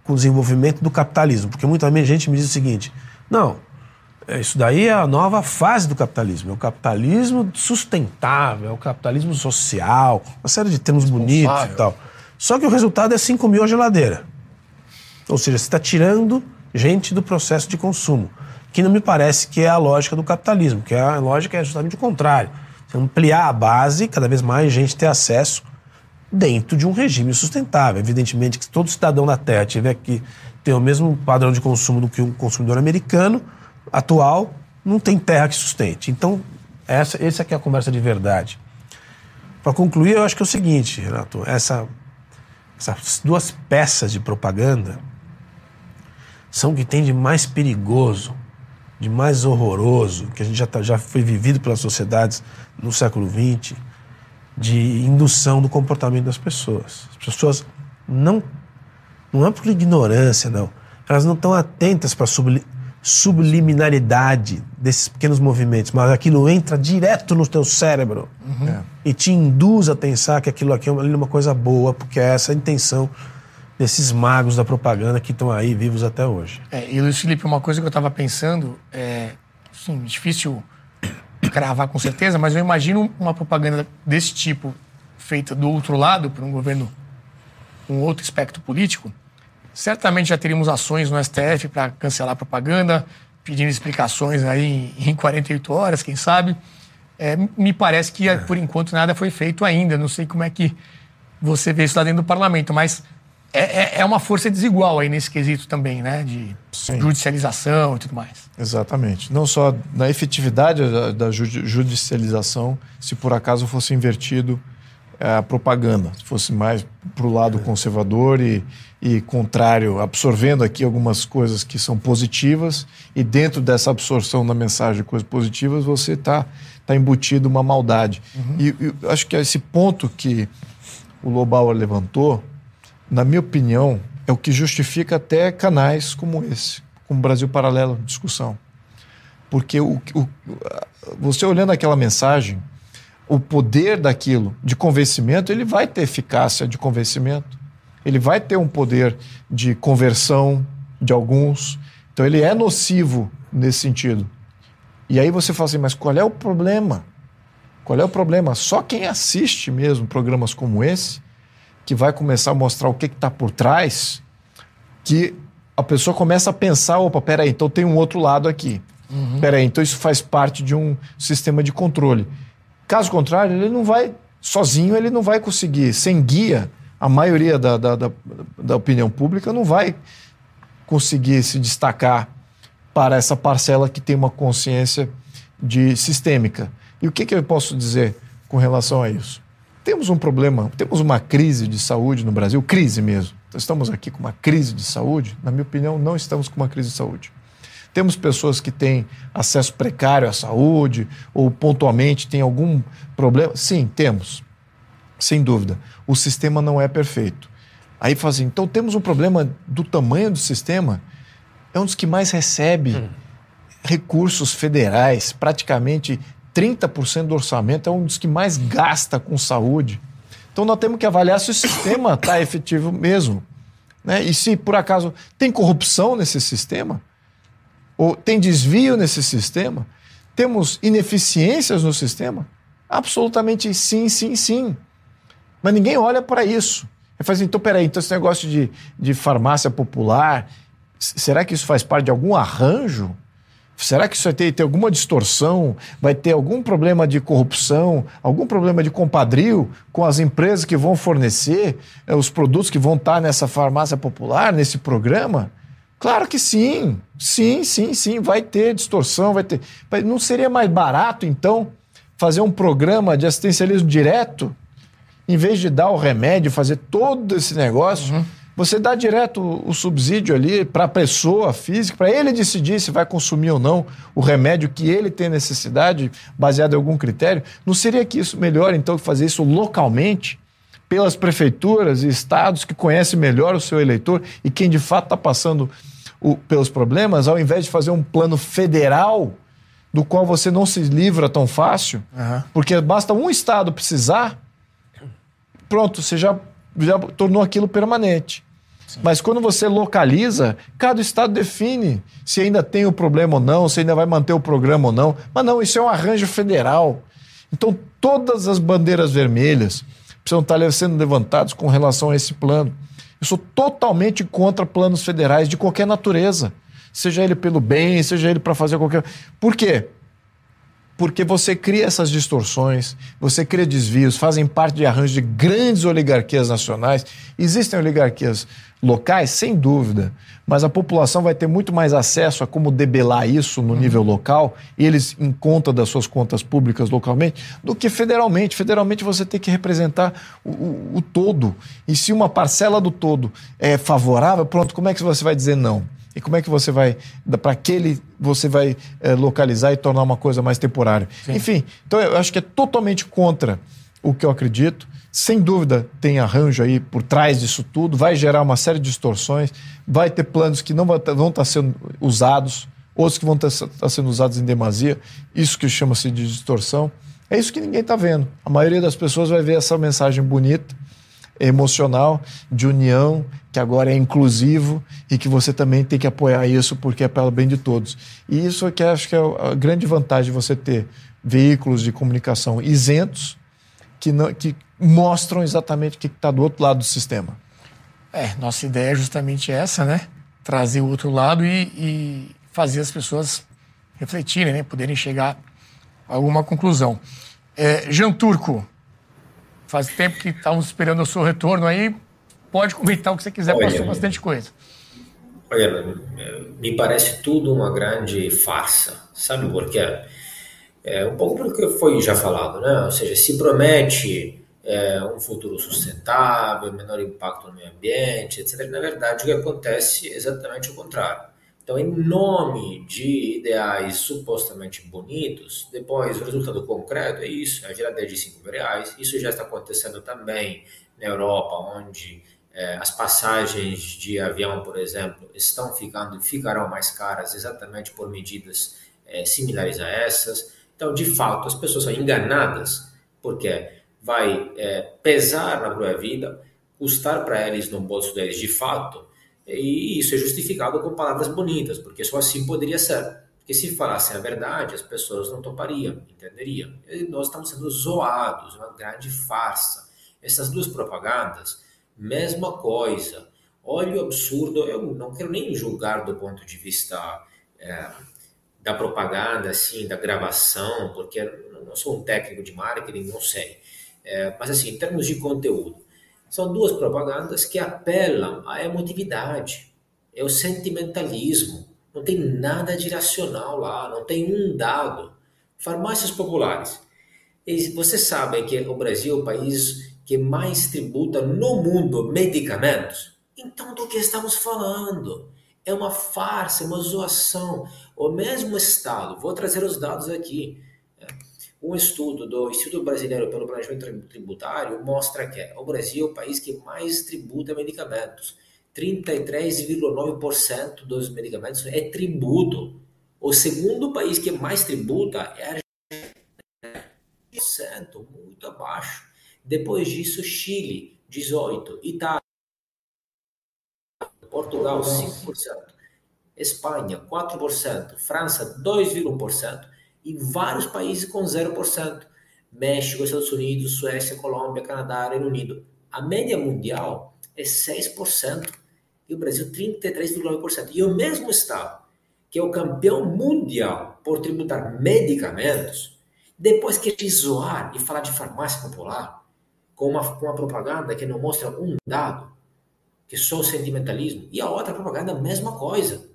com o desenvolvimento do capitalismo. Porque muita gente me diz o seguinte: não, isso daí é a nova fase do capitalismo. É o capitalismo sustentável, é o capitalismo social, uma série de termos bonitos e tal. Só que o resultado é 5 mil a geladeira. Ou seja, você está tirando gente do processo de consumo, que não me parece que é a lógica do capitalismo, que a lógica é justamente o contrário. Você ampliar a base, cada vez mais gente ter acesso dentro de um regime sustentável. Evidentemente que se todo cidadão da Terra tiver que ter o mesmo padrão de consumo do que um consumidor americano atual, não tem terra que sustente. Então, essa, essa aqui é a conversa de verdade. Para concluir, eu acho que é o seguinte, Renato, essa, essas duas peças de propaganda são o que tem de mais perigoso, de mais horroroso, que a gente já, tá, já foi vivido pelas sociedades no século XX, de indução do comportamento das pessoas. As pessoas não. Não é por ignorância, não. Elas não estão atentas para subliminaridade desses pequenos movimentos, mas aquilo entra direto no teu cérebro Uhum. e te induz a pensar que aquilo aqui é uma, é uma coisa boa, porque é essa a intenção desses magos da propaganda que estão aí vivos até hoje. É, e Luiz Felipe, uma coisa que eu estava pensando, é difícil cravar com certeza, mas eu imagino uma propaganda desse tipo feita do outro lado, por um governo com outro espectro político. Certamente já teríamos ações no STF para cancelar a propaganda, pedindo explicações aí em 48 horas, quem sabe. É, me parece que, por enquanto, nada foi feito ainda. Não sei como é que você vê isso lá dentro do parlamento, mas é, é, é uma força desigual aí nesse quesito também, né? De judicialização e tudo mais. Exatamente. Não só na efetividade da, da judi- judicialização, se por acaso fosse invertido é, a propaganda, se fosse mais para o lado conservador e, e contrário, absorvendo aqui algumas coisas que são positivas e dentro dessa absorção da mensagem de coisas positivas você está tá embutido uma maldade. E, e eu acho que esse ponto que o Lobauer levantou, na minha opinião, é o que justifica até canais como esse, como Brasil Paralelo discussão. Porque o, o- você olhando aquela mensagem, o poder daquilo de convencimento, ele vai ter eficácia de convencimento. Ele vai ter um poder de conversão de alguns. Então ele é nocivo nesse sentido. E aí você fala assim, mas qual é o problema? Qual é o problema? Só quem assiste mesmo programas como esse, que vai começar a mostrar o que está por trás, que a pessoa começa a pensar, opa, peraí, então tem um outro lado aqui. Peraí, então isso faz parte de um sistema de controle. Caso contrário, ele não vai, sozinho, ele não vai conseguir, sem guia, a maioria da, da, da, da opinião pública não vai conseguir se destacar para essa parcela que tem uma consciência de sistêmica. E o que, que eu posso dizer com relação a isso? Temos um problema, temos uma crise de saúde no Brasil, crise mesmo. Estamos aqui com uma crise de saúde? Na minha opinião, não estamos com uma crise de saúde. Temos pessoas que têm acesso precário à saúde ou pontualmente têm algum problema? Sim, temos. Sem dúvida. O sistema não é perfeito. Aí fala assim, então temos um problema do tamanho do sistema. É um dos que mais recebe recursos federais, praticamente 30% do orçamento, é um dos que mais gasta com saúde. Então nós temos que avaliar se o sistema está efetivo mesmo. Né? E se por acaso tem corrupção nesse sistema, ou tem desvio nesse sistema, temos ineficiências no sistema? Absolutamente sim, sim, sim. Mas ninguém olha para isso. Ele fala assim, então peraí, então esse negócio de, de farmácia popular, será que isso faz parte de algum arranjo? Será que isso vai ter, ter alguma distorção? Vai ter algum problema de corrupção? Algum problema de compadrio com as empresas que vão fornecer eh, os produtos que vão estar nessa farmácia popular, nesse programa? Claro que sim. Sim, sim, sim. Vai ter distorção, vai ter. Não seria mais barato, então, fazer um programa de assistencialismo direto? Em vez de dar o remédio, fazer todo esse negócio, você dá direto o, o subsídio ali para a pessoa física, para ele decidir se vai consumir ou não o remédio que ele tem necessidade, baseado em algum critério. Não seria que isso melhor, então, fazer isso localmente? pelas prefeituras e estados que conhecem melhor o seu eleitor e quem de fato está passando o- pelos problemas, ao invés de fazer um plano federal do qual você não se livra tão fácil, porque basta um estado precisar, pronto, você já, já tornou aquilo permanente. Mas quando você localiza, cada estado define se ainda tem o problema ou não, se ainda vai manter o programa ou não. Mas não, isso é um arranjo federal. Então, todas as bandeiras vermelhas precisam estar sendo levantadas com relação a esse plano. Eu sou totalmente contra planos federais de qualquer natureza. Seja ele pelo bem, seja ele para fazer qualquer. Por quê? Porque você cria essas distorções, você cria desvios, fazem parte de arranjos de grandes oligarquias nacionais. Existem oligarquias locais, sem dúvida, mas a população vai ter muito mais acesso a como debelar isso no nível local, eles em conta das suas contas públicas localmente, do que federalmente. Federalmente você tem que representar o, o- o todo. E se uma parcela do todo é favorável, pronto, como é que você vai dizer não? E como é que você vai, para aquele, você vai eh, localizar e tornar uma coisa mais temporária? Enfim, então eu acho que é totalmente contra o que eu acredito. Sem dúvida, tem arranjo aí por trás disso tudo, vai gerar uma série de distorções, vai ter planos que não vão estar vão estar sendo usados, outros que vão estar, estar sendo usados em demasia, isso que chama-se de distorção. É isso que ninguém está vendo. A maioria das pessoas vai ver essa mensagem bonita, emocional, de união, que agora é inclusivo e que você também tem que apoiar isso porque é pelo bem de todos. E isso é que acho que é a grande vantagem de você ter veículos de comunicação isentos que, não, que mostram exatamente o que está do outro lado do sistema. É, nossa ideia é justamente essa, né? Trazer o outro lado e, e fazer as pessoas refletirem, né? Poderem chegar a alguma conclusão. É, Jean Turco, faz tempo que estávamos esperando o seu retorno aí. pode comentar o que você quiser, Olha, passou bastante coisa. Olha, me parece tudo uma grande farsa. Sabe por quê? É um pouco pelo que foi já falado, né? Ou seja, se promete é, um futuro sustentável, menor impacto no meio ambiente, etc. Na verdade, o que acontece é exatamente o contrário. Então, em nome de ideais supostamente bonitos, depois o resultado concreto é isso, é a geladeira de 5 reais. Isso já está acontecendo também na Europa, onde é, as passagens de avião, por exemplo, estão ficando ficarão mais caras exatamente por medidas é, similares a essas. Então, de fato, as pessoas são enganadas, porque vai é, pesar na própria vida, custar para eles no bolso deles de fato, e isso é justificado com palavras bonitas, porque só assim poderia ser. Porque se falassem a verdade, as pessoas não topariam, entenderiam. E nós estamos sendo zoados, uma grande farsa. Essas duas propagandas, mesma coisa. Olha o absurdo, eu não quero nem julgar do ponto de vista é, da propaganda, assim, da gravação, porque eu não sou um técnico de marketing, não sei. É, mas assim, em termos de conteúdo, são duas propagandas que apelam à emotividade, é o sentimentalismo. Não tem nada de racional lá, não tem um dado. Farmácias populares. E você sabe que o Brasil é o país que mais tributa no mundo medicamentos? Então, do que estamos falando? É uma farsa, é uma zoação. O mesmo Estado, vou trazer os dados aqui. Um estudo do Instituto Brasileiro pelo Planejamento Tributário mostra que o Brasil é o país que mais tributa medicamentos. 33,9% dos medicamentos é tributo. O segundo país que mais tributa é a Argentina, muito abaixo. Depois disso, Chile, 18%, Itália, Portugal, 5%, Espanha, 4%, França, 2,1% e vários países com 0%. México, Estados Unidos, Suécia, Colômbia, Canadá, Reino Unido. A média mundial é 6% e o Brasil 33,9%. E o mesmo estado, que é o campeão mundial por tributar medicamentos, depois que te zoar e falar de farmácia popular, com uma, com uma propaganda que não mostra um dado, que é só o sentimentalismo, e a outra propaganda, a mesma coisa.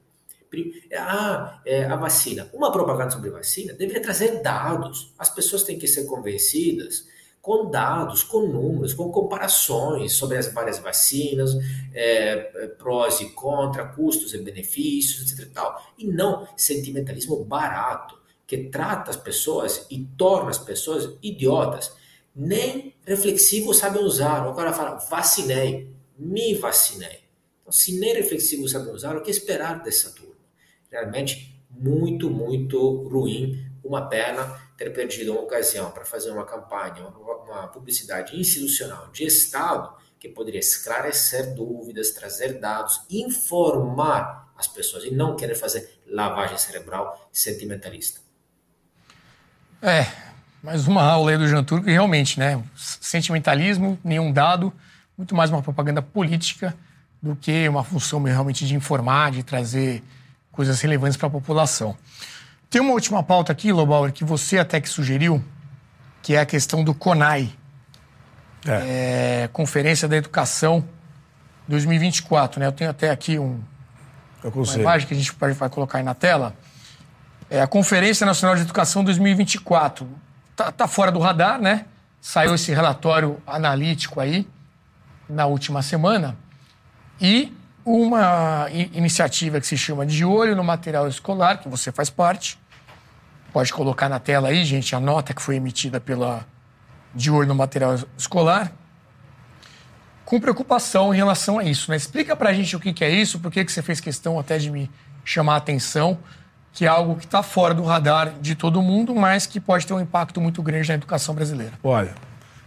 Ah, é, a vacina. Uma propaganda sobre vacina deveria trazer dados. As pessoas têm que ser convencidas com dados, com números, com comparações sobre as várias vacinas, é, prós e contra, custos e benefícios, etc. E, tal. e não sentimentalismo barato, que trata as pessoas e torna as pessoas idiotas. Nem reflexivo sabem usar. O cara fala, vacinei, me vacinei. Então, se nem reflexivo sabem usar, o que esperar dessa turma? Realmente muito, muito ruim. Uma pena ter perdido uma ocasião para fazer uma campanha, uma publicidade institucional de Estado que poderia esclarecer dúvidas, trazer dados, informar as pessoas e não querer fazer lavagem cerebral sentimentalista. É, mais uma aula aí do Jean Turco, realmente, né? Sentimentalismo, nenhum dado, muito mais uma propaganda política do que uma função realmente de informar, de trazer coisas relevantes para a população. Tem uma última pauta aqui, Lobauer, que você até que sugeriu, que é a questão do CONAI. É. É, Conferência da Educação 2024, né? Eu tenho até aqui um, uma imagem que a gente vai colocar aí na tela. É a Conferência Nacional de Educação 2024. Tá, tá fora do radar, né? Saiu esse relatório analítico aí na última semana. E uma iniciativa que se chama De Olho no Material Escolar, que você faz parte. Pode colocar na tela aí, gente, a nota que foi emitida pela De Olho no Material Escolar. Com preocupação em relação a isso. Né? Explica pra gente o que, que é isso, por que, que você fez questão até de me chamar a atenção, que é algo que está fora do radar de todo mundo, mas que pode ter um impacto muito grande na educação brasileira. Olha,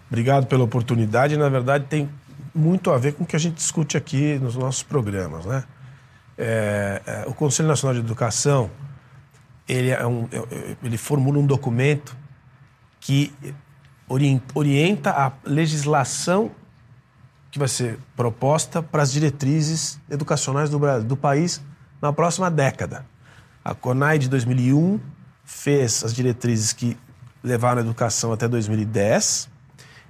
obrigado pela oportunidade. Na verdade, tem muito a ver com o que a gente discute aqui nos nossos programas, né? É, é, o Conselho Nacional de Educação ele, é um, é, é, ele formula um documento que orienta a legislação que vai ser proposta para as diretrizes educacionais do, do país na próxima década. A CONAI de 2001 fez as diretrizes que levaram a educação até 2010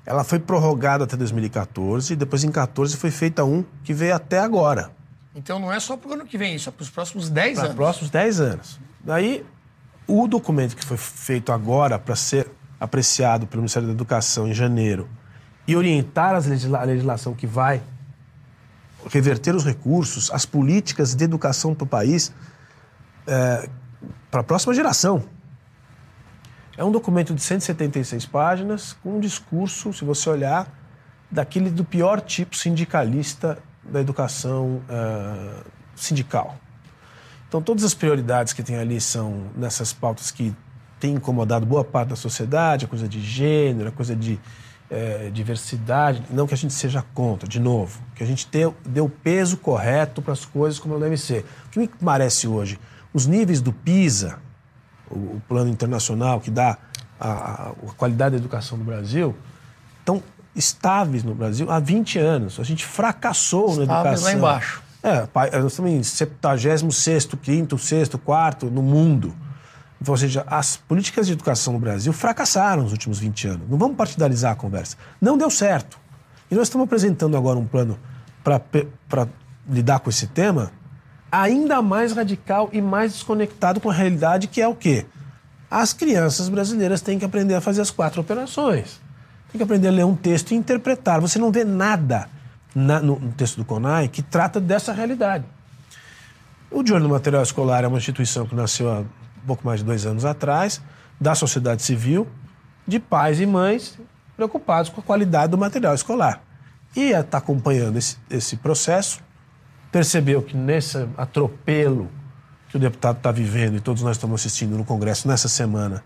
Ela foi prorrogada até 2014, e depois em 14 foi feita um que veio até agora. Então não é só para o ano que vem, isso é para os próximos 10 Para anos. os próximos 10 anos. Daí, o documento que foi feito agora para ser apreciado pelo Ministério da Educação em janeiro e orientar as legisla- a legislação que vai reverter os recursos, as políticas de educação para o país, para a próxima geração. É um documento de 176 páginas, com um discurso, se você olhar, daquele do pior tipo sindicalista da educação eh, sindical. Então, todas as prioridades que tem ali são nessas pautas que têm incomodado boa parte da sociedade, a coisa de gênero, a coisa de eh, diversidade. Não que a gente seja contra, de novo, que a gente dê, o peso correto para as coisas como elas devem ser. O que me parece hoje, os níveis do PISA, o, o plano internacional que dá a, a- qualidade da educação no Brasil, estão estáveis no Brasil há 20 anos. A gente fracassou na Estáveis educação. lá embaixo. É, pa- nós estamos em 76, 5, 6, 4 no mundo. Então, ou seja, as políticas de educação no Brasil fracassaram nos últimos 20 anos. Não vamos partidarizar a conversa. Não deu certo. E nós estamos apresentando agora um plano para lidar com esse tema ainda mais radical e mais desconectado com a realidade, que é o quê? As crianças brasileiras têm que aprender a fazer as quatro operações. Tem que aprender a ler um texto e interpretar. Você não vê nada na- no, no texto do CONAI que trata dessa realidade. O Olho no Material Escolar é uma instituição que nasceu há pouco mais de dois anos atrás, da sociedade civil, de pais e mães preocupados com a qualidade do material escolar. E está acompanhando esse, esse processo, percebeu que nesse atropelo que o deputado está vivendo e todos nós estamos assistindo no Congresso nessa semana,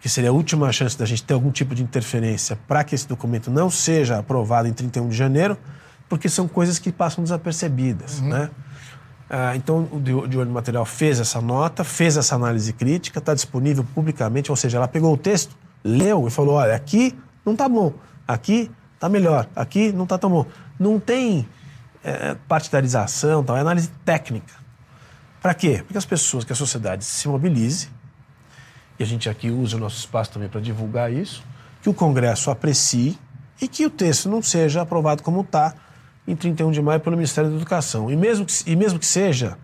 que seria a última chance da gente ter algum tipo de interferência para que esse documento não seja aprovado em 31 de janeiro, porque são coisas que passam desapercebidas, né? Ah, então, o De Olho Material fez essa nota, fez essa análise crítica, está disponível publicamente, ou seja, ela pegou o texto, leu e falou, olha, aqui não está bom, aqui está melhor, aqui não está tão bom. Não tem eh, partidarização, tal, é análise técnica. Para quê? Porque as pessoas, que a sociedade se mobilize, e a gente aqui usa o nosso espaço também para divulgar isso, que o Congresso aprecie e que o texto não seja aprovado como está em 31 de maio pelo Ministério da Educação. E mesmo que, e mesmo que seja,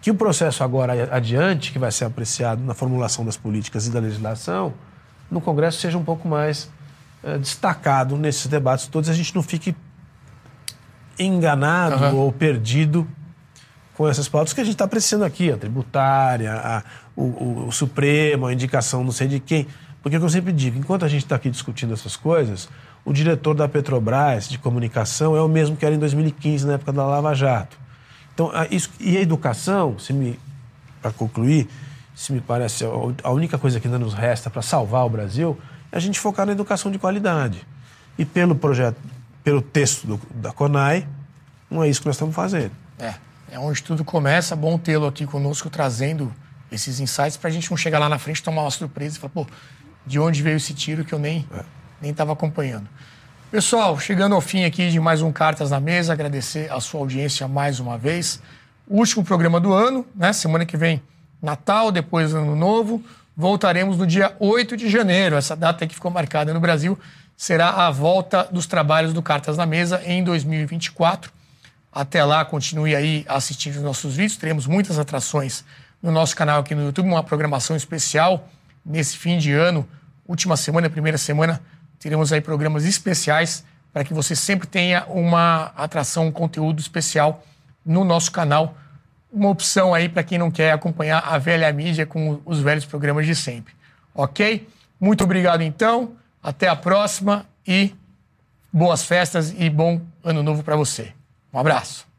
que o processo agora adiante, que vai ser apreciado na formulação das políticas e da legislação, no Congresso seja um pouco mais eh, destacado nesses debates todos, a gente não fique enganado Aham. ou perdido com essas pautas que a gente está apreciando aqui, a tributária, a- o, o- o Supremo, a indicação não sei de quem. Porque é o que eu sempre digo, enquanto a gente está aqui discutindo essas coisas, o diretor da Petrobras de comunicação é o mesmo que era em 2015, na época da Lava Jato. Então, a- isso, e a educação, se me para concluir, se me parece a- a única coisa que ainda nos resta para salvar o Brasil é a gente focar na educação de qualidade. E pelo projeto, pelo texto do- da CONAI, não é isso que nós estamos fazendo. É, é onde tudo começa. Bom tê-lo aqui conosco trazendo esses insights para a gente não chegar lá na frente tomar uma surpresa e falar, pô, de onde veio esse tiro que eu nem nem estava acompanhando. Pessoal, chegando ao fim aqui de mais um Cartas na Mesa, agradecer a sua audiência mais uma vez. Último programa do ano, né? Semana que vem, Natal, depois Ano Novo. Voltaremos no dia 8 de janeiro. Essa data que ficou marcada no Brasil será a volta dos trabalhos do Cartas na Mesa em 2024. Até lá, continue aí assistindo os nossos vídeos. Teremos muitas atrações no nosso canal aqui no YouTube, uma programação especial nesse fim de ano, última semana, primeira semana. Teremos aí programas especiais para que você sempre tenha uma atração, um conteúdo especial no nosso canal. Uma opção aí para quem não quer acompanhar a velha mídia com os velhos programas de sempre. Ok? Muito obrigado então. Até a próxima e boas festas e bom ano novo para você. Um abraço.